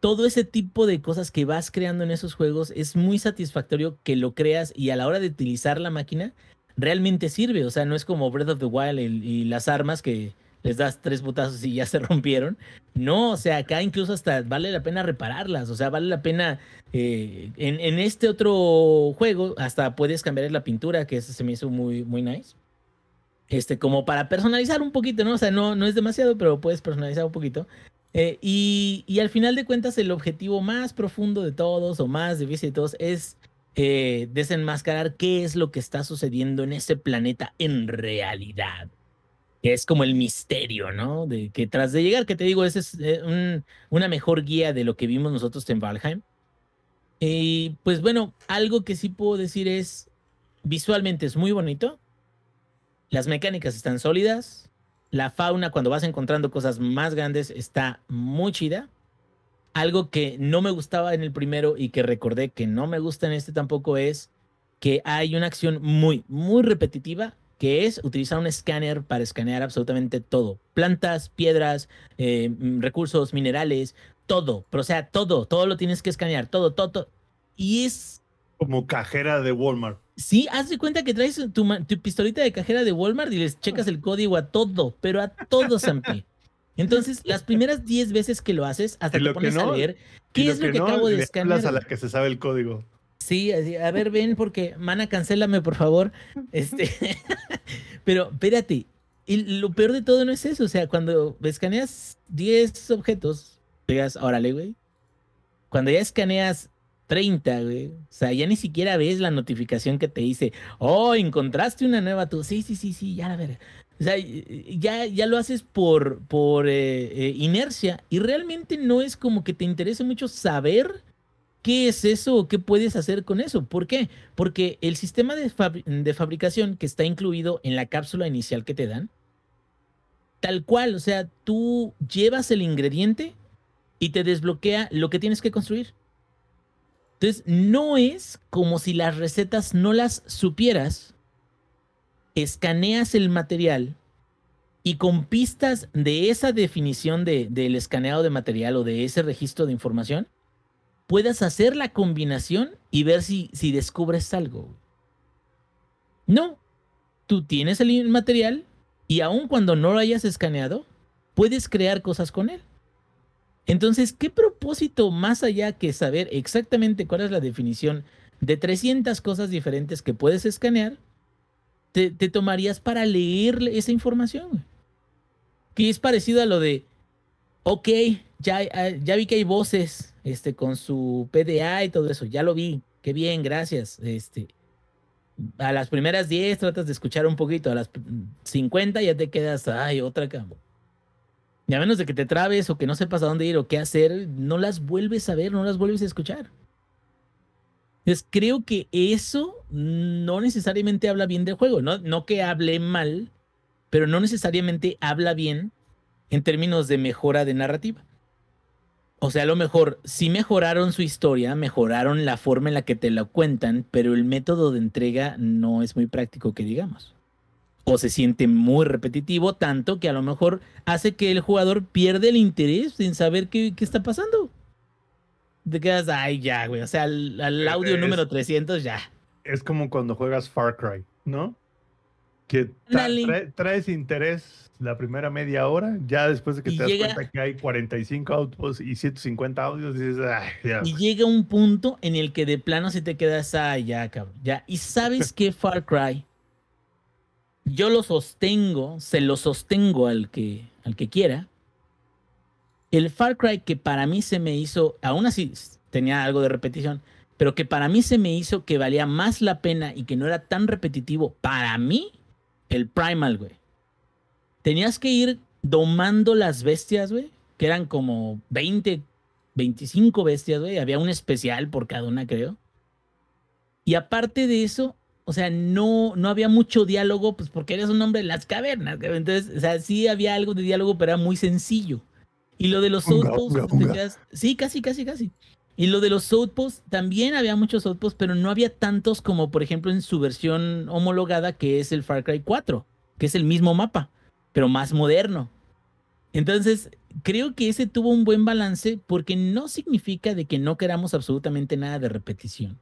todo ese tipo de cosas que vas creando en esos juegos es muy satisfactorio que lo creas y a la hora de utilizar la máquina realmente sirve. O sea, no es como Breath of the Wild y, y las armas que les das tres putazos y ya se rompieron. No, o sea, acá incluso hasta vale la pena repararlas. O sea, vale la pena. eh, en, en este otro juego, hasta puedes cambiar la pintura, que ese se me hizo muy, muy nice. Este, como para personalizar un poquito, ¿no? O sea, no, no es demasiado, pero puedes personalizar un poquito. Eh, y, y al final de cuentas, el objetivo más profundo de todos, o más difícil de todos, es eh, desenmascarar qué es lo que está sucediendo en ese planeta en realidad. Que es como el misterio, ¿no? De que tras de llegar, que te digo, esa es eh, un- una mejor guía de lo que vimos nosotros en Valheim. Y pues bueno, algo que sí puedo decir es, visualmente es muy bonito. Las mecánicas están sólidas. La fauna, cuando vas encontrando cosas más grandes, está muy chida. Algo que no me gustaba en el primero y que recordé que no me gusta en este tampoco es que hay una acción muy, muy repetitiva que es utilizar un escáner para escanear absolutamente todo. Plantas, piedras, eh, mm, recursos, minerales, todo. Pero o sea, todo, todo lo tienes que escanear, todo, todo. todo. Y es Como cajera de Walmart. Sí, haz de cuenta que traes tu, tu pistolita de cajera de Walmart y les checas el código a todo, pero a todo, Sampi. Entonces, las primeras 10 veces que lo haces, hasta te lo que pones a no, leer, Y ¿qué es lo que no, acabo de escanear? a la que se sabe el código. Sí, a ver, ven, porque, mana, cancélame, por favor. Este, pero, espérate, y lo peor de todo no es eso, o sea, cuando escaneas 10 objetos, pegas, órale, güey. Cuando ya escaneas 30, güey, o sea, ya ni siquiera ves la notificación que te dice, oh, encontraste una nueva tú. Sí, sí, sí, sí, ya la veré. O sea, ya, ya lo haces por, por eh, eh, inercia y realmente no es como que te interese mucho saber qué es eso o qué puedes hacer con eso. ¿Por qué? Porque el sistema de, fabri- de fabricación que está incluido en la cápsula inicial que te dan, tal cual, o sea, tú llevas el ingrediente y te desbloquea lo que tienes que construir. Entonces, no es como si las recetas no las supieras, escaneas el material y con pistas de esa definición de- del escaneado de material o de ese registro de información, puedas hacer la combinación y ver si, si descubres algo. No, tú tienes el material y aun cuando no lo hayas escaneado, puedes crear cosas con él. Entonces, ¿qué propósito más allá que saber exactamente cuál es la definición de 300 cosas diferentes que puedes escanear, te, te tomarías para leer esa información? Que es parecido a lo de, ok, ya, ah, ya vi que hay voces este, con su PDA y todo eso, ya lo vi, qué bien, gracias. Este, a las primeras 10 tratas de escuchar un poquito, a las 50 ya te quedas, ay, otra cama. Y a menos de que te trabes o que no sepas a dónde ir o qué hacer, no las vuelves a ver, no las vuelves a escuchar. Entonces creo que eso no necesariamente habla bien del juego, no, no que hable mal, pero no necesariamente habla bien en términos de mejora de narrativa. O sea, a lo mejor sí mejoraron su historia, mejoraron la forma en la que te la cuentan, pero el método de entrega no es muy práctico que digamos. O se siente muy repetitivo, tanto que a lo mejor hace que el jugador pierda el interés en saber qué, qué está pasando. Te quedas, ay, ya, güey. O sea, al, al audio Es- número 300, ya. Es como cuando juegas Far Cry, ¿no? Que trae- traes interés la primera media hora, ya después de que Y te das cuenta que hay 45 outposts y 150 audios, dices, ay, ya. Y llega un punto en el que de plano se te quedas, ay, ya, cabrón, ya. Y sabes qué, Far Cry, yo lo sostengo, se lo sostengo al que, al que quiera. El Far Cry que para mí se me hizo, aún así tenía algo de repetición, pero que para mí se me hizo que valía más la pena y que no era tan repetitivo, para mí, el Primal, güey. Tenías que ir domando las bestias, güey, que eran como 20, 25 bestias, güey. Había un especial por cada una, creo. Y aparte de eso, o sea, no, no había mucho diálogo, pues porque eres un hombre de las cavernas. Entonces, o sea, sí había algo de diálogo, pero era muy sencillo. Y lo de los outposts, sí, casi, casi, casi. Y lo de los outposts, también había muchos outposts, pero no había tantos como, por ejemplo, en su versión homologada, que es el Far Cry 4, que es el mismo mapa, pero más moderno. Entonces, creo que ese tuvo un buen balance porque no significa de que no queramos absolutamente nada de repetición.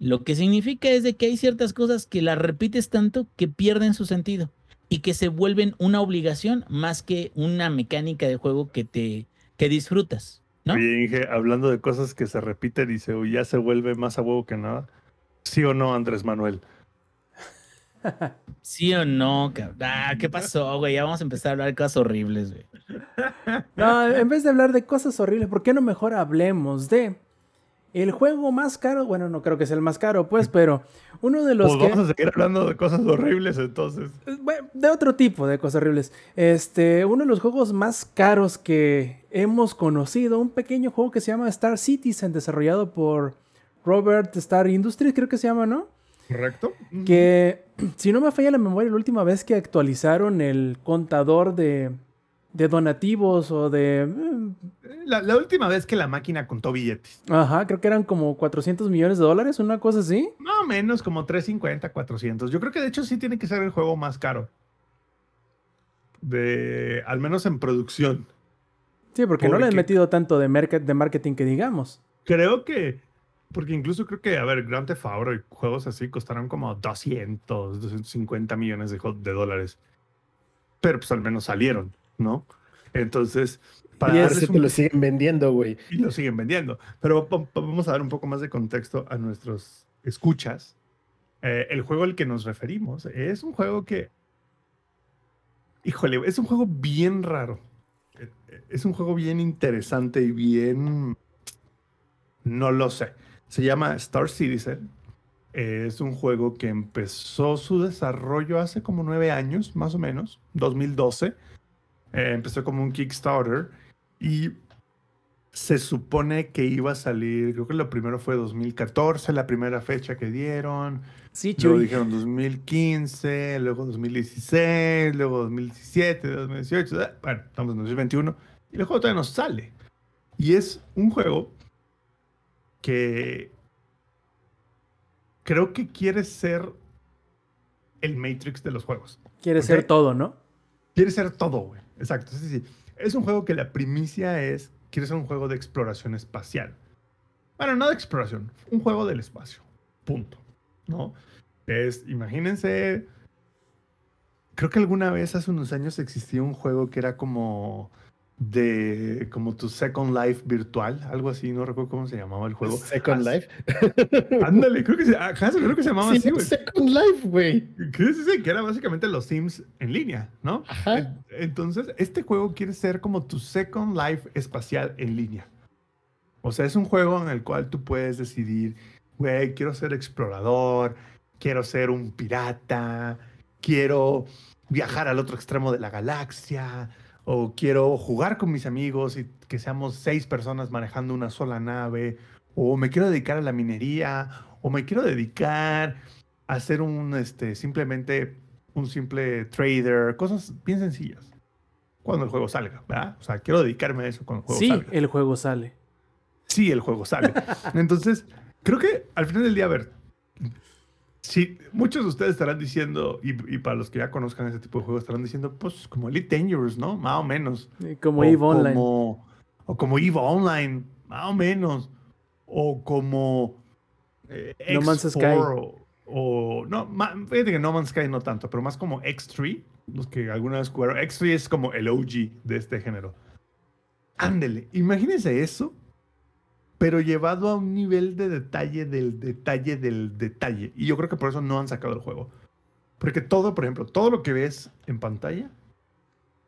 Lo que significa es de que hay ciertas cosas que las repites tanto que pierden su sentido y que se vuelven una obligación más que una mecánica de juego que te que disfrutas. ¿No? Oye, Inge, hablando de cosas que se repiten y se, ya se vuelve más a huevo que nada. ¿Sí o no, Andrés Manuel? ¿Sí o no? Ah, ¿Qué pasó, güey? Ya vamos a empezar a hablar de cosas horribles, güey. No, en vez de hablar de cosas horribles, ¿por qué no mejor hablemos de el juego más caro? Bueno, no creo que sea el más caro, pues, pero uno de los pues vamos a seguir hablando de cosas horribles, entonces. Bueno, de otro tipo de cosas horribles. Este, uno de los juegos más caros que hemos conocido, un pequeño juego que se llama Star Citizen, desarrollado por Robert Star Industries, creo que se llama, ¿no? Correcto. Que, si no me falla la memoria, la última vez que actualizaron el contador de, de donativos o de... Eh, la, última vez que la máquina contó billetes. Ajá, creo que eran como 400 millones de dólares, una cosa así. Más o menos, como 350, 400. Yo creo que de hecho sí tiene que ser el juego más caro. De, al menos en producción. Sí, porque, no le han metido tanto de, de marketing que digamos. Creo que porque incluso creo que, a ver, Grand Theft Auto y juegos así costaron como 200, 250 millones de, dólares. Pero pues al menos salieron, ¿no? Entonces, para y eso lo siguen vendiendo, güey. Y lo siguen vendiendo. Pero vamos a dar un poco más de contexto a nuestros escuchas. Eh, el juego al que nos referimos es un juego que, híjole, es un juego bien raro. Eh, es un juego bien interesante y bien... No lo sé. Se llama Star Citizen. Es un juego que empezó su desarrollo hace como nueve años, más o menos, 2012. Eh, empezó como un Kickstarter y se supone que iba a salir, creo que lo primero fue 2014, la primera fecha que dieron. Sí, Luego dijeron 2015, luego 2016, luego 2017, 2018. Bueno, estamos en 2021 y el juego todavía no sale. Y es un juego que creo que quiere ser el Matrix de los juegos. Quiere ser todo, ¿no? Quiere ser todo, güey. Exacto. Sí, sí. Es un juego que la primicia es, quiere ser un juego de exploración espacial. Bueno, no de exploración, un juego del espacio. Punto. ¿No? Es, imagínense, creo que alguna vez hace unos años existía un juego que era como de como tu Second Life virtual, algo así, no recuerdo cómo se llamaba el juego. Second Life. Ándale, creo que se, creo que se llamaba así, güey. Second Life, güey. Sí, que era básicamente los Sims en línea, ¿no? Ajá. Entonces, este juego quiere ser como tu Second Life espacial en línea. O sea, es un juego en el cual tú puedes decidir, güey, quiero ser explorador, quiero ser un pirata, quiero viajar al otro extremo de la galaxia o quiero jugar con mis amigos y que seamos seis personas manejando una sola nave, o me quiero dedicar a la minería, o me quiero dedicar a ser un, este, simplemente un simple trader, cosas bien sencillas. Cuando el juego salga, ¿verdad? O sea, quiero dedicarme a eso cuando el juego salga. Sí, el juego sale. Sí, el juego sale. Entonces, creo que al final del día, a ver, Sí, muchos de ustedes estarán diciendo, y, para los que ya conozcan ese tipo de juegos, estarán diciendo, pues como Elite Dangerous, ¿no? Más o menos. Como EVE Online. o como EVE Online, más o menos. O como eh, No Man's Sky. O, no, fíjate que No Man's Sky no tanto, pero más como X3, los que alguna vez jugaron. X3 es como el OG de este género. Ándele, imagínense eso pero llevado a un nivel de detalle del detalle del detalle. Y yo creo que por eso no han sacado el juego. Porque todo, por ejemplo, todo lo que ves en pantalla,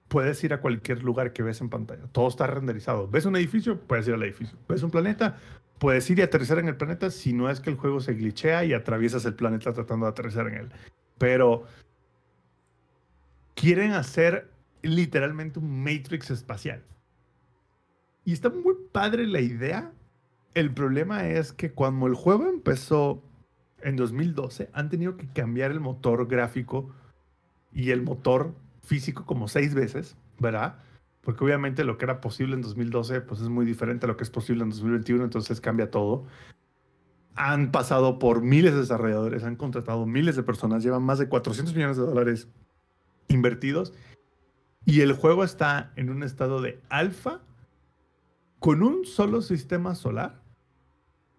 puedes ir a cualquier lugar que ves en pantalla. Todo está renderizado. ¿Ves un edificio? Puedes ir al edificio. ¿Ves un planeta? Puedes ir y aterrizar en el planeta si no es que el juego se glitchea y atraviesas el planeta tratando de aterrizar en él. Pero quieren hacer literalmente un Matrix espacial. Y está muy padre la idea, el problema es que cuando el juego empezó en 2012 han tenido que cambiar el motor gráfico y el motor físico como seis veces, ¿verdad? Porque obviamente lo que era posible en 2012 pues es muy diferente a lo que es posible en 2021, entonces cambia todo. Han pasado por miles de desarrolladores, han contratado miles de personas, llevan más de 400 millones de dólares invertidos y el juego está en un estado de alfa con un solo sistema solar,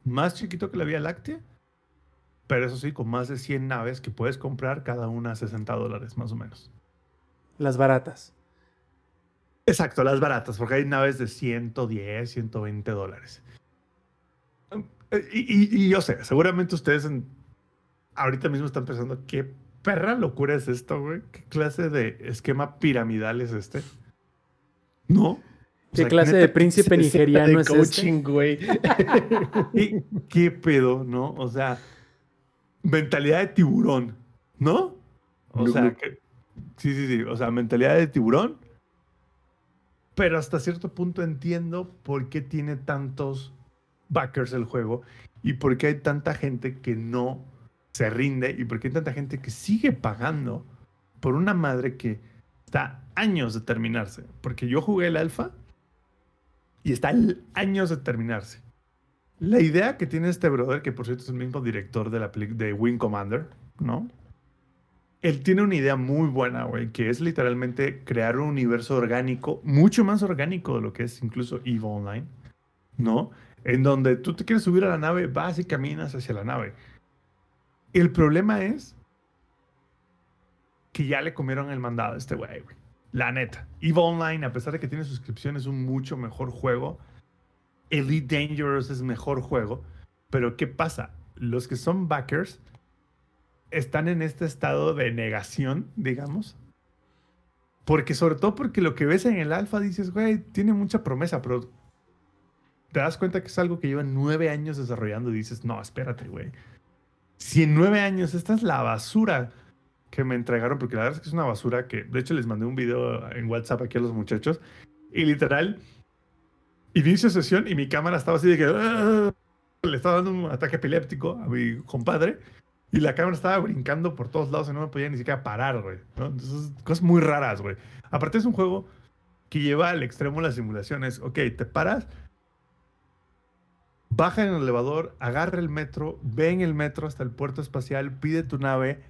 más chiquito que la Vía Láctea, pero eso sí, con más de 100 naves que puedes comprar cada una a 60 dólares más o menos. Las baratas. Exacto, las baratas, porque hay naves de 110, 120 dólares. Y, y yo sé, seguramente ustedes en, ahorita mismo están pensando, ¿qué perra locura es esto, güey? ¿Qué clase de esquema piramidal es este? ¿No? ¿Qué clase de príncipe nigeriano es coaching, este? güey? ¿Qué, ¿Qué pedo, no? O sea, mentalidad de tiburón, ¿no? O sea, sí, sí, sí. O sea, mentalidad de tiburón. Pero hasta cierto punto entiendo por qué tiene tantos backers el juego y por qué hay tanta gente que no se rinde y por qué hay tanta gente que sigue pagando por una madre que está años de terminarse. Porque yo jugué el alfa y está años de terminarse. La idea que tiene este brother, que por cierto es el mismo director de, la de Wing Commander, ¿no? Él tiene una idea muy buena, güey, que es literalmente crear un universo orgánico, mucho más orgánico de lo que es incluso EVE Online, ¿no? En donde tú te quieres subir a la nave, vas y caminas hacia la nave. El problema es que ya le comieron el mandado a este güey, güey. La neta. EVE Online, a pesar de que tiene suscripción, es un mucho mejor juego. Elite Dangerous es mejor juego. Pero ¿qué pasa? Los que son backers están en este estado de negación, digamos. Porque sobre todo porque lo que ves en el alfa dices, güey, tiene mucha promesa, pero te das cuenta que es algo que llevan nueve años desarrollando y dices, no, espérate, güey. Si en nueve años esta es la basura que me entregaron, porque la verdad es que es una basura que, de hecho, les mandé un video en WhatsApp aquí a los muchachos y literal, inicio sesión y mi cámara estaba así de que ah", le estaba dando un ataque epiléptico a mi compadre y la cámara estaba brincando por todos lados y no me podía ni siquiera parar, güey. Entonces, cosas muy raras, güey. Aparte es un juego que lleva al extremo las simulaciones. Ok, te paras, baja en el elevador, agarra el metro, ve en el metro hasta el puerto espacial, pide tu nave,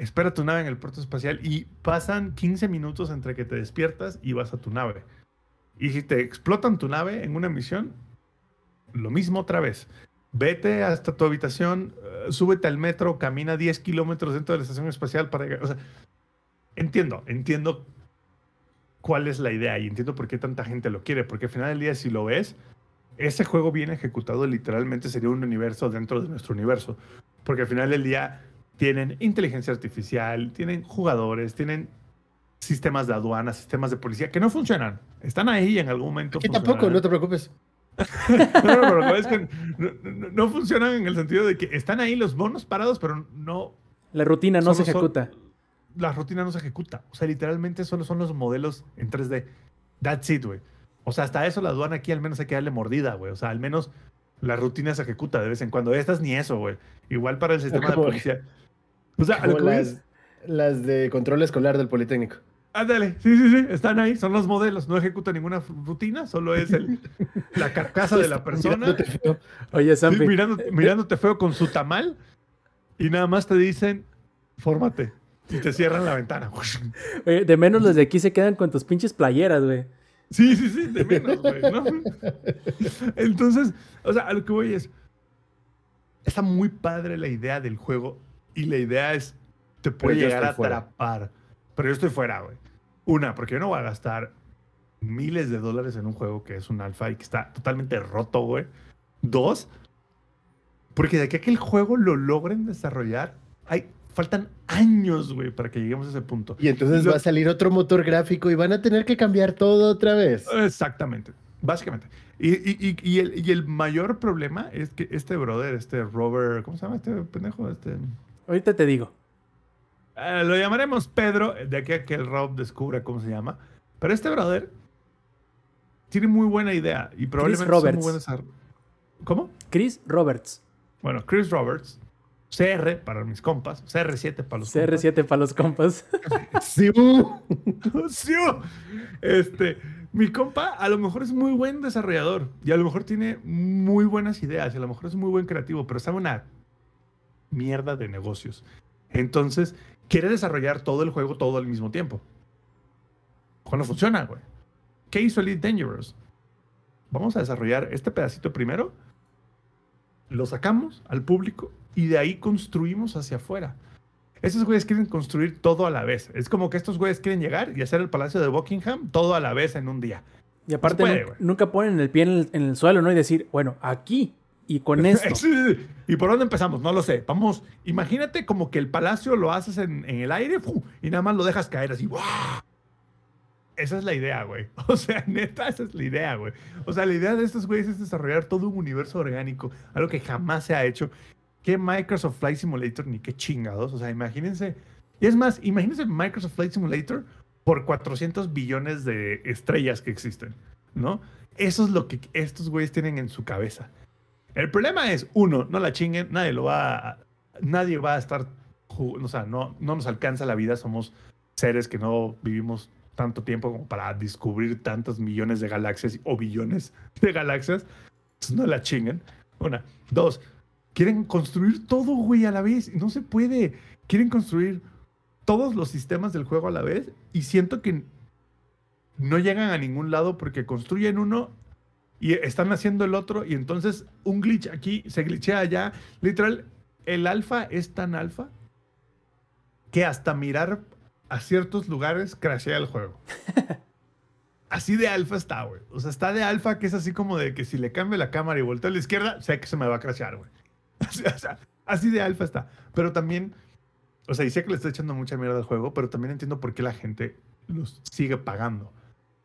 espera tu nave en el puerto espacial y pasan 15 minutos entre que te despiertas y vas a tu nave. Y si te explotan tu nave en una misión, lo mismo otra vez. Vete hasta tu habitación, eh, súbete al metro, camina 10 kilómetros dentro de la estación espacial para llegar. Entiendo, entiendo cuál es la idea y entiendo por qué tanta gente lo quiere, porque al final del día, si lo ves, ese juego bien ejecutado literalmente sería un universo dentro de nuestro universo. Porque al final del día tienen inteligencia artificial, tienen jugadores, tienen sistemas de aduana, sistemas de policía que no funcionan. Están ahí en algún momento. Que tampoco, no te preocupes. no, pero es que no, funcionan en el sentido de que están ahí los bonos parados, pero no. La rutina no se ejecuta. la rutina no se ejecuta. O sea, literalmente solo son los modelos en 3D. That's it, güey. O sea, hasta eso la aduana aquí al menos hay que darle mordida, güey. O sea, al menos la rutina se ejecuta de vez en cuando. Estas ni eso, güey. Igual para el sistema de policía. O sea, las, las de control escolar del Politécnico. Ándale, sí, sí, sí, están ahí, son los modelos, no ejecuta ninguna rutina, solo es el, la carcasa de la persona. Oye, Sampi. mirándote feo con su tamal y nada más te dicen, fórmate y te cierran la ventana. Oye, de menos los de aquí se quedan con tus pinches playeras, güey. Sí, sí, sí, de menos, güey, ¿no? Entonces, o sea, a lo que voy es, está muy padre la idea del juego y la idea es, te puede llegar a atrapar. Pero yo estoy fuera, güey. Una, porque yo no voy a gastar miles de dólares en un juego que es un alfa y que está totalmente roto, güey. Dos, porque de aquí a que el juego lo logren desarrollar, hay faltan años, güey, para que lleguemos a ese punto. Y entonces va a salir otro motor gráfico y van a tener que cambiar todo otra vez. Exactamente, básicamente. Y, el, mayor problema es que este brother, este Robert, ¿cómo se llama este pendejo? Este... Ahorita te digo. Eh, lo llamaremos Pedro, de aquí a que el Rob descubra cómo se llama. Pero este brother tiene muy buena idea y probablemente Chris Roberts. ¿Cómo? Chris Roberts. Bueno, Chris Roberts CR para mis compas, CR7 para los CR7 para los compas. Sí, sí. Este, mi compa a lo mejor es muy buen desarrollador y a lo mejor tiene muy buenas ideas y a lo mejor es muy buen creativo, pero sabe una mierda de negocios. Entonces, quiere desarrollar todo el juego todo al mismo tiempo. Cuando funciona, güey. ¿Qué hizo Elite Dangerous? Vamos a desarrollar este pedacito primero, lo sacamos al público y de ahí construimos hacia afuera. Esos güeyes quieren construir todo a la vez. Es como que estos güeyes quieren llegar y hacer el Palacio de Buckingham todo a la vez en un día. Y aparte nunca, ponen el pie en el, suelo, ¿no? Y decir, bueno, aquí y con esto. ¿Y por dónde empezamos? No lo sé. Vamos, imagínate como que el palacio lo haces en, el aire y nada más lo dejas caer así. Esa es la idea, güey. O sea, neta, esa es la idea, güey. O sea, la idea de estos güeyes es desarrollar todo un universo orgánico, algo que jamás se ha hecho qué Microsoft Flight Simulator ni qué chingados. O sea, imagínense. Y es más, imagínense Microsoft Flight Simulator por 400 billones de estrellas que existen, ¿no? Eso es lo que estos güeyes tienen en su cabeza. El problema es, uno, no la chinguen, nadie lo va a, nadie va a estar, o sea, no, no nos alcanza la vida, somos seres que no vivimos tanto tiempo como para descubrir tantos millones de galaxias o billones de galaxias. no la chinguen. Una. Dos, Quieren construir todo, güey, a la vez. No se puede. Quieren construir todos los sistemas del juego a la vez. Y siento que no llegan a ningún lado porque construyen uno y están haciendo el otro. Y entonces un glitch aquí se glitchea allá. Literal, el alfa es tan alfa que hasta mirar a ciertos lugares crashea el juego. así de alfa está, güey. O sea, está de alfa que es así como de que si le cambio la cámara y volteo a la izquierda, sé que se me va a crashear, güey. así de alfa está. Pero también, o sea, y sé que le estoy echando mucha mierda al juego, pero también entiendo por qué la gente los sigue pagando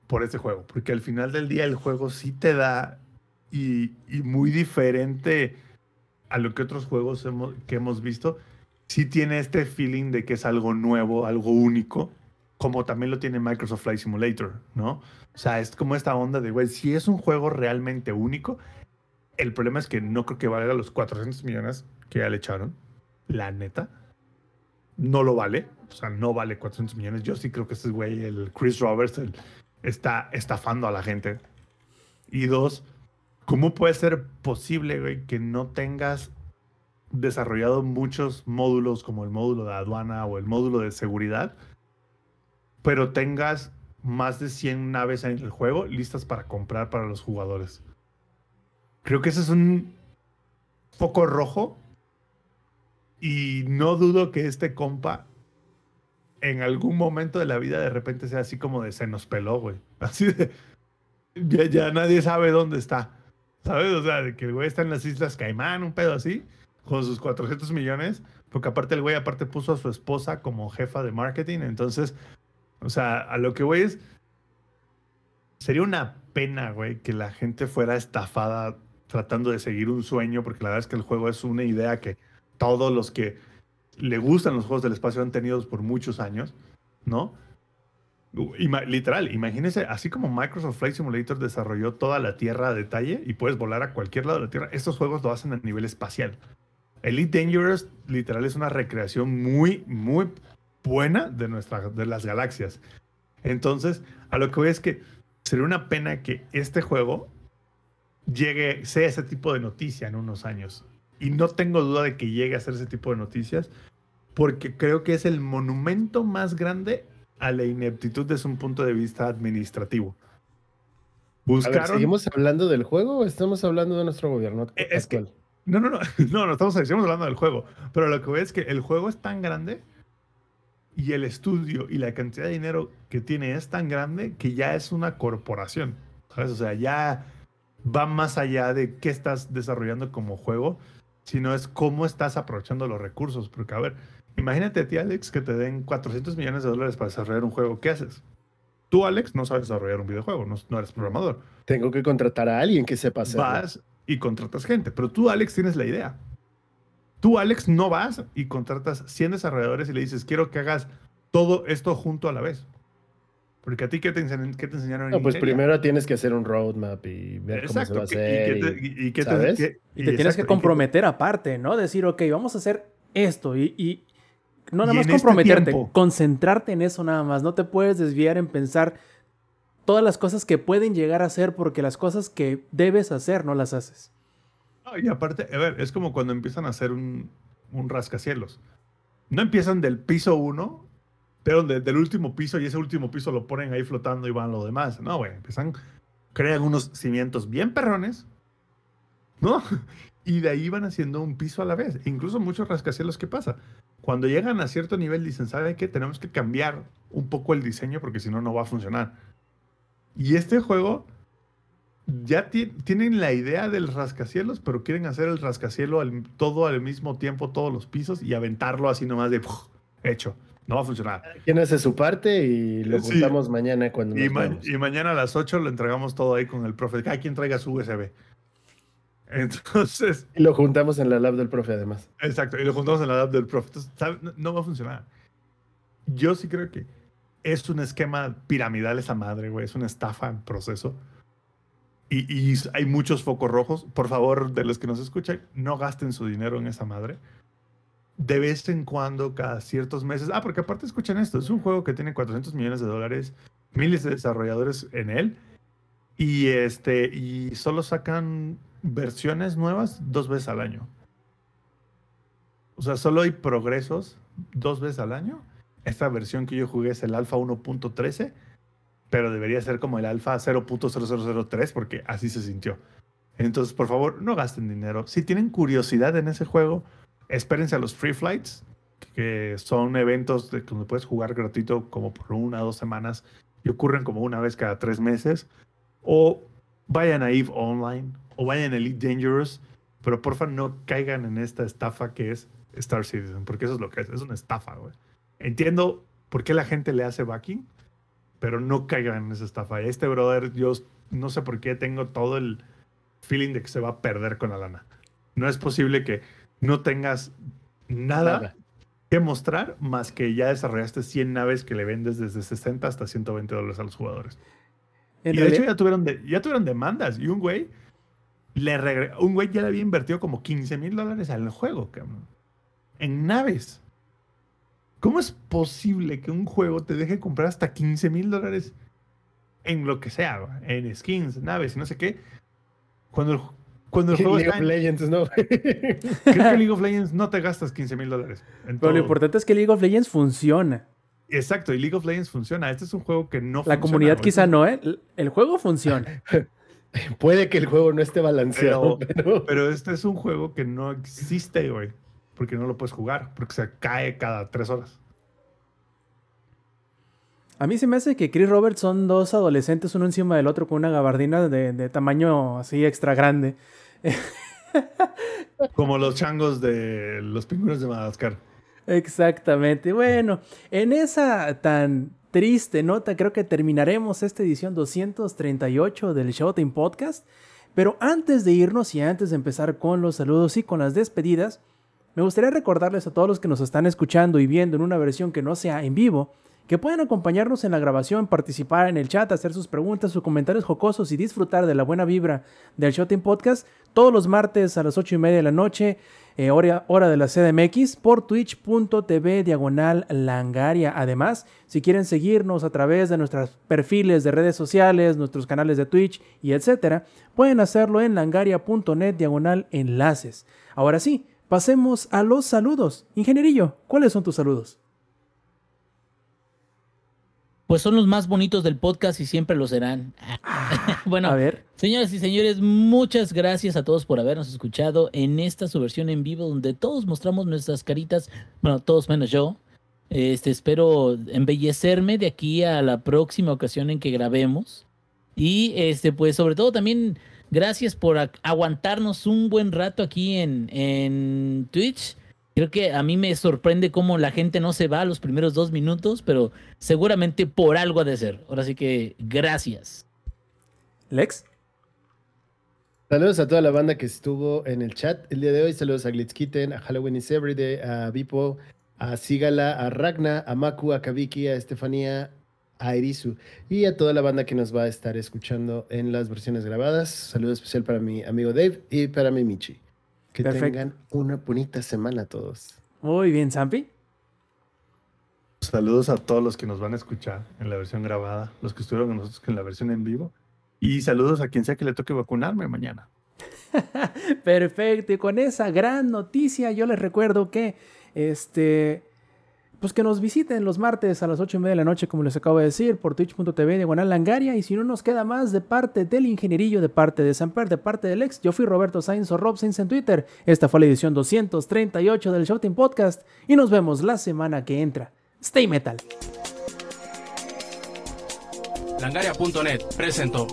por ese juego. Porque al final del día el juego sí te da y, muy diferente a lo que otros juegos que hemos visto, sí tiene este feeling de que es algo nuevo, algo único, como también lo tiene Microsoft Flight Simulator, ¿no? O sea, es como esta onda de, güey, si es un juego realmente único, el problema es que no creo que valga los 400 millones que ya le echaron. La neta. No lo vale. O sea, no vale 400 millones. Yo sí creo que ese güey, el Chris Roberts, está estafando a la gente. Y dos, ¿cómo puede ser posible, güey, que no tengas desarrollado muchos módulos como el módulo de aduana o el módulo de seguridad, pero tengas más de 100 naves en el juego listas para comprar para los jugadores? Creo que ese es un foco rojo. Y no dudo que este compa en algún momento de la vida de repente sea así como de se nos peló, güey. Así de. Ya, nadie sabe dónde está. ¿Sabes? O sea, de que el güey está en las Islas Caimán, un pedo así, con sus 400 millones. Porque aparte el güey aparte puso a su esposa como jefa de marketing. Entonces, o sea, a lo que güey es. Sería una pena, güey, que la gente fuera estafada tratando de seguir un sueño, porque la verdad es que el juego es una idea que todos los que le gustan los juegos del espacio han tenido por muchos años, ¿no? literal, imagínense, así como Microsoft Flight Simulator desarrolló toda la Tierra a detalle y puedes volar a cualquier lado de la Tierra, estos juegos lo hacen a nivel espacial. Elite Dangerous, literal, es una recreación muy, muy buena de, nuestra, de las galaxias. Entonces, a lo que voy es que sería una pena que este juego llegue, sea ese tipo de noticia en unos años. Y no tengo duda de que llegue a ser ese tipo de noticias, porque creo que es el monumento más grande a la ineptitud desde un punto de vista administrativo. Buscaron... ¿Seguimos hablando del juego o estamos hablando de nuestro gobierno eh, es Que, no, no, no, no, no estamos, hablando del juego. Pero lo que veo es que el juego es tan grande y el estudio y la cantidad de dinero que tiene es tan grande que ya es una corporación. ¿Sabes? O sea, ya va más allá de qué estás desarrollando como juego, sino es cómo estás aprovechando los recursos. Porque, a ver, imagínate a ti, Alex, que te den 400 millones de dólares para desarrollar un juego. ¿Qué haces? Tú, Alex, no sabes desarrollar un videojuego, no, eres programador. Tengo que contratar a alguien que sepa hacerlo. Vas y contratas gente, pero tú, Alex, tienes la idea. Tú, Alex, no vas y contratas 100 desarrolladores y le dices, quiero que hagas todo esto junto a la vez. Porque a ti, ¿qué te, qué te enseñaron? No, pues primero tienes que hacer un roadmap y ver cómo se va a hacer. Y, te, tienes que comprometer aparte, ¿no? Decir, ok, vamos a hacer esto y, y no nada Y más este comprometerte, tiempo. concentrarte en eso nada más. No te puedes desviar en pensar todas las cosas que pueden llegar a hacer porque las cosas que debes hacer no las haces. No, y aparte, a ver, es como cuando empiezan a hacer un, un rascacielos. No empiezan del piso uno, pero de- del último piso y ese último piso lo ponen ahí flotando y van lo demás. No, güey, empiezan, crean unos cimientos bien perrones, ¿no? Y de ahí van haciendo un piso a la vez. Incluso muchos rascacielos, ¿qué pasa? Cuando llegan a cierto nivel dicen, ¿sabe qué? Tenemos que cambiar un poco el diseño porque si no, no va a funcionar. Y este juego ya ti- tienen la idea del rascacielos, pero quieren hacer el rascacielos al- todo al mismo tiempo, todos los pisos, y aventarlo así nomás de ¡puf! hecho. No va a funcionar. ¿Quién hace su parte y lo Sí. juntamos mañana cuando Y, nos ma- y mañana a las 8 lo entregamos todo ahí con el profe. Cada quien traiga su USB. Entonces, Y lo juntamos en la lab del profe, además. exacto. Y lo juntamos en la app del profe. Entonces, ¿sabe? No, no va a funcionar. Yo sí creo que es un esquema piramidal esa madre, güey. Es una estafa en proceso. Y, y hay muchos focos rojos. Por favor, de los que nos escuchan, no gasten su dinero en esa madre. De vez en cuando, cada ciertos meses. Ah, porque aparte escuchen esto. Es un juego que tiene 400 millones de dólares, miles de desarrolladores en él. Y, este, y solo sacan versiones nuevas dos veces al año. O sea, solo hay progresos dos veces al año. Esta versión que yo jugué es el alfa 1.13 pero debería ser como el alfa 0.0003 porque así se sintió. Entonces, por favor, no gasten dinero. Si tienen curiosidad en ese juego, espérense a los free flights, que son eventos de donde puedes jugar gratuito como por una o dos semanas y ocurren como una vez cada tres meses. O vayan a EVE Online o vayan a Elite Dangerous, pero porfa no caigan en esta estafa que es Star Citizen, porque eso es lo que es, es una estafa, güey. Entiendo por qué la gente le hace backing, pero no caigan en esa estafa. Este brother, yo no sé por qué tengo todo el feeling de que se va a perder con la lana. No es posible que no tengas nada, Nada. que mostrar más que ya desarrollaste 100 naves que le vendes desde 60 hasta 120 dólares a los jugadores. En y de hecho ya tuvieron, de- ya tuvieron demandas y un güey le regre- un güey ya le había invertido como 15 mil dólares al juego, cabrón. En naves. ¿Cómo es posible que un juego te deje comprar hasta 15 mil dólares en lo que sea, en skins, naves y no sé qué? Cuando el, cuando el juego League está of en- Legends, ¿no? Creo que League of Legends no te gastas 15 mil dólares. Pero lo importante es que League of Legends funciona. Exacto, y League of Legends funciona. Este es un juego que no La funciona, comunidad quizá no, ¿eh? El- juego funciona. Puede que el juego no esté balanceado, pero, Pero este es un juego que no existe, güey. Porque no lo puedes jugar. Porque se cae cada tres horas. A mí se me hace que Chris Roberts son dos adolescentes, uno encima del otro, con una gabardina de, de tamaño así extra grande. Como los changos de los pingüinos de Madagascar. Exactamente. Bueno, en esa tan triste nota creo que terminaremos esta edición 238 del Showtime Podcast. Pero antes de irnos y antes de empezar con los saludos y con las despedidas, me gustaría recordarles a todos los que nos están escuchando y viendo en una versión que no sea en vivo, que pueden acompañarnos en la grabación, participar en el chat, hacer sus preguntas, sus comentarios jocosos y disfrutar de la buena vibra del Showtime Podcast todos los martes a las 8 y media de la noche, eh, hora, hora de la CDMX, por twitch.tv diagonal langaria. Además, si quieren seguirnos a través de nuestros perfiles de redes sociales, nuestros canales de Twitch y etcétera, pueden hacerlo en langaria.net diagonal enlaces. Ahora sí, pasemos a los saludos. Ingenierillo, ¿cuáles son tus saludos? Pues son los más bonitos del podcast y siempre lo serán. bueno, A ver, Señoras y señores, muchas gracias a todos por habernos escuchado en esta su versión en vivo donde todos mostramos nuestras caritas, bueno, todos menos yo. Este, espero embellecerme de aquí a la próxima ocasión en que grabemos. Y este, pues sobre todo también gracias por aguantarnos un buen rato aquí en, en Twitch. Creo que a mí me sorprende cómo la gente no se va a los primeros dos minutos, pero seguramente por algo ha de ser. Ahora sí que gracias. Lex. Saludos a toda la banda que estuvo en el chat el día de hoy. Saludos a Glitzkitten, a Halloween is Everyday, a Vipo, a Sigala, a Ragna, a Maku, a Kabiki, a Estefanía, a Erisu y a toda la banda que nos va a estar escuchando en las versiones grabadas. Saludo especial para mi amigo Dave y para mi Michi. Que Perfecto. tengan una bonita semana todos. Muy bien, Zampi. Saludos a todos los que nos van a escuchar en la versión grabada, los que estuvieron con nosotros en la versión en vivo. Y saludos a quien sea que le toque vacunarme mañana. Perfecto, y con esa gran noticia yo les recuerdo que este pues que nos visiten los martes a las 8 y media de la noche, como les acabo de decir, por twitch.tv de Langaria. Y si no nos queda más de parte del ingenierillo, de parte de Samper, de parte del ex, yo fui Roberto Sainz o Rob Sainz en Twitter. Esta fue la edición 238 del Shouting Podcast y nos vemos la semana que entra. Stay metal. Langaria.net presentó.